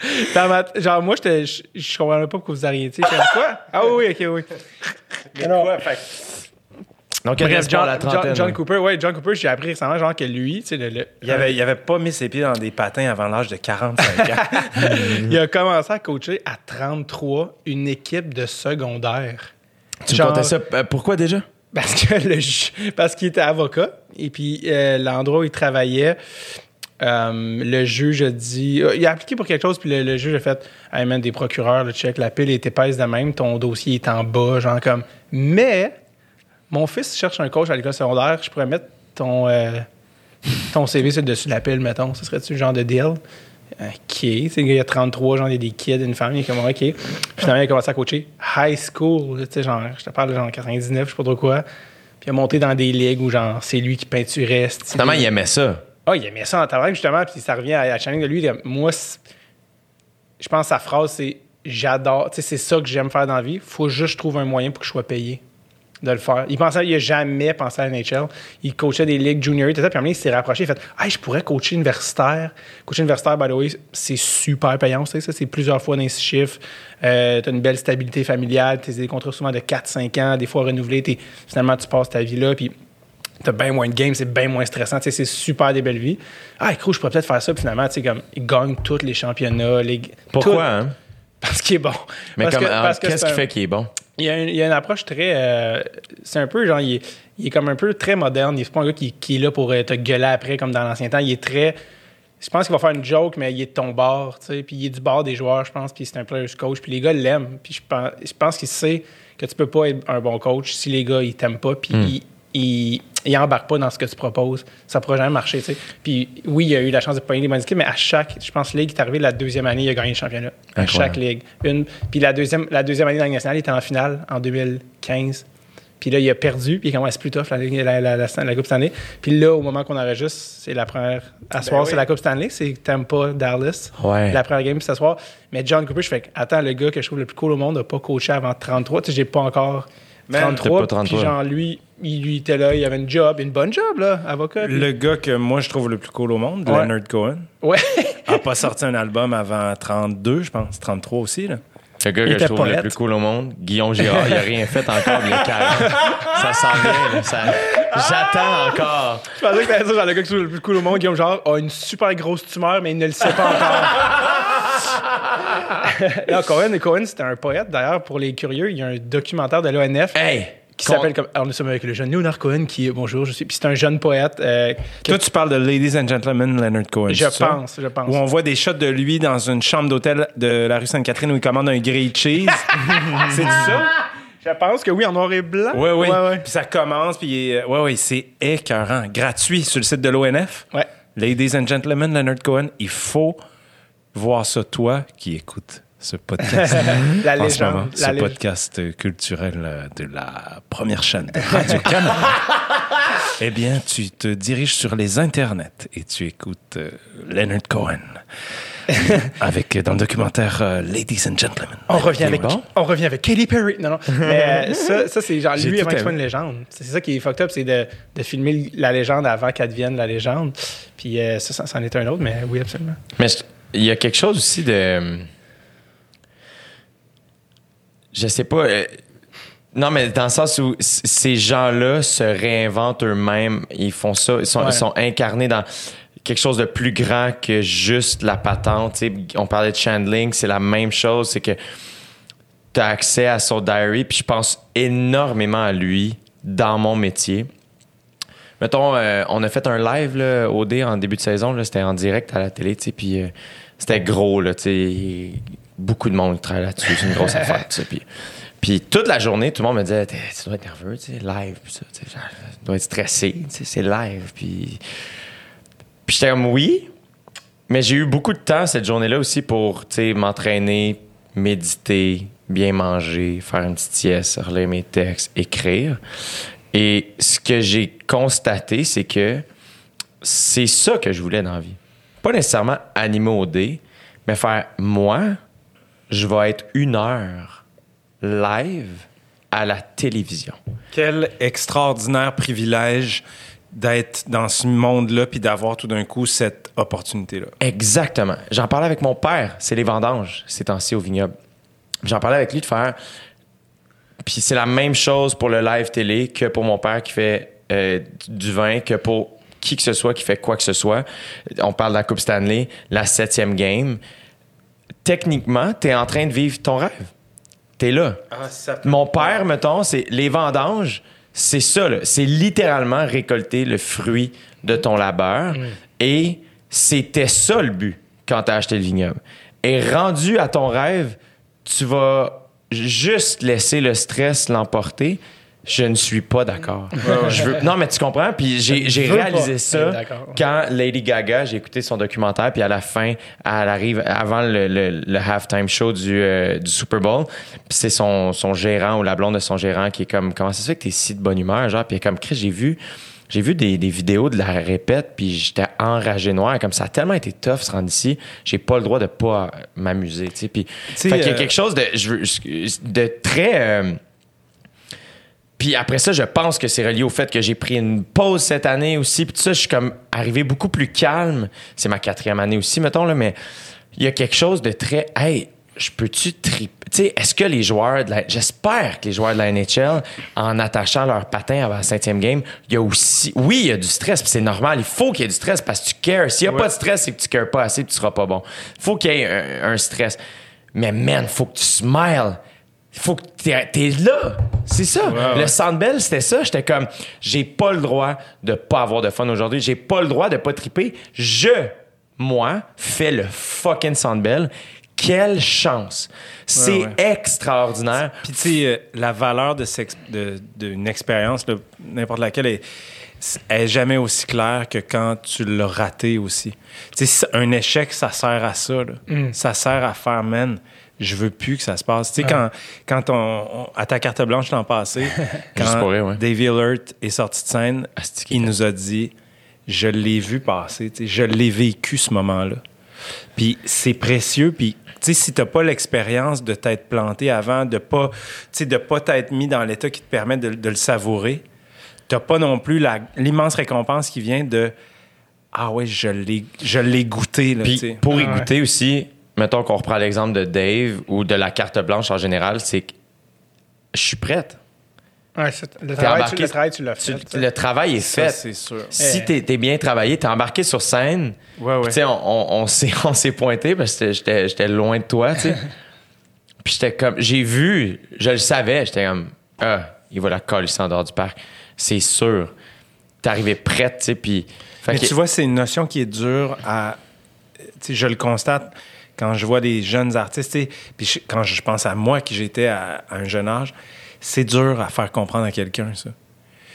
Dans ma- genre, moi, j'étais- je je comprenais pas pourquoi vous arrêtiez. J'étais comme, quoi? Ah oui, oui, ok, oui. Non, Donc, il Bref, reste pas John, la. John- John là. Cooper, ouais, John Cooper, j'ai appris récemment, genre, que lui, tu sais, le- le- Il avait, il avait pas mis ses pieds dans des patins avant l'âge de 45 ans. il a commencé à coacher à 33 une équipe de secondaire. Tu me Genre- contais ça, euh, pourquoi déjà? Parce que le ju- parce qu'il était avocat et puis euh, l'endroit où il travaillait Euh, le juge a dit. euh, il a appliqué pour quelque chose, puis le, juge a fait Hey man, des procureurs, le check, la pile est épaisse de même, ton dossier est en bas, genre comme. Mais, mon fils cherche un coach à l'école secondaire, je pourrais mettre ton, euh, ton CV sur le dessus de la pile, mettons. Ce serait-tu le genre de deal? OK. Il a 33, genre, il y a des kids, une est comme, OK. Finalement, il a commencé à coacher high school, tu sais, genre, je te parle genre 99, je sais pas trop quoi. Puis il a monté dans des ligues où, genre, c'est lui qui peinturait. Finalement, il aimait ça. Ah, il aimait ça en talent, justement, puis ça revient à la challenge de lui. Moi, je pense que sa phrase, c'est j'adore, tu sais, c'est ça que j'aime faire dans la vie. Faut juste que je trouve un moyen pour que je sois payé de le faire. Il pensait, il a jamais pensé à la NHL. Il coachait des ligues juniors, tout ça, puis à un il s'est rapproché, il a fait Hey, je pourrais coacher universitaire. Coacher universitaire, by the way, c'est super payant, tu sais, ça, c'est plusieurs fois dans six chiffres. Euh, t'as une belle stabilité familiale, t'as des contrats souvent de 4-5 ans, des fois renouvelés, finalement, tu passes ta vie là, puis T'as bien moins de games, c'est bien moins stressant. C'est super des belles vies. Ah, écoute, je pourrais peut-être faire ça. Puis finalement, comme, il gagne tous les championnats. Les, Pourquoi, tout. hein? Parce qu'il est bon. Mais que qu'est-ce qui fait qu'il est bon? il y, a une, il y a une approche très. euh, c'est un peu genre, il est, il est comme un peu très moderne. Il n'est pas un gars qui, qui est là pour euh, te gueuler après comme dans l'ancien temps. Il est très. Je pense qu'il va faire une joke, mais il est de ton bord, tu sais. Puis il est du bord des joueurs, je pense. Puis c'est un player's coach. Puis les gars l'aiment. Puis je pense, je pense qu'il sait que tu peux pas être un bon coach si les gars, ils t'aiment pas. Puis ils il, il embarque pas dans ce que tu proposes. Ça pourra jamais marcher, tu sais. Puis oui, il a eu la chance de pogner des bonnes équipes, mais à chaque, je pense, ligue, il est arrivé la deuxième année, il a gagné le championnat. À Incroyable. chaque ligue. Une, puis la deuxième, la deuxième année dans la Ligue nationale, il était en finale en 2015. Puis là, il a perdu, puis il commence plus tough la, Ligue- la, la, la, la Coupe Stanley. Puis là, au moment qu'on enregistre, c'est la première. À soir, oui. c'est la Coupe Stanley, c'est Tampa, Dallas. Ouais. La première game, c'est ce soir. Mais John Cooper, je fais attends, le gars que je trouve le plus cool au monde n'a pas coaché avant 33. Tu sais, j'ai pas encore Man, 33. t'as pas 33. Puis genre, lui, il, lui était là, il avait une job, une bonne job, là, avocat. puis- Le gars que moi je trouve le plus cool au monde, Ouais. Leonard Cohen, Ouais. a pas sorti un album avant 32, je pense, 33 aussi. Là. Le gars Il que je trouve le plus cool au monde, Guillaume Girard, il a rien fait encore, a carré. Ça s'en vient, là, ça- J'attends encore. Je pensais que t'allais dire, genre, le gars qui trouve le plus cool au monde, Guillaume genre, a une super grosse tumeur, mais il ne le sait pas encore. Là, Cohen, Cohen c'était un poète, d'ailleurs, pour les curieux. Il y a un documentaire de l'ONF Hey! qui s'appelle comme. Alors, nous sommes avec le jeune Leonard Cohen qui. Bonjour, je suis. Puis c'est un jeune poète. euh, que- Toi, tu parles de Ladies and Gentlemen, Leonard Cohen. je ça? pense, je pense. Où on voit des shots de lui dans une chambre d'hôtel de la rue Sainte-Catherine où il commande un grilled cheese. c'est ça? Je pense que oui, en noir et blanc. Oui, oui. Ouais, ouais. Puis ça commence, puis euh, ouais, ouais, c'est écœurant. Gratuit sur le site de l'ONF. Ouais. Ladies and Gentlemen, Leonard Cohen, il faut voir ça, toi qui écoutes ce podcast. La en ce moment, légende. ce La légende. podcast culturel euh, de la première chaîne de Radio-Canada. eh bien, tu te diriges sur les internets et tu écoutes euh, Leonard Cohen avec euh, dans le documentaire euh, Ladies and Gentlemen. On revient, avec, bon. on revient avec Katy Perry. Non, non. Mais euh, ça, ça c'est genre lui avant qu'il soit une légende. C'est ça qui est fucked up, c'est de, de filmer la légende avant qu'elle devienne la légende. Puis euh, ça, ça, c'en est un autre, mais oui, absolument. Mais je- il y a quelque chose aussi de. Je sais pas. euh, Non, mais dans le sens où ces gens-là se réinventent eux-mêmes. Ils font ça. Ils sont, Ouais. ils sont incarnés dans quelque chose de plus grand que juste la patente. on parlait de Chandling, c'est la même chose. C'est que tu as accès à son diary, puis je pense énormément à lui dans mon métier. Mettons, euh, on a fait un live là, au D en début de saison, c'était en direct à la télé, puis euh, c'était gros, là, beaucoup de monde travaille là-dessus, c'est une grosse affaire, puis, toute la journée, tout le monde me disait, tu dois être nerveux, live, ça, tu dois être stressé, c'est live, puis... J'étais comme, oui, mais j'ai eu beaucoup de temps cette journée-là aussi pour, m'entraîner, méditer, bien manger, faire une petite sieste, relire mes textes, écrire. Et ce que j'ai constaté, c'est que c'est ça que je voulais dans la vie. Pas nécessairement animer au dé, mais faire moi, je vais être une heure live à la télévision. Quel extraordinaire privilège d'être dans ce monde-là puis d'avoir tout d'un coup cette opportunité-là. Exactement. J'en parlais avec mon père, c'est les vendanges ces temps-ci au vignoble. J'en parlais avec lui de faire. Puis c'est la même chose pour le live télé que pour mon père qui fait euh, du vin, que pour qui que ce soit qui fait quoi que ce soit. On parle de la Coupe Stanley, la septième game. Techniquement, tu es en train de vivre ton rêve. Tu es là. Mon père, mettons, c'est les vendanges, c'est ça. C'est littéralement récolter le fruit de ton labeur. Et C'était ça le but quand tu as acheté le vignoble. Et rendu à ton rêve, tu vas juste laisser le stress l'emporter. Je ne suis pas d'accord. Je veux- Non, mais tu comprends? Puis j'ai pas réalisé ça quand Lady Gaga, j'ai écouté son documentaire, puis à la fin, elle arrive avant le, le, le halftime show du, euh, du Super Bowl. Puis c'est son, son gérant ou la blonde de son gérant qui est comme Comment ça se fait que t'es si de bonne humeur? Genre, puis elle est comme Chris, j'ai vu. J'ai vu des, des vidéos de la répète, puis j'étais enragé noir. Comme ça a tellement été tough se rendre ici, j'ai pas le droit de pas m'amuser. tu sais. Puis, fait qu'il y a euh, quelque chose de, je veux- de très. euh, puis après ça, je pense que c'est relié au fait que j'ai pris une pause cette année aussi. Puis tout ça, je suis comme arrivé beaucoup plus calme. C'est ma quatrième année aussi, mettons, là, mais il y a quelque chose de très. Hey, je peux-tu triper? Tu sais, est-ce que les joueurs de la. J'espère que les joueurs de la NHL, en attachant leur patin avant la septième game, il y a aussi. Oui, il y a du stress, puis c'est normal. Il faut qu'il y ait du stress parce que tu cares. S'il n'y a pas de stress, c'est que tu cares pas assez, puis tu seras pas bon. Il faut qu'il y ait un, un stress. Mais man, faut que tu smiles. Faut que t'es t'es là. C'est ça. Le Sandbell, c'était ça. J'étais comme, j'ai pas le droit de pas avoir de fun aujourd'hui. J'ai pas le droit de pas triper. Je, moi, fais le fucking Sandbell. Quelle chance. C'est ouais. extraordinaire. Puis tu sais, euh, la valeur de sex- de- d'une expérience, n'importe laquelle, est, est jamais aussi claire que quand tu l'as raté aussi. Tu sais, un échec, ça sert à ça. là. Mm. Ça sert à faire, man, je veux plus que ça se passe. Tu sais, quand, quand on, on- à ta carte blanche l'an passé, quand pour rire, ouais. Davy Alert est sorti de scène, qu'il il nous a dit, je l'ai vu passer, je l'ai vécu ce moment-là. Puis c'est précieux. Puis, sais, si t'as pas l'expérience de t'être planté avant, de pas, tu sais, de pas t'être mis dans l'état qui te permet de, de le savourer, t'as pas non plus la- l'immense récompense qui vient de ah ouais, je l'ai, je l'ai goûté là. Puis pour y goûter aussi, mettons qu'on reprend l'exemple de Dave ou de la carte blanche en général, c'est que je suis prête. Ouais, le, travail, tu, le travail, tu l'as Tu- fait. tu le travail est Ça, fait. c'est sûr. Si t'es t'es bien travaillé, t'es embarqué sur scène. Ouais, ouais. Tu on, on, on s'est on s'est pointé parce que j'étais j'étais loin de toi, tu sais. Puis j'étais comme, j'ai vu, je le savais, j'étais comme, ah, il va la coller en dehors du parc. C'est sûr. T'es arrivé prête, tu sais, puis. Mais tu vois, c'est une notion qui est dure à. tu sais, je le constate quand je vois des jeunes artistes, tu sais, puis je- quand je pense à moi qui j'étais à, à un jeune âge, c'est dur à faire comprendre à quelqu'un, ça.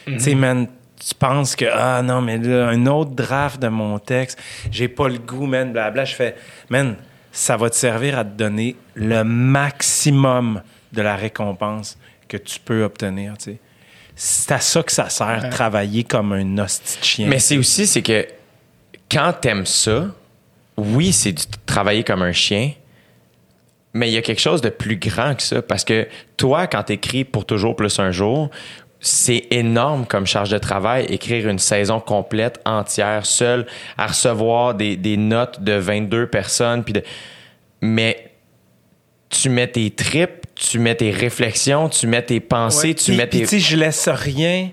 Tu sais, man, tu penses que, ah non, mais là, un autre draft de mon texte, j'ai pas le goût, man, blabla. Je fais, man, ça va te servir à te donner le maximum de la récompense que tu peux obtenir, tu sais. C'est à ça que ça sert, travailler comme un hostie chien. Mais c'est aussi, c'est que quand t'aimes ça, oui, c'est du travailler comme un chien, mais il y a quelque chose de plus grand que ça. Parce que toi, quand t'écris pour toujours plus un jour, c'est énorme comme charge de travail, écrire une saison complète, entière, seul, à recevoir des, des notes de 22 personnes. Puis de... Mais tu mets tes tripes, tu mets tes réflexions, tu mets tes pensées, Ouais. tu mets tes... tu je laisse rien.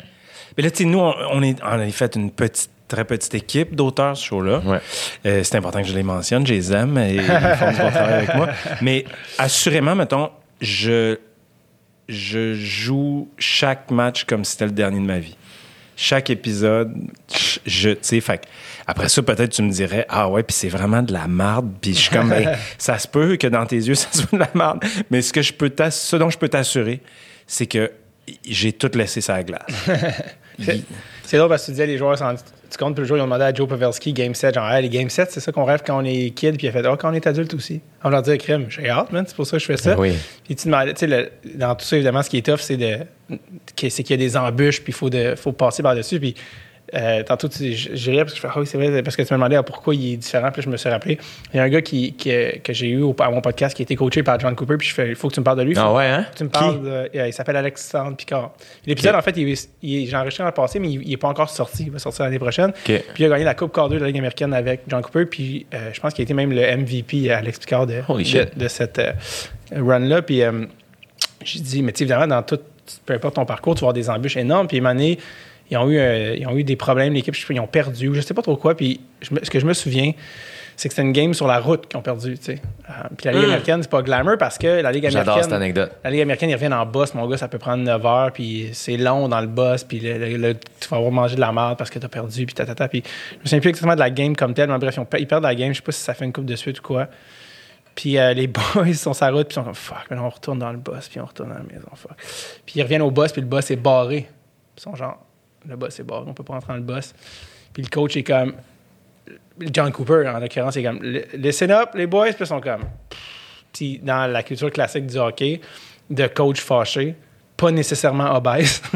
Mais là, tu sais, nous, on, on est, on a fait une petite, très petite équipe d'auteurs, ce show-là. Ouais. Euh, c'est important que je les mentionne, je les aime et ils font du bon travail avec moi. Mais assurément, mettons, je, je joue chaque match comme si c'était le dernier de ma vie. Chaque épisode, je- tu sais, fait après ça, peut-être tu me dirais, ah ouais, puis c'est vraiment de la marde. Puis je suis comme, ben, ça se peut que dans tes yeux, ça soit de la marde. Mais ce, que je peux ce dont je peux t'assurer, c'est que j'ai tout laissé sur la glace. C'est- drôle parce que tu disais les joueurs, tu comptes plus le jour, ils ont demandé à Joe Pavelski Game 7, genre, Hey, les Game 7, c'est ça qu'on rêve quand on est kid, puis il a fait, oh, quand on est adulte aussi. On leur dire, crème, j'ai hâte, man, c'est pour ça que je fais ça. Oui. Puis tu demandais, tu sais, dans tout ça, évidemment, ce qui est tough, c'est de, c'est qu'il y a des embûches, puis il faut, de- faut passer par-dessus. Puis euh, tantôt, tu, je, je riais parce que je fais, oui, c'est vrai, parce que tu me demandais ah, pourquoi il est différent, puis je me suis rappelé. Il y a un gars qui, qui, euh, que j'ai eu au, à mon podcast qui a été coaché par John Cooper, puis je fais, il faut que tu me parles de lui. Ah Faut- ouais, hein? tu me Qui? parles de- euh, il s'appelle Alexandre Picard. L'épisode, en fait, il, il j'ai enregistré l'an passé, mais il n'est pas encore sorti. Il va sortir l'année prochaine. Puis il a gagné la Coupe Calder de la Ligue américaine avec John Cooper. Puis euh, je pense qu'il a été même le MVP, Alex Picard, de, de, cette run-là. Puis j'ai dit, mais tu sais, évidemment, dans tout, peu importe ton parcours, tu vas avoir des embûches énormes. Puis année, ils ont eu, euh, ils ont eu des problèmes, l'équipe, je sais pas, ils ont perdu, ou je sais pas trop quoi. Puis je ce que je me souviens, c'est que c'est une game sur la route qu'ils ont perdu, tu sais. Euh, puis la Ligue américaine, c'est pas glamour parce que la Ligue J'adore cette américaine. anecdote. La Ligue américaine, ils reviennent en boss. Mon gars, ça peut prendre 9 heures, puis c'est long dans le boss, puis le- le- le- tu vas avoir mangé de la merde parce que t'as perdu, puis tatata. Puis je me souviens plus exactement de la game comme telle, mais bref, ils, ont pe- ils perdent la game. Je sais pas si ça fait une coupe de suite ou quoi. Puis euh, les boys sont sur la route, puis ils sont comme fuck, mais on retourne dans le boss, puis on retourne dans la maison, fuck. Puis ils reviennent au boss, puis le boss est barré. Ils sont genre, le boss est barré, on peut pas rentrer dans le boss. Puis le coach est comme, John Cooper en l'occurrence, est comme, listen up, les boys, puis ils sont comme, Puis dans la culture classique du hockey, de coach fâché, pas nécessairement obèse.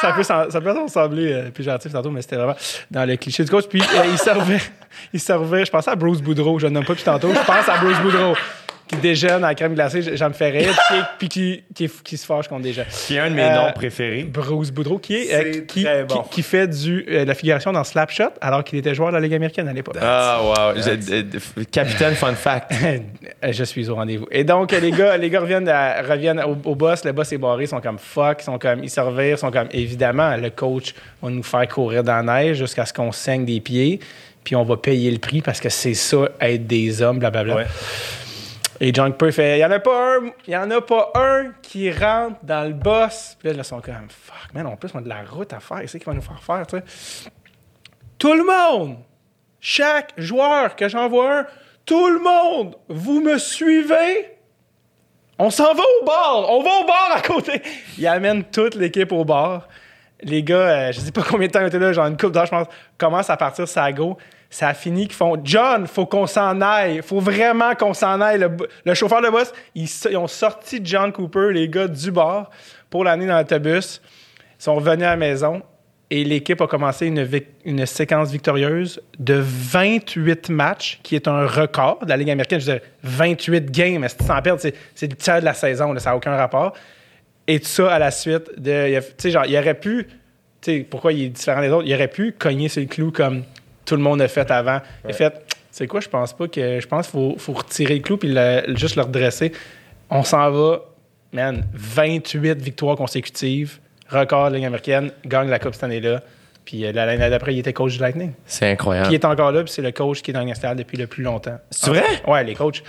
ça, peut, ça peut sembler euh, péjoratif tantôt, mais c'était vraiment dans le cliché du coach. Puis euh, il servait, il servait, je pensais à Bruce Boudreau, je ne nomme pas depuis tantôt, je pense à Bruce Boudreau. Qui déjeune à la crème glacée, j'en me fais rire, puis, puis qui, qui, qui se fâche contre des gens. Qui est un de mes Euh, noms préférés. Bruce Boudreau, qui, est, euh, qui, très bon. qui, qui fait du, euh, de la figuration dans Slapshot, alors qu'il était joueur de la Ligue américaine à l'époque. Ah, wow. Je- euh, euh, Capitaine Fun Fact. je suis au rendez-vous. Et donc, les gars, les gars reviennent, à- reviennent au, au boss. Le boss est barré. Ils sont comme fuck. Ils sont comme, ils se revirent. Ils sont comme, évidemment, le coach va nous faire courir dans la neige jusqu'à ce qu'on saigne des pieds. Puis on va payer le prix parce que c'est ça, être des hommes, blablabla. Ouais. Et John Cooper fait, il y en a pas un, y en a pas un qui rentre dans le boss. Puis là, ils sont comme, fuck, man, en plus, on a de la route à faire. C'est qui va nous faire faire, tu sais? Tout le monde, chaque joueur que j'envoie un, tout le monde, vous me suivez? On s'en va au bar! On va au bar à côté! Il amène toute l'équipe au bar. Les gars, euh, je sais pas combien de temps ils étaient là, genre une coupe d'heure, je pense, commencent à partir sa go. Ça a fini qu'ils font John, faut qu'on s'en aille. Faut vraiment qu'on s'en aille. Le, chauffeur de boss, ils, ont sorti John Cooper, les gars du bar, pour l'amener dans l'autobus. Ils sont revenus à la maison et l'équipe a commencé une, séquence victorieuse de 28 matchs, qui est un record de la Ligue américaine. Je veux dire, 28 games, s'en perds? C'est le tiers de la saison, ça n'a aucun rapport. Et tout ça à la suite de. Tu sais, genre, il aurait pu. Tu sais, pourquoi il est différent des autres? Il aurait pu cogner sur clou comme tout le monde a fait avant. Il a fait, c'est quoi, je pense pas que. Je pense qu'il faut, faut retirer le clou puis le- juste le redresser. On s'en va, man, 28 victoires consécutives, record de la Ligue américaine, gagne la Coupe cette année-là. Puis euh, l'année d'après, il était coach du Lightning. C'est Puis il incroyable. est encore là, puis c'est le coach qui est dans le national depuis le plus longtemps. C'est vrai? Ouais, les coachs,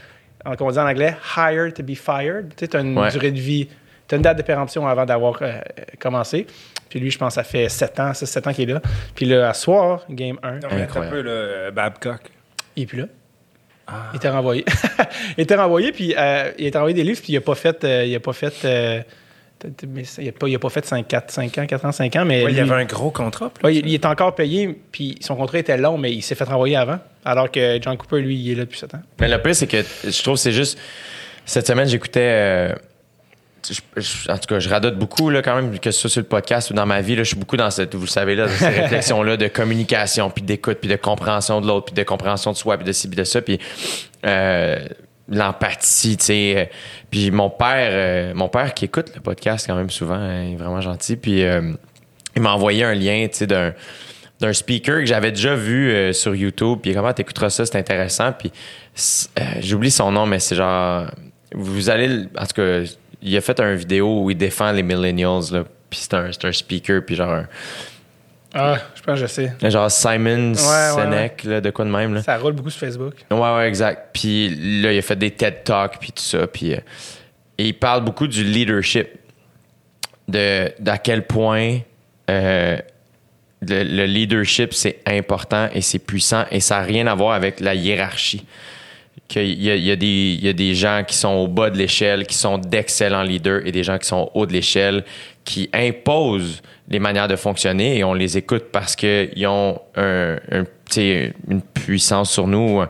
on dit en anglais, hire to be fired. Tu sais, t'as une Ouais. durée de vie, t'as une date de péremption avant d'avoir euh, commencé. Puis lui, je pense, ça fait 7 ans, 6-7 ans qu'il est là. Puis là, à soir, game 1, Non, mais un peu, là, euh, Babcock. il est plus là. Ah. Il était renvoyé. il était renvoyé, puis euh, il était renvoyé des livres, puis il a pas fait. euh, il a pas fait. euh, il a pas, il a pas fait 5, 4, 5 ans, 4 ans, 5 ans, mais. Ouais, il avait un gros contrat. puis là. Ouais, il, il est encore payé, puis son contrat était long, mais il s'est fait renvoyer avant. Alors que John Cooper, lui, il est là depuis 7 ans. Mais le pire, c'est que je trouve que c'est juste. Cette semaine, j'écoutais. Je- je- en tout cas, je radote beaucoup, là, quand même, que ce soit sur le podcast ou dans ma vie. Là, je suis beaucoup dans cette, vous le savez, là, dans ces réflexions-là de communication, puis d'écoute, puis de compréhension de l'autre, puis de compréhension de soi, puis de ci, puis de ça. Puis euh, l'empathie, tu sais. euh, Puis mon père, euh, mon père qui écoute le podcast quand même souvent, hein, il est vraiment gentil. Puis euh, il m'a envoyé un lien, tu sais, d'un d'un speaker que j'avais déjà vu euh, sur YouTube. Puis comment t'écouteras ça, c'est intéressant. Puis euh, j'oublie son nom, mais c'est genre vous allez, le- en tout cas, il a fait une vidéo où il défend les millennials là. Puis c'est un, un speaker, puis genre, un- Ah, je pense que je sais. genre Simon ouais, Sinek, là, de quoi de même là. Ça roule beaucoup sur Facebook. Ouais, ouais, exact. Puis là, il a fait des TED Talks, puis tout ça. Puis euh, et il parle beaucoup du leadership, de d'à quel point euh, le, le leadership c'est important et c'est puissant et ça n'a rien à voir avec la hiérarchie. Qu'il y y, y a des gens qui sont au bas de l'échelle, qui sont d'excellents leaders et des gens qui sont au haut de l'échelle, qui imposent les manières de fonctionner et on les écoute parce qu'ils ont une puissance sur nous,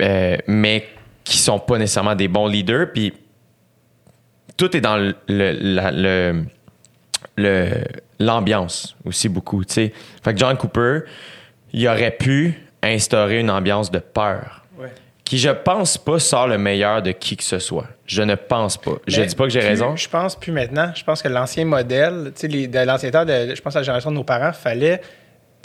euh, mais qui sont pas nécessairement des bons leaders. Puis tout est dans le, le- le- l'ambiance aussi beaucoup. tu sais. Fait que John Cooper, il aurait pu instaurer une ambiance de peur. Qui, je pense pas, sort le meilleur de qui que ce soit. Je ne pense pas. je Mais dis pas que j'ai raison. Je pense plus maintenant. Je pense que l'ancien modèle, tu sais, de l'ancien temps, de, je pense à la génération de nos parents, fallait.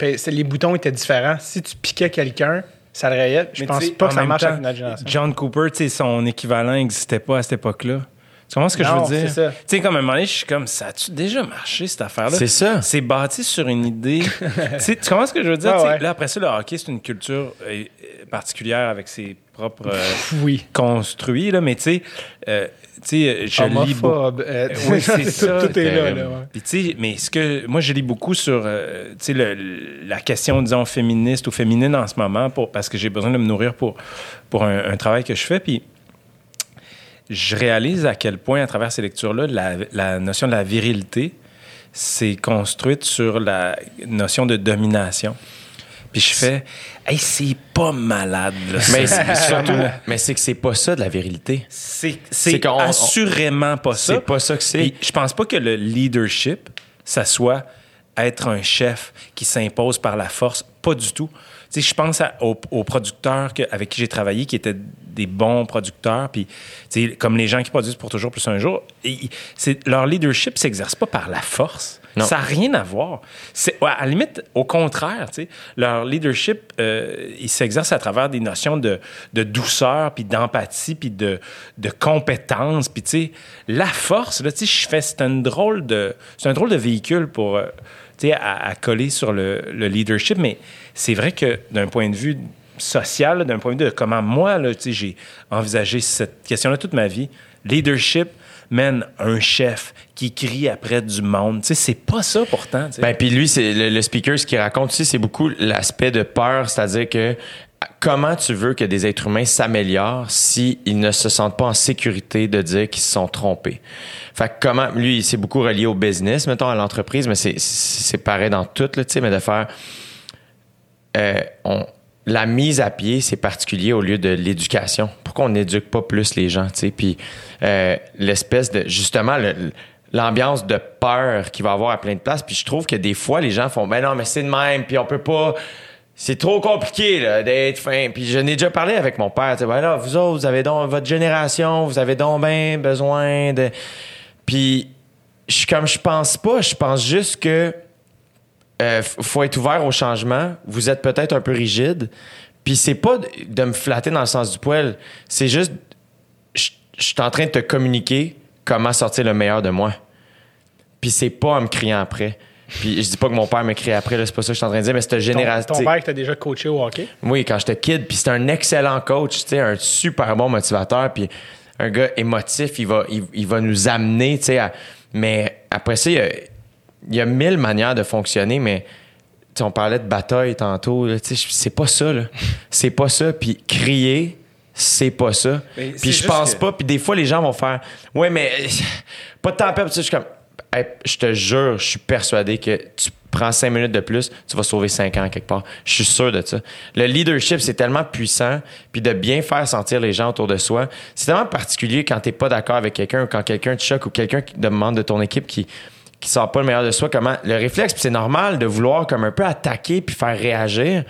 Les boutons étaient différents. Si tu piquais quelqu'un, ça le rayait. Je Mais pense pas que ça marche temps, avec notre génération. John Cooper, tu sais, son équivalent n'existait pas à cette époque-là. Tu comprends ce que Non, je veux dire? Tu sais, comme à un moment donné, je suis comme, ça a-tu déjà marché, cette affaire-là? C'est ça. C'est bâti sur une idée. tu sais, tu comprends ce que je veux dire? Ah ouais. Là, après ça, le hockey, c'est une culture euh, euh, particulière avec ses propres euh, Oui. construits, là, mais tu sais, euh, tu sais, je lis beaucoup. Homophobe. euh, Oui, c'est tout, ça, Tout est là, là. ouais. Puis tu sais, mais ce que moi je lis beaucoup sur euh, tu sais le- la question disons féministe ou féminine en ce moment pour parce que j'ai besoin de me nourrir pour pour un, un travail que je fais puis je réalise à quel point à travers ces lectures là la, la notion de la virilité c'est construite sur la notion de domination. Puis je fais hey c'est pas malade là. Mais c'est- surtout, mais c'est que c'est pas ça de la virilité. c'est assurément pas ça. C'est pas ça que c'est. Je pense pas que le leadership, ça soit être un chef qui s'impose par la force. Pas du tout. Sais, je pense à- aux, aux producteurs que- avec qui j'ai travaillé, qui étaient des bons producteurs, puis tu sais, comme les gens qui produisent pour toujours plus un jour, et- leur leadership s'exerce pas par la force. Non. Ça n'a rien à voir. C'est, à la limite, au contraire, tu sais, leur leadership, euh, il s'exerce à travers des notions de, de douceur, puis d'empathie, puis de, de compétence. Puis, tu sais, la force, là, tu sais, je fais, c'est un drôle de, c'est un drôle de véhicule pour, euh, tu sais, à, à coller sur le, le leadership. Mais c'est vrai que d'un point de vue social, d'un point de vue de comment moi, là, j'ai envisagé cette question-là toute ma vie, leadership, mène un chef qui crie après du monde. Tu sais, c'est pas ça pourtant. Ben, puis lui, c'est le, speaker, ce qu'il raconte aussi, c'est beaucoup l'aspect de peur, c'est-à-dire que comment tu veux que des êtres humains s'améliorent s'ils ne se sentent pas en sécurité de dire qu'ils se sont trompés? Fait que comment, lui, c'est beaucoup relié au business, mettons, à l'entreprise, mais c'est- pareil dans tout, tu sais, mais de faire euh, la mise à pied, c'est particulier au lieu de l'éducation. Pourquoi on n'éduque pas plus les gens, tu sais? Puis euh, l'espèce de, justement, l'ambiance de peur qu'il va avoir à plein de places. Puis je trouve que des fois, les gens font, ben non, mais c'est de même, puis on peut pas... C'est trop compliqué là, d'être fin. Puis je n'ai déjà parlé avec mon père. Ben là, vous autres, vous avez donc votre génération, vous avez donc besoin de. Puis je comme je pense pas, je pense juste que euh, faut être ouvert au changement. Vous êtes peut-être un peu rigide. Puis c'est pas de, me flatter dans le sens du poil. C'est juste, je suis en train de te communiquer comment sortir le meilleur de moi. Puis c'est pas en me criant après. Puis je dis pas que mon père me crie après, c'est pas ça que je suis en train de dire, mais cette Ton, génération. ton père qui t'a déjà coaché au hockey? Oui, quand j'étais kid, puis c'était un excellent coach, tu sais, un super bon motivateur, puis un gars émotif, il va, il, il va nous amener, tu sais, à- mais après ça, il y a, y a mille manières de fonctionner, mais on parlait de bataille tantôt, c'est pas ça, là. C'est pas ça, puis crier, c'est pas ça. Mais Puis je pense que- pas, puis des fois, les gens vont faire, ouais, mais pas de temps à perdre, je suis comme, Hey, je te jure, je suis persuadé que tu prends cinq minutes de plus, tu vas sauver cinq ans quelque part. Je suis sûr de ça. Le leadership, c'est tellement puissant, puis de bien faire sentir les gens autour de soi. C'est tellement particulier quand t'es pas d'accord avec quelqu'un ou quand quelqu'un te choque ou quelqu'un qui demande de ton équipe qui qui sort pas le meilleur de soi. Comment le réflexe, puis c'est normal de vouloir comme un peu attaquer puis faire réagir,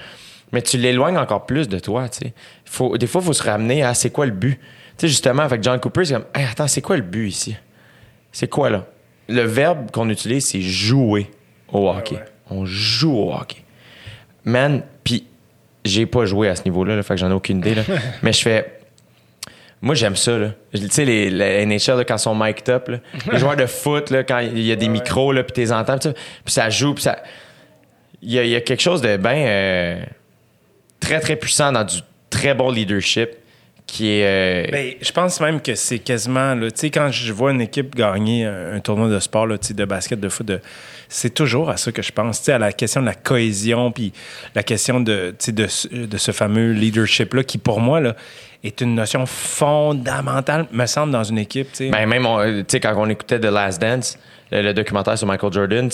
mais tu l'éloignes encore plus de toi. Tu sais, faut des fois, il faut se ramener à c'est quoi le but. Tu sais justement avec John Cooper, c'est comme, Hey, attends, c'est quoi le but ici? C'est quoi là? Le verbe qu'on utilise, c'est jouer au hockey. ouais. On joue au hockey. Man, puis j'ai pas joué à ce niveau-là, là, fait que j'en ai aucune idée. Là. Mais je fais. Moi, j'aime ça. Là. Tu sais, les, les NHL, là, quand ils sont mic'd up, là, les joueurs de foot, là, quand il y a des micros, là, puis tu les entends, puis ça, joue, puis ça. Il y, y a quelque chose de bien euh, très, très puissant dans du très bon leadership qui est. euh, Ben, je pense même que c'est quasiment, tu sais, quand je vois une équipe gagner un, un tournoi de sport, là, de basket, de foot, de- c'est toujours à ça que je pense, tu sais, à la question de la cohésion, puis la question de, de, ce- de ce fameux leadership-là, qui pour moi, là, est une notion fondamentale, me semble, dans une équipe. Ben, même, on- quand on écoutait The Last Dance, le, le documentaire sur Michael Jordan,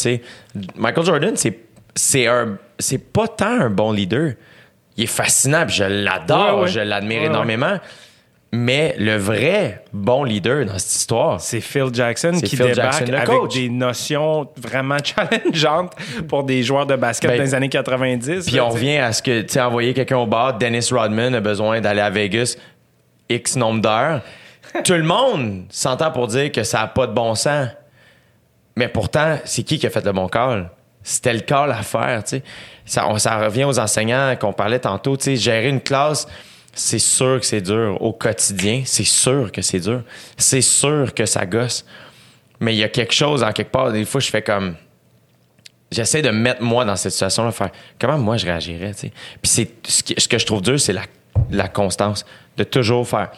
Michael Jordan, c'est, c'est un, c'est pas tant un bon leader. Il est fascinant, je l'adore, Ouais, ouais. je l'admire ouais. énormément. Mais le vrai bon leader dans cette histoire, C'est Phil Jackson qui Phil débarque Jackson, avec coach. des notions vraiment challengeantes pour des joueurs de basket Ben, dans les années 90. Puis on revient à ce que, tu sais, envoyer quelqu'un au bar, Dennis Rodman a besoin d'aller à Vegas X nombre d'heures. Tout le monde s'entend pour dire que ça n'a pas de bon sens. Mais pourtant, c'est qui qui a fait le bon call? C'était le call à faire, tu sais. Ça, on- ça revient aux enseignants qu'on parlait tantôt, tu sais, gérer une classe. C'est sûr que c'est dur. Au quotidien, c'est sûr que c'est dur. C'est sûr que ça gosse. Mais il y a quelque chose en quelque part. Des fois, je fais comme. J'essaie de me mettre moi dans cette situation-là, faire comment moi je réagirais, tu sais? Puis c'est ce que, je trouve dur, c'est la, la constance. De toujours faire.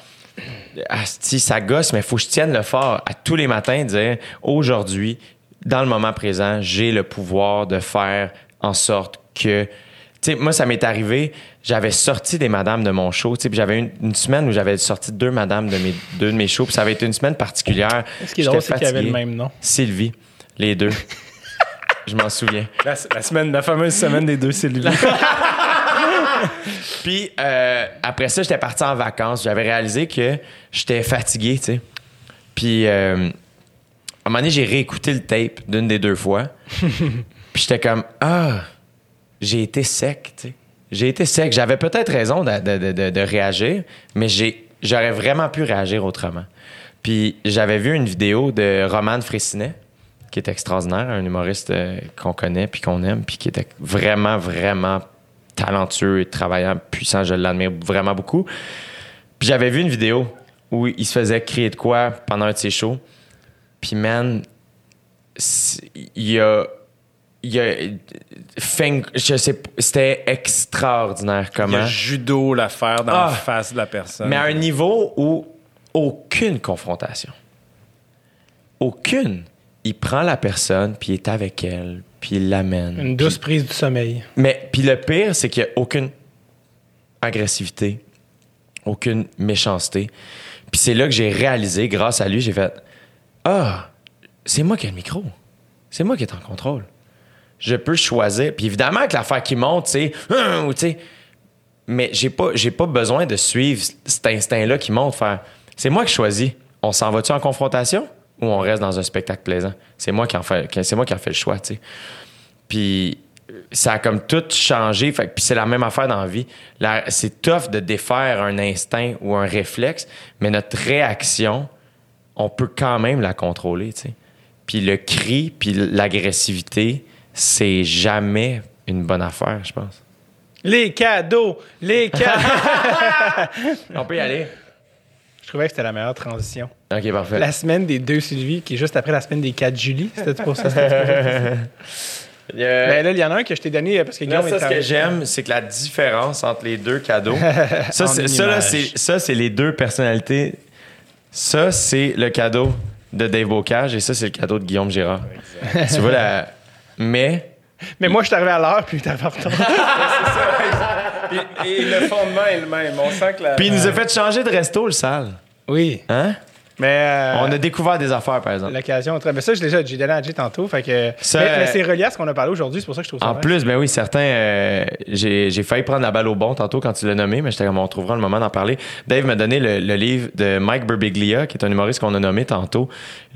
Si ça gosse, mais il faut que je tienne le fort à tous les matins, dire aujourd'hui, dans le moment présent, j'ai le pouvoir de faire en sorte que. Sais, moi, ça m'est arrivé, j'avais sorti des madames de mon show. Tu sais, j'avais une, une semaine où j'avais sorti deux madames de mes, deux de mes shows, puis ça avait été une semaine particulière. Ce qui est J'étais drôle, c'est qu'il y avait fatigué. le même nom. Sylvie, les deux. Je m'en souviens. La, la semaine, la fameuse semaine des deux cellules. Puis euh, après ça, j'étais parti en vacances. J'avais réalisé que j'étais fatigué, tu sais. Puis euh, à un moment donné, j'ai réécouté le tape d'une des deux fois. Puis j'étais comme ah, j'ai été sec, tu sais. J'ai été sec. J'avais peut-être raison de, réagir, mais j'aurais vraiment pu réagir autrement. Puis j'avais vu une vidéo de Roman Fressinet, qui est extraordinaire, un humoriste euh, qu'on connaît puis qu'on aime, puis qui était vraiment, vraiment talentueux et travaillant, puissant. Je l'admire vraiment beaucoup. Puis j'avais vu une vidéo où il se faisait crier de quoi pendant un de ses shows. Puis man, il y a... Il y a je sais c'était extraordinaire Il y comment. a judo l'affaire dans Ah. la face de la personne. Mais à un niveau où aucune confrontation. Aucune. Il prend la personne, puis il est avec elle, puis il l'amène. Une douce prise du sommeil. Mais puis le pire, c'est qu'il n'y a aucune agressivité, aucune méchanceté. Puis c'est là que j'ai réalisé, grâce à lui, j'ai fait Ah, c'est moi qui ai le micro. C'est moi qui est en contrôle. Je peux choisir. Puis évidemment que l'affaire qui monte, c'est ou tu sais. Mais j'ai pas, j'ai pas besoin de suivre cet instinct-là qui monte, faire c'est moi qui choisis. On s'en va-tu en confrontation ou on reste dans un spectacle plaisant? C'est moi qui en fais, c'est moi qui le choix, tu sais. Puis ça a comme tout changé. Fait, puis c'est la même affaire dans la vie. C'est tough de défaire un instinct ou un réflexe, mais notre réaction, on peut quand même la contrôler. tu sais. Puis le cri, puis l'agressivité, c'est jamais une bonne affaire, je pense. Les cadeaux! Les cadeaux! On peut y aller. Je trouvais que c'était la meilleure transition. Ok, parfait. La semaine des deux Sylvie, qui est juste après la semaine des 4 Julie. C'était pour ça? Euh, Ben là, il y en a un que je t'ai donné euh, parce que ça, est ce que j'aime, c'est que la différence entre les deux cadeaux, ça, c'est, ça, c'est les deux personnalités. Ça, c'est le cadeau de Dave Bocage et ça, c'est le cadeau de Guillaume Girard. tu vois, la... mais Mais moi, je suis arrivé à l'heure, puis t'es en retard. Et, et le fondement est le même. On sent que la. Puis il nous a fait changer de resto, le sale. Oui. Hein? Mais. euh, On a découvert des affaires, par exemple. L'occasion. Mais ça, je l'ai déjà j'ai donné à Jay tantôt. Fait que... Ça, mais, euh, mais c'est relié à ce qu'on a parlé aujourd'hui. C'est pour ça que je trouve ça En vrai. plus, ben oui, certains, euh, j'ai, j'ai failli prendre la balle au bon tantôt quand tu l'as nommé, mais j'étais comme on trouvera le moment d'en parler. Dave m'a donné le, le livre de Mike Birbiglia, qui est un humoriste qu'on a nommé tantôt.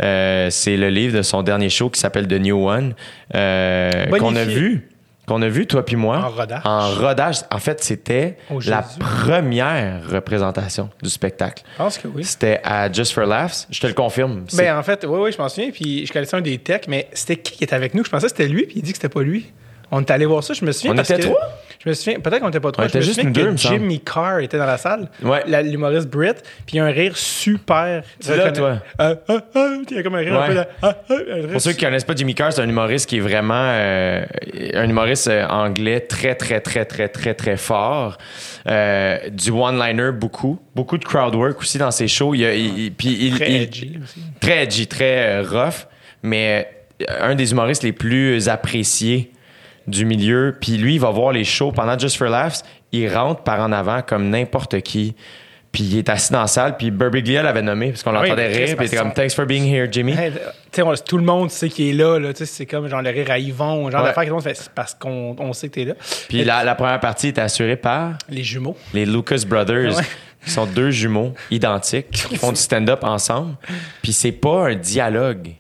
Euh, c'est le livre de son dernier show qui s'appelle The New One, euh, qu'on a vu, qu'on a vu toi puis moi. En rodage. En rodage. En fait, c'était Oh, la première représentation du spectacle. Je pense que oui. C'était à Just for Laughs. Je te le confirme. Ben, en fait, oui, oui, je m'en souviens. Puis je connaissais un des techs, mais c'était qui qui était avec nous? Je pensais que c'était lui, puis il dit que c'était pas lui. On est allé voir ça, je me souviens. On parce était que- trois? Je me souviens, peut-être qu'on était pas trois. On je me juste souviens que. Jimmy Carr était dans la salle. Ouais. L'humoriste Brit, puis il y a un rire super. Tu reconna- toi? Ah, ah, ah, il y a comme un rire un Ouais. peu de- un rire Pour ceux qui connaissent pas Jimmy Carr, c'est un humoriste qui est vraiment euh, un humoriste euh, anglais très très très très très très fort. Euh, du one-liner beaucoup, beaucoup de crowd work aussi dans ses shows. Il, il- il- puis il- très il- edgy aussi. très edgy, très rough, mais un des humoristes les plus appréciés du milieu. Puis lui, il va voir les shows pendant Just for Laughs. Il rentre par en avant comme n'importe qui. Puis il est assis dans la salle. Puis Burbiglia l'avait nommé parce qu'on Ah oui, l'entendait rire. Puis il était comme Thanks for being here, Jimmy. Hey, on- tout le monde sait qu'il est là. là c'est comme genre le rire à Yvon, genre Ouais. d'affaires que tout le monde fait c'est parce qu'on on sait que t'es là. Puis la, la première partie était assurée par Les jumeaux. les Lucas Brothers, Ouais. qui sont deux jumeaux identiques, qui font du stand-up ensemble. Puis c'est pas un dialogue.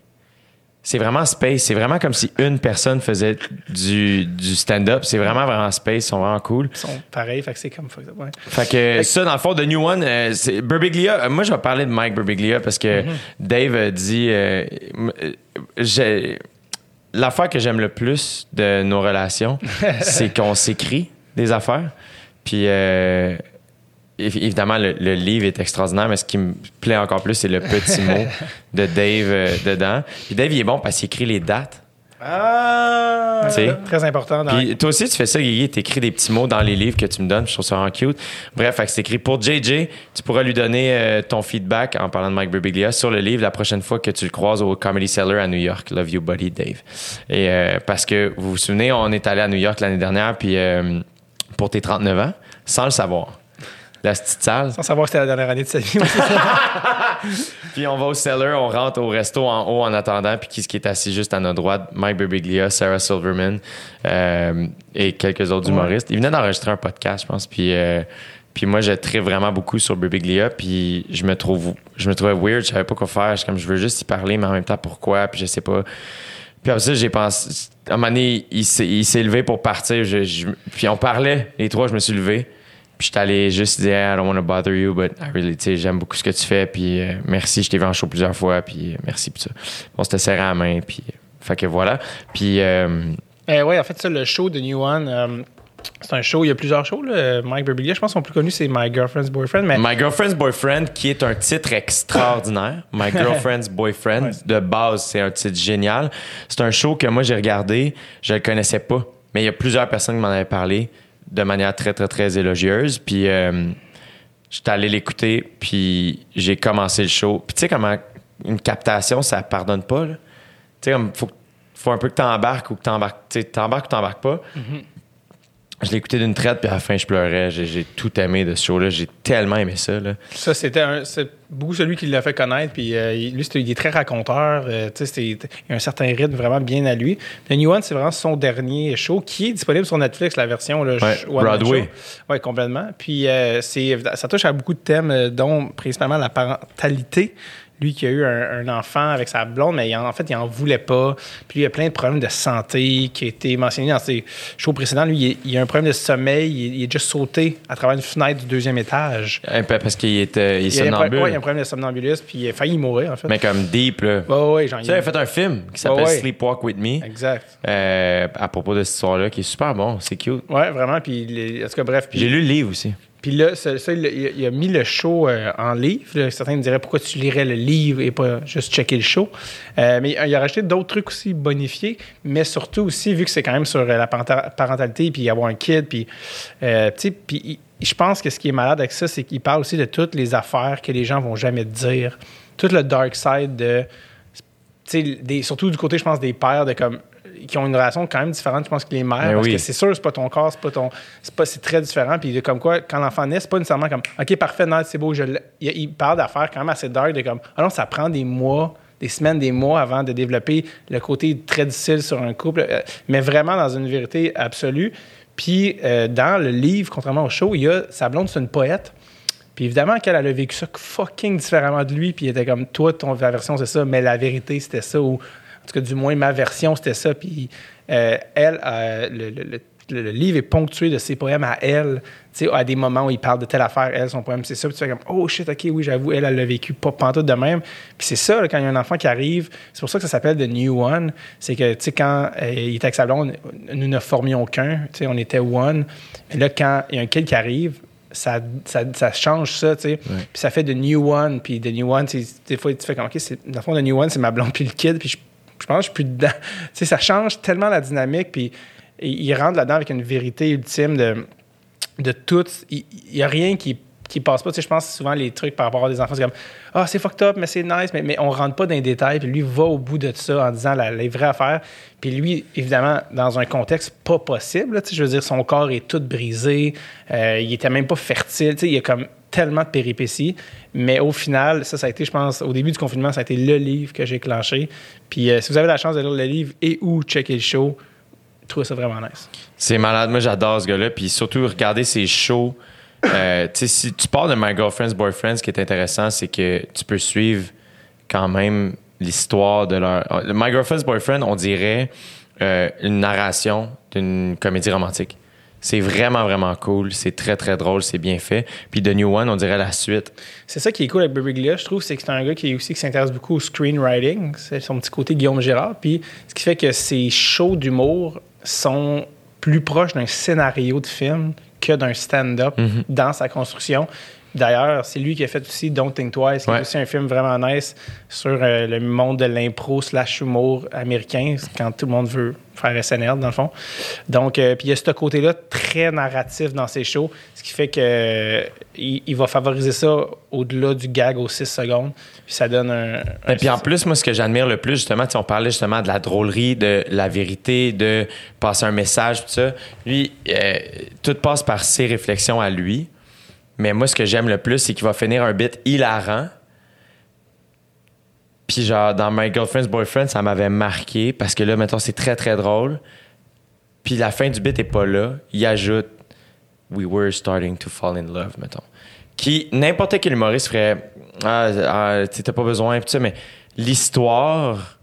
C'est vraiment space. C'est vraiment comme si une personne faisait du, du stand-up. C'est vraiment, vraiment space. Ils sont vraiment cool. Ils sont pareils, fait que c'est comme. Ouais. Fait que ça, dans le fond, The New One, euh, c'est Birbiglia. euh, moi, je vais parler de Mike Birbiglia parce que Dave a dit. euh, euh, j'ai- L'affaire que j'aime le plus de nos relations, c'est qu'on s'écrit des affaires. Puis évidemment, le, le livre est extraordinaire, mais ce qui me plaît encore plus, c'est le petit mot de Dave euh, dedans. Puis Dave, il est bon parce qu'il écrit les dates. Ah! Tu. Très important dans Puis toi aussi, tu fais ça, Guigui, t'écris des petits mots dans les livres que tu me donnes. Je trouve ça vraiment cute. Bref, c'est écrit pour JJ. Tu pourras lui donner euh, ton feedback en parlant de Mike Birbiglia sur le livre la prochaine fois que tu le croises au Comedy Cellar à New York. Love you, buddy, Dave. Et euh, parce que vous vous souvenez, on est allé à New York l'année dernière, puis euh, pour tes 39 ans, sans le savoir. La petite salle. Sans savoir que c'était la dernière année de sa vie. Puis on va au cellar, on rentre au resto en haut en attendant. Puis qui, qui est assis juste à notre droite? Mike Birbiglia, Sarah Silverman euh, et quelques autres humoristes. Ils venaient d'enregistrer un podcast, je pense. Puis, euh, puis moi, je tripe vraiment beaucoup sur Birbiglia. Puis je me trouve, je me trouvais weird. Je savais pas quoi faire. Je, comme, je veux juste y parler, mais en même temps, pourquoi? Puis je sais pas. Puis après ça, j'ai pensé. À un moment donné, il s'est il s'est levé pour partir. Je- je- puis on parlait, les trois, je me suis levé. Puis j'étais allé juste dire, I don't want to bother you, but I really, tu sais, j'aime beaucoup ce que tu fais. Puis euh, merci, je t'ai vu en show plusieurs fois. Puis euh, merci pour ça. On s'était serré à la main. Puis, euh, fait que voilà. Puis, Euh, ouais, en fait, ça, le show de New One, c'est un show, il y a plusieurs shows. Là. Mike Birbiglia, je pense que son plus connu, c'est My Girlfriend's Boyfriend. Mais My Girlfriend's Boyfriend, qui est un titre extraordinaire. My Girlfriend's Boyfriend, Ouais. de base, c'est un titre génial. C'est un show que moi, j'ai regardé, je le connaissais pas. Mais il y a plusieurs personnes qui m'en avaient parlé de manière très, très, très élogieuse. Puis, euh, j'étais allé l'écouter, puis j'ai commencé le show. Puis, tu sais, comment une captation, ça pardonne pas. Tu sais, comme, faut, faut un peu que t'embarques ou que t'embarques. T'embarques ou t'embarques pas. Je l'ai écouté d'une traite, puis à la fin, je pleurais. J'ai, j'ai tout aimé de ce show-là. J'ai tellement aimé ça, là. ça, c'était un- c'est beaucoup celui qui l'a fait connaître. Puis euh, lui, c'était- il est très raconteur. euh, c'était- il a un certain rythme vraiment bien à lui. Puis New One, c'est vraiment son dernier show qui est disponible sur Netflix, la version là, Ouais, Broadway. Oui, complètement. Puis euh, c'est, ça touche à beaucoup de thèmes, dont principalement la parentalité. Lui qui a eu un, un enfant avec sa blonde, mais il en, en fait, il en voulait pas. Puis il y a plein de problèmes de santé qui a été mentionné dans ses shows précédents. Lui, il, il a un problème de sommeil. Il, il est juste sauté à travers une fenêtre du deuxième étage. Un peu parce qu'il était il Il somnambule. ouais, il a un problème de somnambulisme, puis il a failli mourir, en fait. mais comme deep, là. Ouais, ouais, genre, Tu sais, il a fait un film qui s'appelle. Sleepwalk With Me Exact. euh, à propos de cette histoire-là, qui est super bon. C'est cute. Ouais, vraiment. Puis, en tout cas, bref. Puis, J'ai lu le livre aussi. Puis là, il, a- mis le show euh, en livre. Certains me diraient pourquoi tu lirais le livre et pas juste checker le show? Euh, mais il a rajouté d'autres trucs aussi bonifiés, mais surtout aussi, vu que c'est quand même sur euh, la parenta- parentalité, puis avoir un kid, puis, euh, puis je pense que ce qui est malade avec ça, c'est qu'il parle aussi de toutes les affaires que les gens vont jamais te dire. Tout le dark side de. des- surtout du côté, je pense, des pères de comme qui ont une relation quand même différente, je pense, que les mères. Ben parce oui. que c'est sûr, c'est pas ton corps, c'est pas ton. C'est pas c'est très différent. Puis comme quoi, quand l'enfant naît, c'est pas nécessairement comme OK, parfait, non, c'est beau, je il, il parle d'affaires quand même assez dark de comme Ah non, ça prend des mois, des semaines, des mois avant de développer le côté très difficile sur un couple. euh, mais vraiment dans une vérité absolue. Puis euh, dans le livre, contrairement au show, il y a sa blonde, c'est une poète. Puis évidemment qu'elle elle a vécu ça fucking différemment de lui, puis il était comme toi, ton ta version c'est ça, mais la vérité c'était ça, ou tout cas du moins ma version c'était ça. Puis euh, elle, euh, le, le- le- le- le livre est ponctué de ses poèmes à elle, tu sais, à des moments où il parle de telle affaire, elle, son poème c'est ça, puis tu fais comme oh shit, ok, oui, j'avoue, elle, elle l'a vécu pas pantoute de même. Puis c'est ça, là, quand il y a un enfant qui arrive, c'est pour ça que ça s'appelle The New One, c'est que, tu sais, quand euh, il était avec sa blonde, nous ne formions qu'un, tu sais, on était one. Mais là, quand il y a un kid qui arrive, ça, ça, ça change ça, tu sais. Puis ça fait de New One. Puis de New One, des fois, tu fais comme, OK, dans le fond, de New One, c'est ma blonde puis le kid. Puis je, je pense que je suis plus dedans. tu sais, ça change tellement la dynamique. Puis il il rentre là-dedans avec une vérité ultime de, de tout. Il n'y a rien qui qui passe pas. Tu sais, je pense souvent les trucs par rapport à des enfants, c'est comme Ah, c'est fucked up, mais c'est nice, mais, mais on rentre pas dans les détails. Puis lui va au bout de ça en disant la, les vraies affaires. Puis lui, évidemment, dans un contexte pas possible, là, tu sais, je veux dire, son corps est tout brisé, euh, il était même pas fertile. Tu sais, il a comme tellement de péripéties. Mais au final, ça, ça a été, je pense, au début du confinement, ça a été le livre que j'ai clenché. Puis euh, si vous avez la chance de lire le livre et ou checker le show, je trouve ça vraiment nice. C'est malade. Moi, j'adore ce gars-là. Puis surtout, regarder ses shows. Euh, si tu parles de My Girlfriend's Boyfriend, ce qui est intéressant, c'est que tu peux suivre quand même l'histoire de leur. Le My Girlfriend's Boyfriend, on dirait euh, une narration d'une comédie romantique. C'est vraiment, vraiment cool. C'est très, très drôle. C'est bien fait. Puis The New One, on dirait la suite. C'est ça qui est cool avec Birbiglia, je trouve, c'est que c'est un gars qui aussi qui s'intéresse beaucoup au screenwriting. C'est son petit côté Guillaume Gérard. Puis ce qui fait que ses shows d'humour sont plus proches d'un scénario de film que d'un stand-up Mhm. dans sa construction. D'ailleurs, c'est lui qui a fait aussi Don't Think Twice, qui Ouais. est aussi un film vraiment nice sur euh, le monde de l'impro slash humour américain, quand tout le monde veut faire SNL, dans le fond. Donc, euh, puis il y a ce côté-là très narratif dans ses shows, ce qui fait que euh, il, il va favoriser ça au-delà du gag aux 6 secondes, puis ça donne un... un- Et puis en plus, moi, ce que j'admire le plus, justement, on parlait justement de la drôlerie, de la vérité, de passer un message, tout ça. Lui, euh, tout passe par ses réflexions à lui. Mais moi, ce que j'aime le plus, c'est qu'il va finir un bit hilarant. Puis genre, dans My Girlfriend's Boyfriend, ça m'avait marqué parce que là, mettons, c'est très, très drôle. Puis la fin du bit est pas là. Il ajoute We were starting to fall in love, mettons. Qui, n'importe quel humoriste ferait Ah, ah, t'as pas besoin, pis ça, mais l'histoire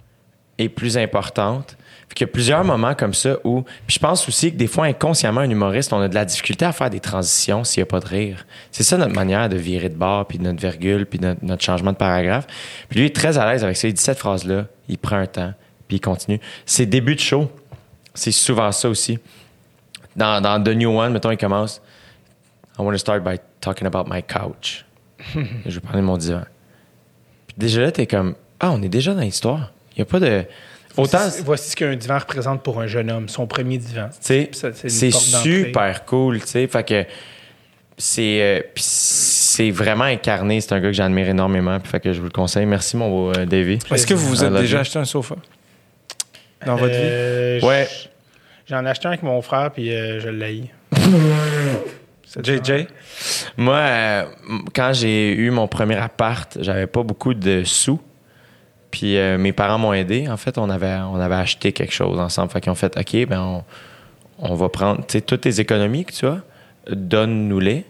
est plus importante. Qu'il y a plusieurs moments comme ça où. Puis je pense aussi que des fois, inconsciemment, un humoriste, on a de la difficulté à faire des transitions s'il n'y a pas de rire. C'est ça notre manière de virer de bord, puis notre virgule, puis notre, notre changement de paragraphe. Puis lui, il est très à l'aise avec ça. Il dit cette phrase-là, il prend un temps, puis il continue. Ses débuts de show, c'est souvent ça aussi. Dans, dans The New One, mettons, il commence I want to start by talking about my couch. je vais parler de mon divan. Puis déjà là, t'es comme Ah, on est déjà dans l'histoire. Il n'y a pas de. Autant. Voici, voici ce qu'un divan représente pour un jeune homme, son premier divan. C'est super cool, tu sais. Fait que c'est euh, c'est vraiment incarné. C'est un gars que j'admire énormément. Puis fait que je vous le conseille. Merci, mon beau euh, Davy. Est-ce que vous vous êtes déjà acheté un sofa? Dans votre vie? Euh, Ouais. J'en ai acheté un avec mon frère, puis euh, je l'ai. JJ? Moi, euh, quand j'ai eu mon premier appart, j'avais pas beaucoup de sous. Puis euh, mes parents m'ont aidé. En fait, on avait, on avait acheté quelque chose ensemble. Fait qu'ils ont fait OK, ben on, on va prendre toutes tes économies que tu as, donne-nous-les.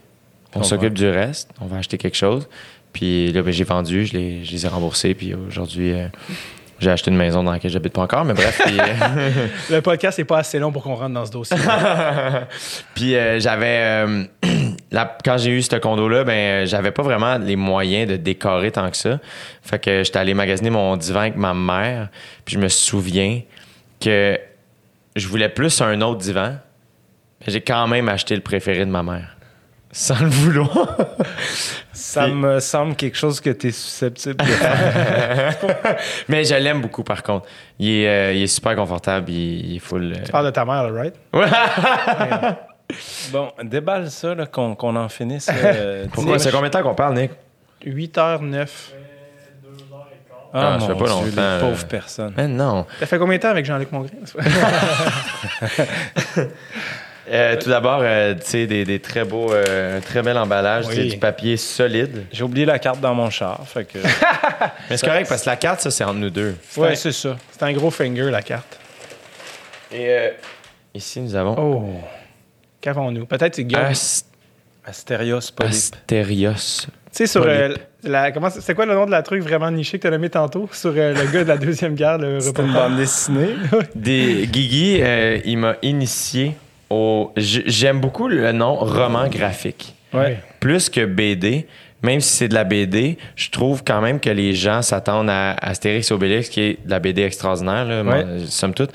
On On s'occupe du reste. On va acheter quelque chose. Puis là, ben, j'ai vendu, je les, je les ai remboursés. Puis aujourd'hui, euh, j'ai acheté une maison dans laquelle j'habite pas encore. Mais bref, puis, euh, Le podcast n'est pas assez long pour qu'on rentre dans ce dossier. Puis euh, j'avais. euh, quand j'ai eu ce condo-là, ben j'avais pas vraiment les moyens de décorer tant que ça. Fait que j'étais allé magasiner mon divan avec ma mère. Puis je me souviens que je voulais plus un autre divan. Mais j'ai quand même acheté le préféré de ma mère. Sans le vouloir. Ça me semble quelque chose que tu es susceptible de faire. mais je l'aime beaucoup par contre. Il est, euh, il est super confortable. Il, il est full. euh, tu parles de ta mère, là, right? bon, déballe ça, là, qu'on qu'on en finisse. euh, Pourquoi? C'est combien de temps qu'on parle, Nick? 8h09. Ah, Ah, ça mon fait pas Dieu, longtemps, les pauvres personnes. Mais non. T'as fait combien de temps avec Jean-Luc Mongrain? Euh, tout d'abord, euh, tu sais, des, des très beaux, euh, un très bel emballage, Oui. tu du papier solide. J'ai oublié la carte dans mon char. Fait que... Mais c'est correct parce que la carte, ça, c'est entre nous deux. ouais, c'est ça. C'est un gros finger, la carte. Et euh, ici, nous avons Oh! Qu'avons-nous? Peut-être c'est Guillaume. Ast- Astérios Polype. Astérios. tu sais, sur. Euh, la, comment, c'est quoi le nom de la truc vraiment niché que t'as nommé tantôt? Sur euh, le gars de la Deuxième Guerre, le C'est une reporter. bande dessinée. Des, Guigui, euh, il m'a initié au. J'aime beaucoup le nom roman graphique. Ouais. Plus que BD, même si c'est de la BD, je trouve quand même que les gens s'attendent à Astérix Obélix, qui est de la BD extraordinaire, là, Ouais. somme toute.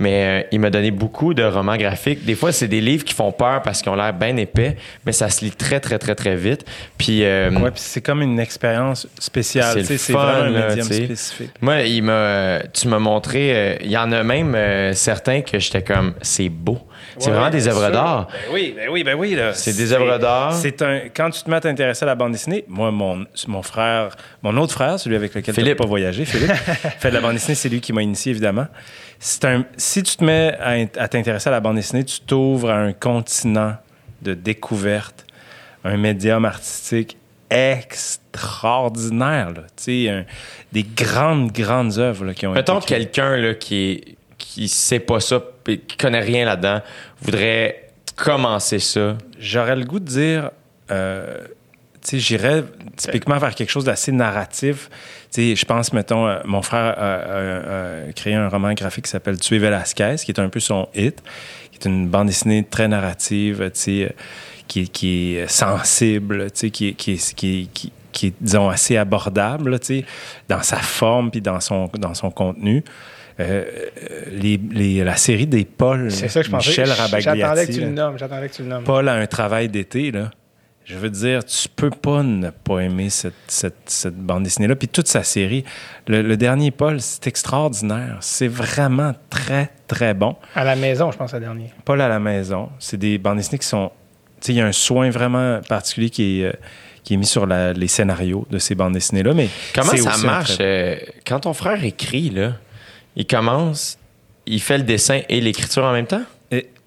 Mais euh, il m'a donné beaucoup de romans graphiques. Des fois, c'est des livres qui font peur parce qu'ils ont l'air bien épais, mais ça se lit très, très, très, très vite. Puis. euh, Ouais, puis c'est comme une expérience spéciale. C'est vraiment un là, médium spécifique. Moi, il m'a, tu m'as montré, euh, il y en a même certains que j'étais comme, c'est beau. C'est Ouais, vraiment des œuvres d'art. Ben oui, ben oui, ben oui. C'est des œuvres d'art. C'est un. Quand tu te mets à t'intéresser à la bande dessinée, moi, mon, mon frère, mon autre frère, celui avec lequel tu pas voyagé, Philippe, fait de la bande dessinée, c'est lui qui m'a initié, évidemment. C'est un, si tu te mets à, int- à t'intéresser à la bande dessinée, tu t'ouvres à un continent de découverte, un médium artistique extraordinaire. Là. Tu sais, un- des grandes, grandes œuvres là, qui ont Mettons été créées. quelqu'un là, qui est, qui sait pas ça, qui connaît rien là-dedans, voudrait commencer ça. J'aurais le goût de dire, euh, j'irais typiquement vers quelque chose d'assez narratif. Je pense, mettons, euh, mon frère a, créé un roman graphique qui s'appelle Tuer Velasquez, qui est un peu son hit, qui est une bande dessinée très narrative, euh, qui, qui est sensible, qui, est- qui, qui, qui, est, disons, assez abordable, sais, dans sa forme puis dans son, dans son contenu. Euh, les- les- la série des Paul, C'est ça que je pensais. Michel J'attendais que Rabagliati. tu le là. nommes. J'attendais que tu le nommes. Paul a un travail d'été, là. Je veux dire, tu peux pas ne pas aimer cette, cette- cette bande dessinée-là. Puis toute sa série. Le, le dernier Paul, c'est extraordinaire. C'est vraiment très, très bon. À la maison, je pense, le dernier. Paul à la maison, c'est des bandes dessinées qui sont. Tu sais, il y a un soin vraiment particulier qui est, euh, qui est mis sur la- les scénarios de ces bandes dessinées-là. Mais Comment ça marche? très- euh, quand ton frère écrit, là, il commence, il fait le dessin et l'écriture en même temps?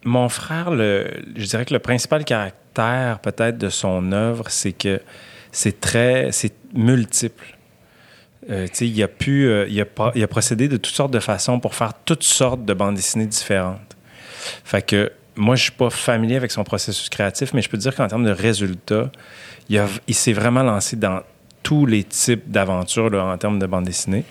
Mon frère, le, je dirais que le principal caractère peut-être de son œuvre, c'est que c'est très, c'est multiple. Euh, il a pu, euh, il, a, procédé de toutes sortes de façons pour faire toutes sortes de bandes dessinées différentes. Fait que moi, je suis pas familier avec son processus créatif, mais je peux dire qu'en termes de résultats, il, il s'est vraiment lancé dans tous les types d'aventures en termes de bande dessinée.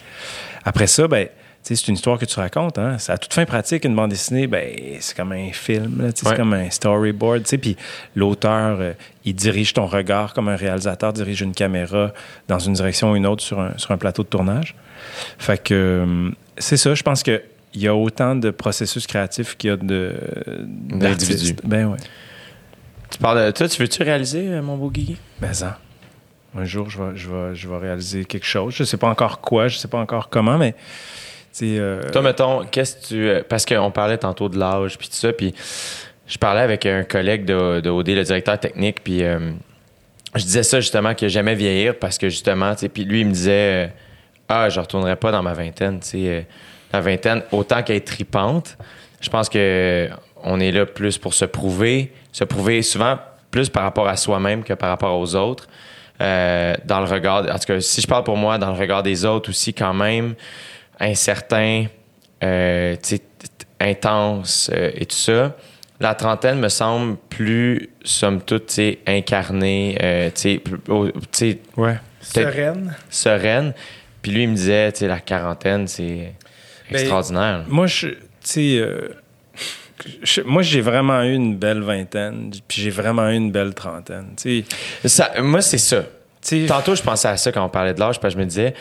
Après ça, ben, c'est une histoire que tu racontes. Hein? C'est à toute fin pratique, une bande dessinée, ben, c'est comme un film, Ouais. c'est comme un storyboard. tu sais, Puis l'auteur, euh, il dirige ton regard comme un réalisateur dirige une caméra dans une direction ou une autre sur un, sur un plateau de tournage. Fait que euh, c'est ça, je pense que il y a autant de processus créatifs qu'il y a de D'individus. Ben ouais. Tu parles de. Toi, tu veux-tu réaliser, euh, mon beau Guigui? Mais ça. Un jour, je vais, je, vais, je vais réaliser quelque chose. Je sais pas encore quoi, je sais pas encore comment, mais. Euh, Toi, mettons, qu'est-ce que tu. euh, Parce qu'on parlait tantôt de l'âge, puis tout ça, puis je parlais avec un collègue de, OD, le directeur technique, puis euh, je disais ça justement que j'aimais vieillir parce que justement, tu puis lui, il me disait Ah, je retournerai pas dans ma vingtaine, tu sais. la vingtaine, autant qu'elle est tripante, je pense que on est là plus pour se prouver, se prouver souvent plus par rapport à soi-même que par rapport aux autres. Dans le regard, en tout cas, si je parle pour moi, dans le regard des autres aussi, quand même, incertain, euh, intense euh, et tout ça. La trentaine me semble plus, somme toute, tu sais, incarnée, euh, ouais. Sereine. sereine. Puis lui, il me disait, tu sais, la quarantaine, c'est Ben, extraordinaire. Moi, je. Tu sais. euh, je- moi, j'ai vraiment eu une belle vingtaine, puis j'ai vraiment eu une belle trentaine. Ça, moi, c'est ça. Tantôt, je pensais à ça quand on parlait de l'âge, parce que je me disais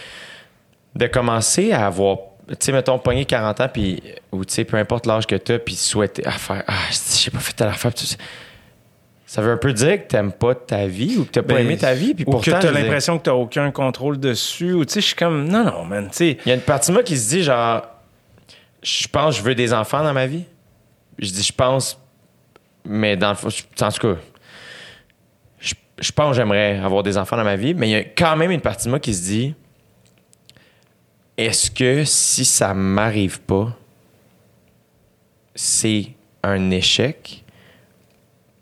de commencer à avoir, tu sais, mettons, pogné 40 ans, puis, ou tu sais, peu importe l'âge que tu as, puis souhaiter à faire, ah, j'ai pas fait telle affaire, ça. Veut un peu dire que t'aimes pas ta vie ou que t'as pas ben, aimé ta vie, puis ou pourtant. que je tu as veux dire, l'impression que tu aucun contrôle dessus, ou tu sais, je suis comme. Non, non, man, tu sais. Il y a une partie de moi qui se dit, genre, je pense que je veux des enfants dans ma vie. Je dis, je pense, mais dans le fond, en tout cas, je, je pense que j'aimerais avoir des enfants dans ma vie, mais il y a quand même une partie de moi qui se dit, est-ce que si ça m'arrive pas, c'est un échec?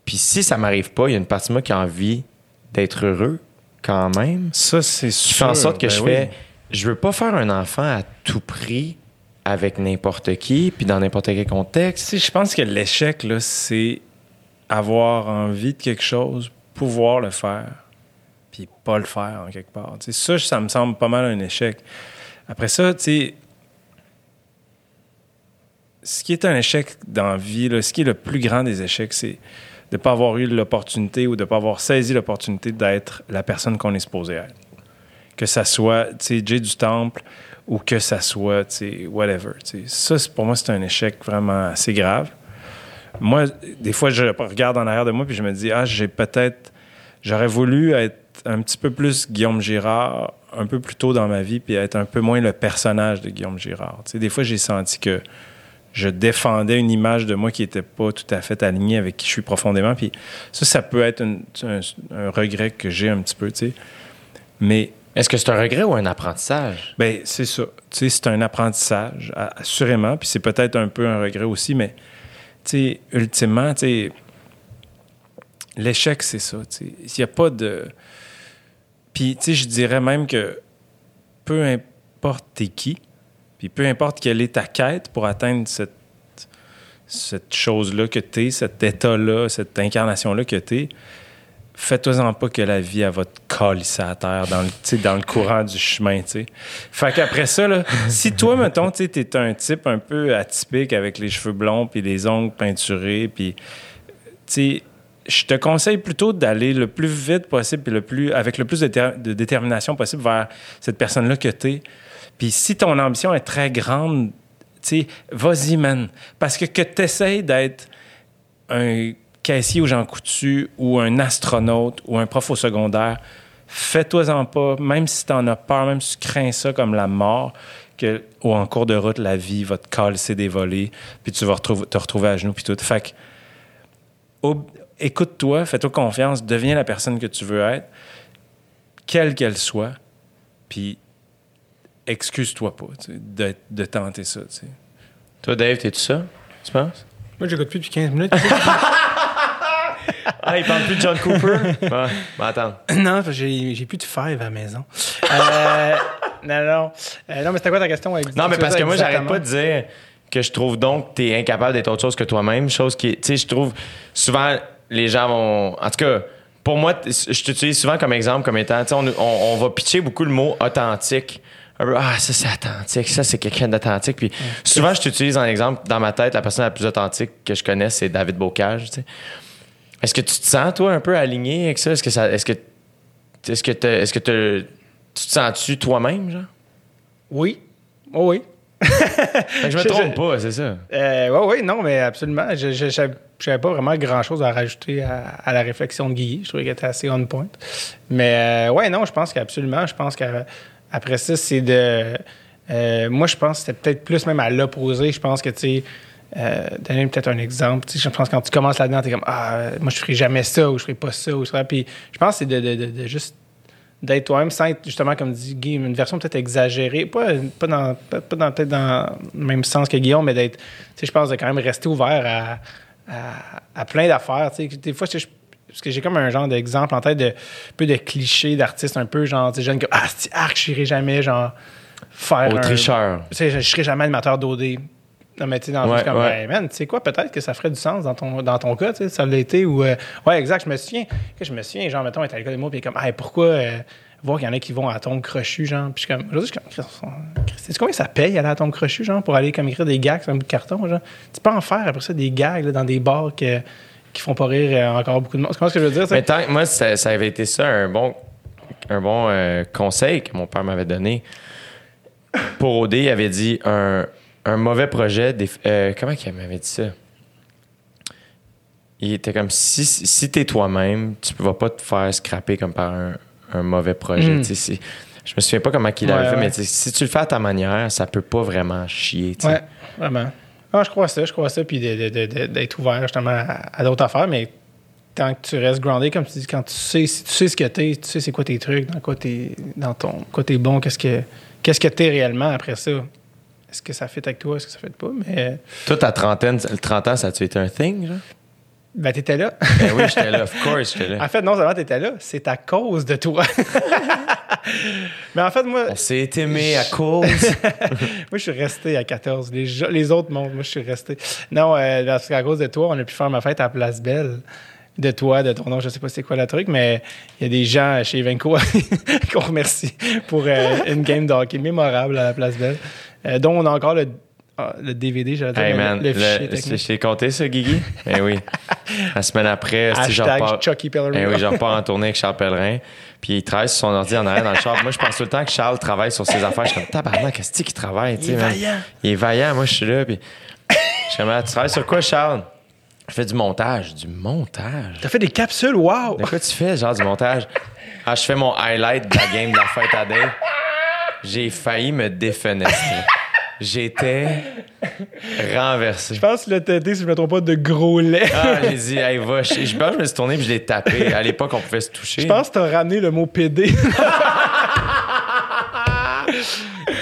Puis si ça m'arrive pas, il y a une partie de moi qui a envie d'être heureux quand même Ça, c'est sûr. fait en sorte que ben je oui. fais je veux pas faire un enfant à tout prix avec n'importe qui puis dans n'importe quel contexte sais, je pense que l'échec, là, c'est avoir envie de quelque chose, pouvoir le faire, puis pas le faire en quelque part. Ça, ça me semble pas mal un échec. Après ça, tu sais, ce qui est un échec dans la vie, ce qui est le plus grand des échecs, c'est de ne pas avoir eu l'opportunité ou de ne pas avoir saisi l'opportunité d'être la personne qu'on est supposé être. Que ça soit, tu sais, Jay du Temple ou que ça soit, tu sais, whatever. Ça, pour moi, c'est un échec vraiment assez grave. Moi, des fois, je regarde en arrière de moi puis je me dis, ah, j'ai peut-être, j'aurais voulu être un petit peu plus Guillaume Girard un peu plus tôt dans ma vie puis être un peu moins le personnage de Guillaume Girard. Des fois, j'ai senti que je défendais une image de moi qui n'était pas tout à fait alignée avec qui je suis profondément. Puis ça, ça peut être une- un, un regret que j'ai un petit peu, tu sais. Mais est-ce que c'est un regret ou un apprentissage? Ben, c'est ça. Tu sais, c'est un apprentissage, assurément. Puis c'est peut-être un peu un regret aussi, mais, tu sais, ultimement, tu sais, l'échec, c'est ça. Tu sais, il n'y a pas de. Puis, tu sais, je dirais même que peu importe t'es qui, puis peu importe quelle est ta quête pour atteindre cette, cette chose-là que t'es, cet état-là, cette incarnation-là que t'es, fais-toi-en pas que la vie, elle va te calisser à terre dans le, dans le courant du chemin, tu sais. Fait qu'après ça, là, si toi, mettons, tu t'es un type un peu atypique avec les cheveux blonds puis les ongles peinturés, puis, tu sais, je te conseille plutôt d'aller le plus vite possible puis le plus, avec le plus de, déter- de détermination possible vers cette personne-là que t'es. Puis si ton ambition est très grande, vas-y, man. Parce que que tu d'être un caissier au Jean Coutu ou un astronaute ou un prof au secondaire, fais-toi-en pas, même si tu en as peur, même si tu crains ça comme la mort, que, ou en cours de route, la vie va te calcer des puis tu vas te retrouver à genoux, puis tout. Fait que, écoute-toi, fais-toi confiance, deviens la personne que tu veux être, quelle qu'elle soit, puis excuse-toi pas tu sais, de, de tenter ça. tu sais. Toi, Dave, t'es-tu ça? Tu penses? Moi, j'écoute plus depuis 15 minutes. Ah, il parle plus de John Cooper? ouais, ben attends. non, j'ai j'ai plus de five à la maison. Euh, non, non. Euh, non, mais c'était quoi ta question? avec- Non, mais parce que moi, j'arrête pas de dire que je trouve donc que t'es incapable d'être autre chose que toi-même. Chose qui, est- tu sais, je trouve souvent les gens vont. En tout cas, pour moi, je t'utilise souvent comme exemple, comme étant, on, on- on va pitcher beaucoup le mot authentique. Un peu, ah, ça c'est authentique, ça c'est quelqu'un d'authentique. Puis souvent, je t'utilise en exemple, dans ma tête, la personne la plus authentique que je connais, c'est David Bocage. Est-ce que tu te sens, toi, un peu aligné avec ça? Est-ce que ça. Est-ce que. Est-ce que, est-ce que tu te sens-tu toi-même, genre? Oui. Oh, oui. Fait que je me trompe je- pas, c'est ça. Euh, oui, oui, non, mais absolument. Je j'avais pas vraiment grand-chose à rajouter à, à la réflexion de Guy. Je trouvais qu'elle était assez on point. Mais euh, ouais, non, je pense qu'absolument. Je pense qu'après ça, c'est de... euh, moi, je pense que c'était peut-être plus même à l'opposé. Je pense que, tu sais, euh, donner peut-être un exemple. Tu sais, je pense que quand tu commences là-dedans, tu es comme, ah, moi, je ferai jamais ça ou je ferai pas ça. Ou ça. Puis je pense que c'est de, de- de- de juste d'être toi-même sans être, justement, comme dit Guy, une version peut-être exagérée, pas, pas, dans, pas, pas dans, peut-être dans le même sens que Guillaume, mais d'être, tu sais, je pense de quand même rester ouvert à, à, à plein d'affaires. Tu sais, des fois, je- parce que j'ai comme un genre d'exemple en tête de un peu de clichés d'artistes un peu genre, tu sais, jeunes comme, ah, c'est arc, je n'irai jamais, genre, faire. Au un- tricheur. tu sais, je, je serai jamais animateur d'OD. Non, mais tu sais, dans Ouais, comme, ouais. ben, man, tu sais quoi, peut-être que ça ferait du sens dans ton, dans ton cas, tu sais, ça l'a été, ou, euh, ouais, exact, je me souviens, que je me souviens, genre, mettons, être à l'école des mots, puis comme, hey, pourquoi, euh, voir qu'il y en a qui vont à ton crochu, genre, puis je suis comme, aujourd'hui, je suis comme, sais-tu combien ça paye aller à ton crochu, genre, pour aller comme écrire des gags sur un bout de carton, genre, tu peux en faire après ça des gags, là, dans des bars que- qui font pas rire euh, encore beaucoup de monde. Comprends ce que je veux dire, sais? Mais tant, moi, ça, ça avait été ça, un bon, un bon euh, conseil que mon père m'avait donné. Pour OD, il avait dit un, un mauvais projet. des- euh, comment il m'avait dit ça? Il était comme si, si t'es toi-même, tu ne vas pas te faire scraper comme par un, un mauvais projet. Mm. C'est- Je me souviens pas comment il l'avait Ouais, fait, ouais. mais si tu le fais à ta manière, ça peut pas vraiment chier. tu sais. Ouais, vraiment. Ah, je crois ça, je crois ça, puis d'être ouvert justement à, à d'autres affaires, mais tant que tu restes groundé, comme tu dis, quand tu sais, si tu sais ce que t'es, tu sais c'est quoi tes trucs, dans quoi t'es, dans ton, quoi t'es bon, qu'est-ce que, qu'est-ce que t'es réellement après ça. Est-ce que ça fait avec toi, est-ce que ça fait pas, mais Toi, ta trentaine, le 30 ans, ça a-tu été un thing? Genre? ben t'étais là. Ben oui, j'étais là, of course, j'étais là. en fait, non seulement t'étais là, c'est à cause de toi. mais en fait, moi, On s'est aimé à cause. moi, je suis resté à 14. Les, les autres montent, moi, je suis resté. Non, euh, parce qu'à cause de toi, on a pu faire ma fête à Place Belle. De toi, de ton nom, je sais pas c'est quoi le truc, mais il y a des gens chez Venco qu'on remercie pour euh, une game de hockey mémorable à la Place Belle, euh, dont on a encore le, ah, le DVD, j'allais dire, Hey man, le, le fichier technique. je t'ai compté ça, Guigui? Ben oui. La semaine après, si je Hashtag repars. Chucky Pellerin. Ben oui, je repars en tournée avec Charles Pellerin. Puis il travaille sur son ordi en arrière dans le char. Moi, je pense tout le temps que Charles travaille sur ses affaires. Je suis comme, tabarnak, qu'est-ce qu'il travaille? Il est man? vaillant. Il est vaillant. Moi, je suis là. Puis je suis comme, Ah, tu travailles sur quoi, Charles? Je fais du montage. Du montage? T'as fait des capsules, wow! De quoi tu fais, genre, du montage? Ah, je fais mon highlight de la game de la fête à Dave. J'ai failli me défenestrer. J'étais renversé. Je pense que le TD, si je me trompe pas, de gros lait. Ah, j'ai dit, hey, va. Je, je pense que je me suis tourné puis je l'ai tapé. À l'époque, on pouvait se toucher. Je pense que t'as ramené le mot PD.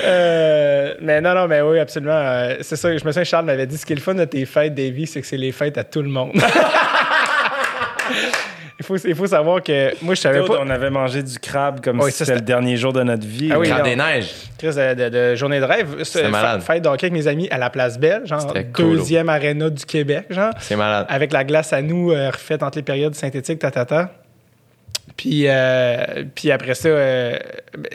Euh, mais non, non, mais oui, absolument. euh, c'est ça, je me souviens, Charles m'avait dit ce qui est le fun de tes fêtes, Davy, c'est que c'est les fêtes à tout le monde. Il, faut, il faut savoir que moi, je savais Claude, pas. on avait mangé du crabe comme Oui, si c'était le dernier jour de notre vie. Ah oui, Crabe non. des neiges. Chris, de, de- de journée de rêve. Fa- malade. Fête d'hockey avec mes amis à la Place Belle, genre C'était cool. deuxième aréna du Québec, genre. C'est malade. Avec la glace à nous euh, refaite entre les périodes synthétiques, tatata. Puis, euh, puis après ça, euh,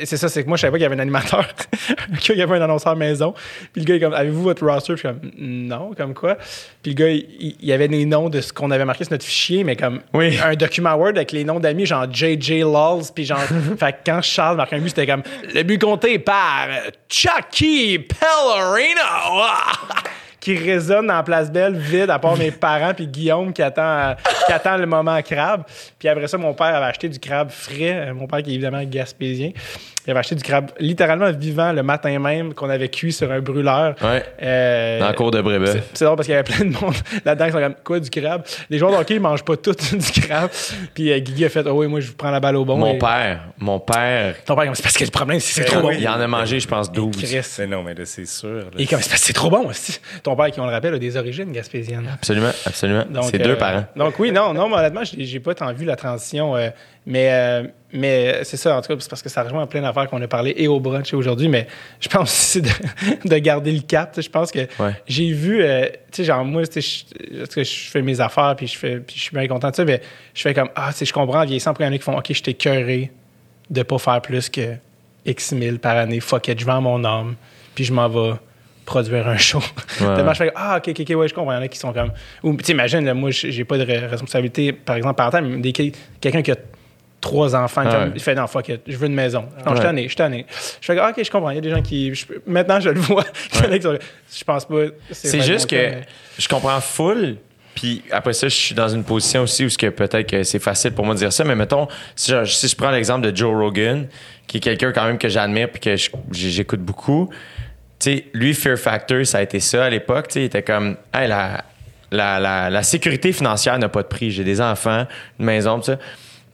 c'est ça, c'est que moi, je savais pas qu'il y avait un animateur, qu'il y avait un annonceur maison. Puis le gars, il est comme, avez-vous votre roster? Puis je suis comme, non, comme quoi? Puis le gars, il, il y avait les noms de ce qu'on avait marqué sur notre fichier, mais comme Oui. un document Word avec les noms d'amis, genre JJ Lols. Puis genre, fait que quand Charles marquait un but, c'était comme, le but compté par Chucky Pellerino. Qui résonne dans la place belle vide à part mes parents puis Guillaume qui attend qui attend le moment crabe puis après ça mon père avait acheté du crabe frais Euh, mon père qui est évidemment gaspésien il avait acheté du crabe littéralement vivant le matin même qu'on avait cuit sur un brûleur Ouais. Euh, Dans la cour de Brébeuf. c'est- drôle parce qu'il y avait plein de monde là-dedans qui sont comme quoi du crabe? Les joueurs de hockey ils mangent pas tout du crabe. Puis euh, Guigui a fait oh oui moi je vous prends la balle au bon. Mon Et- père, mon père, Ton père c'est parce que le problème c'est que c'est trop bon. il en a mangé, je pense, 12. Chris. Mais non, mais là, c'est sûr. là. Et comme c'est parce que c'est trop bon aussi. Ton père qui on le rappelle a des origines gaspésiennes. Absolument, absolument. Donc, C'est euh, deux parents. Donc oui, non, non, mais honnêtement, j'ai pas tant vu la transition. euh, mais euh, mais c'est ça, en tout cas, c'est parce que ça rejoint plein d'affaires qu'on a parlé et au brunch aujourd'hui. Mais je pense aussi de, de garder le cap. Je pense que Ouais. j'ai vu, euh, tu sais, genre moi, je parce que je fais mes affaires puis je fais, puis je suis bien content de ça. Mais je fais comme ah, tu sais, je comprends en vieillissant, il y en a qui font ok, je t'ai cœuré de pas faire plus que X mille par année. Fuck it, je vends mon âme puis je m'en vais produire un show. Tellement je fais ah ok ok ok ouais je comprends il y en a qui sont comme ou tu sais, imagine là, moi j'ai pas de re- responsabilité par exemple parentale mais quelqu'un qui a trois enfants comme, il fait non fuck it je veux une maison non je suis tanné je suis tanné je fais ah, ok je comprends il y a des gens qui je- maintenant je le vois je pense pas C'est juste que mais- je comprends full. Puis après ça, je suis dans une position aussi où peut-être que c'est facile pour moi de dire ça. Mais mettons, si je, si je prends l'exemple de Joe Rogan, qui est quelqu'un quand même que j'admire puis que j'écoute beaucoup. Sais, lui, Fear Factor, ça a été ça à l'époque. Il était comme, hey, la, la, la, la sécurité financière n'a pas de prix. J'ai des enfants, une maison, tout ça.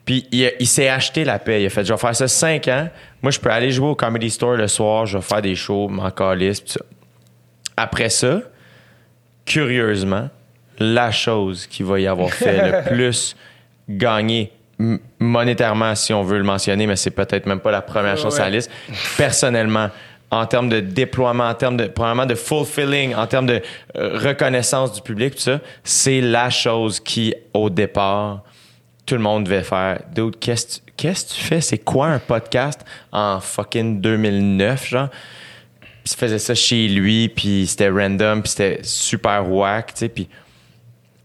Puis il, s'est acheté la paix. Il a fait, je vais faire ça cinq ans. Moi, je peux aller jouer au Comedy Store le soir, je vais faire des shows, m'en calisse, tout ça. Après ça, curieusement, la chose qui va y avoir fait le plus gagner monétairement, si on veut le mentionner, mais c'est peut-être même pas la première chose sur la liste, personnellement, en termes de déploiement, en termes de, probablement de fulfilling, en termes de euh, reconnaissance du public, tout ça, c'est la chose qui, au départ, tout le monde devait faire. Dude, qu'est-ce que tu- fais? C'est quoi un podcast en fucking 2009, genre? Puis il faisait ça chez lui, puis c'était random, puis c'était super whack, tu sais, puis...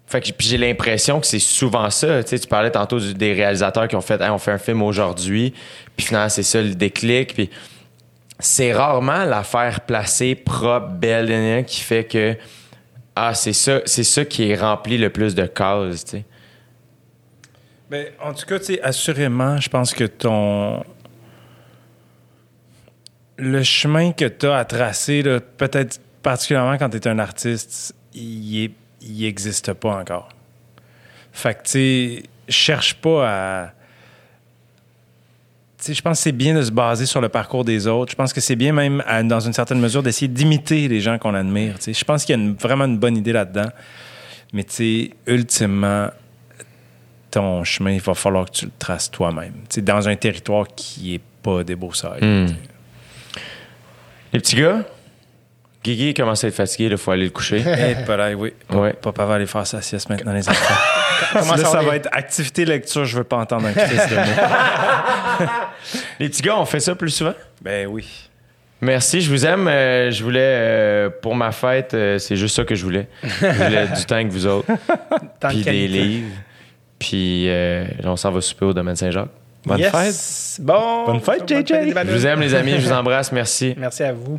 Fait que j'ai l'impression que c'est souvent ça. Tu sais, tu parlais tantôt des réalisateurs qui ont fait on fait un film aujourd'hui, puis finalement c'est ça le déclic. Puis c'est rarement l'affaire placée, propre, belle, qui fait que ah c'est ça, c'est ça qui est rempli le plus de cases. Tu sais. Ben, en tout cas, tu assurément, je pense que ton. Le chemin que tu as à tracer, peut-être particulièrement quand tu es un artiste, il est- il existe pas encore. Fait tu cherche pas à. Je pense que c'est bien de se baser sur le parcours des autres. Je pense que c'est bien même, à- dans une certaine mesure, d'essayer d'imiter les gens qu'on admire. Je pense qu'il y a une- vraiment une bonne idée là-dedans. Mais tu sais, ultimement, ton chemin, il va falloir que tu le traces toi-même. Tu sais, dans un territoire qui est pas. Hmm. tu sais. Les petits gars, Guigui commence à être fatigué, il faut aller le coucher? Eh, pareil, oui. Ouais. Papa va aller faire sa sieste maintenant, les enfants. Comment Là, ça ça va être activité lecture, je veux pas entendre un crise de mots. Les petits gars, on fait ça plus souvent? Ben oui. Merci, je vous aime. Euh, je voulais, euh, pour ma fête, euh, c'est juste ça que je voulais. Je voulais du temps avec vous autres, puis des livres. Puis euh, on s'en va souper au domaine Saint-Jacques. Bonne Yes. fête. Bon. Bonne fête, JJ. Je vous aime, les amis. Je vous embrasse. Merci. Merci à vous.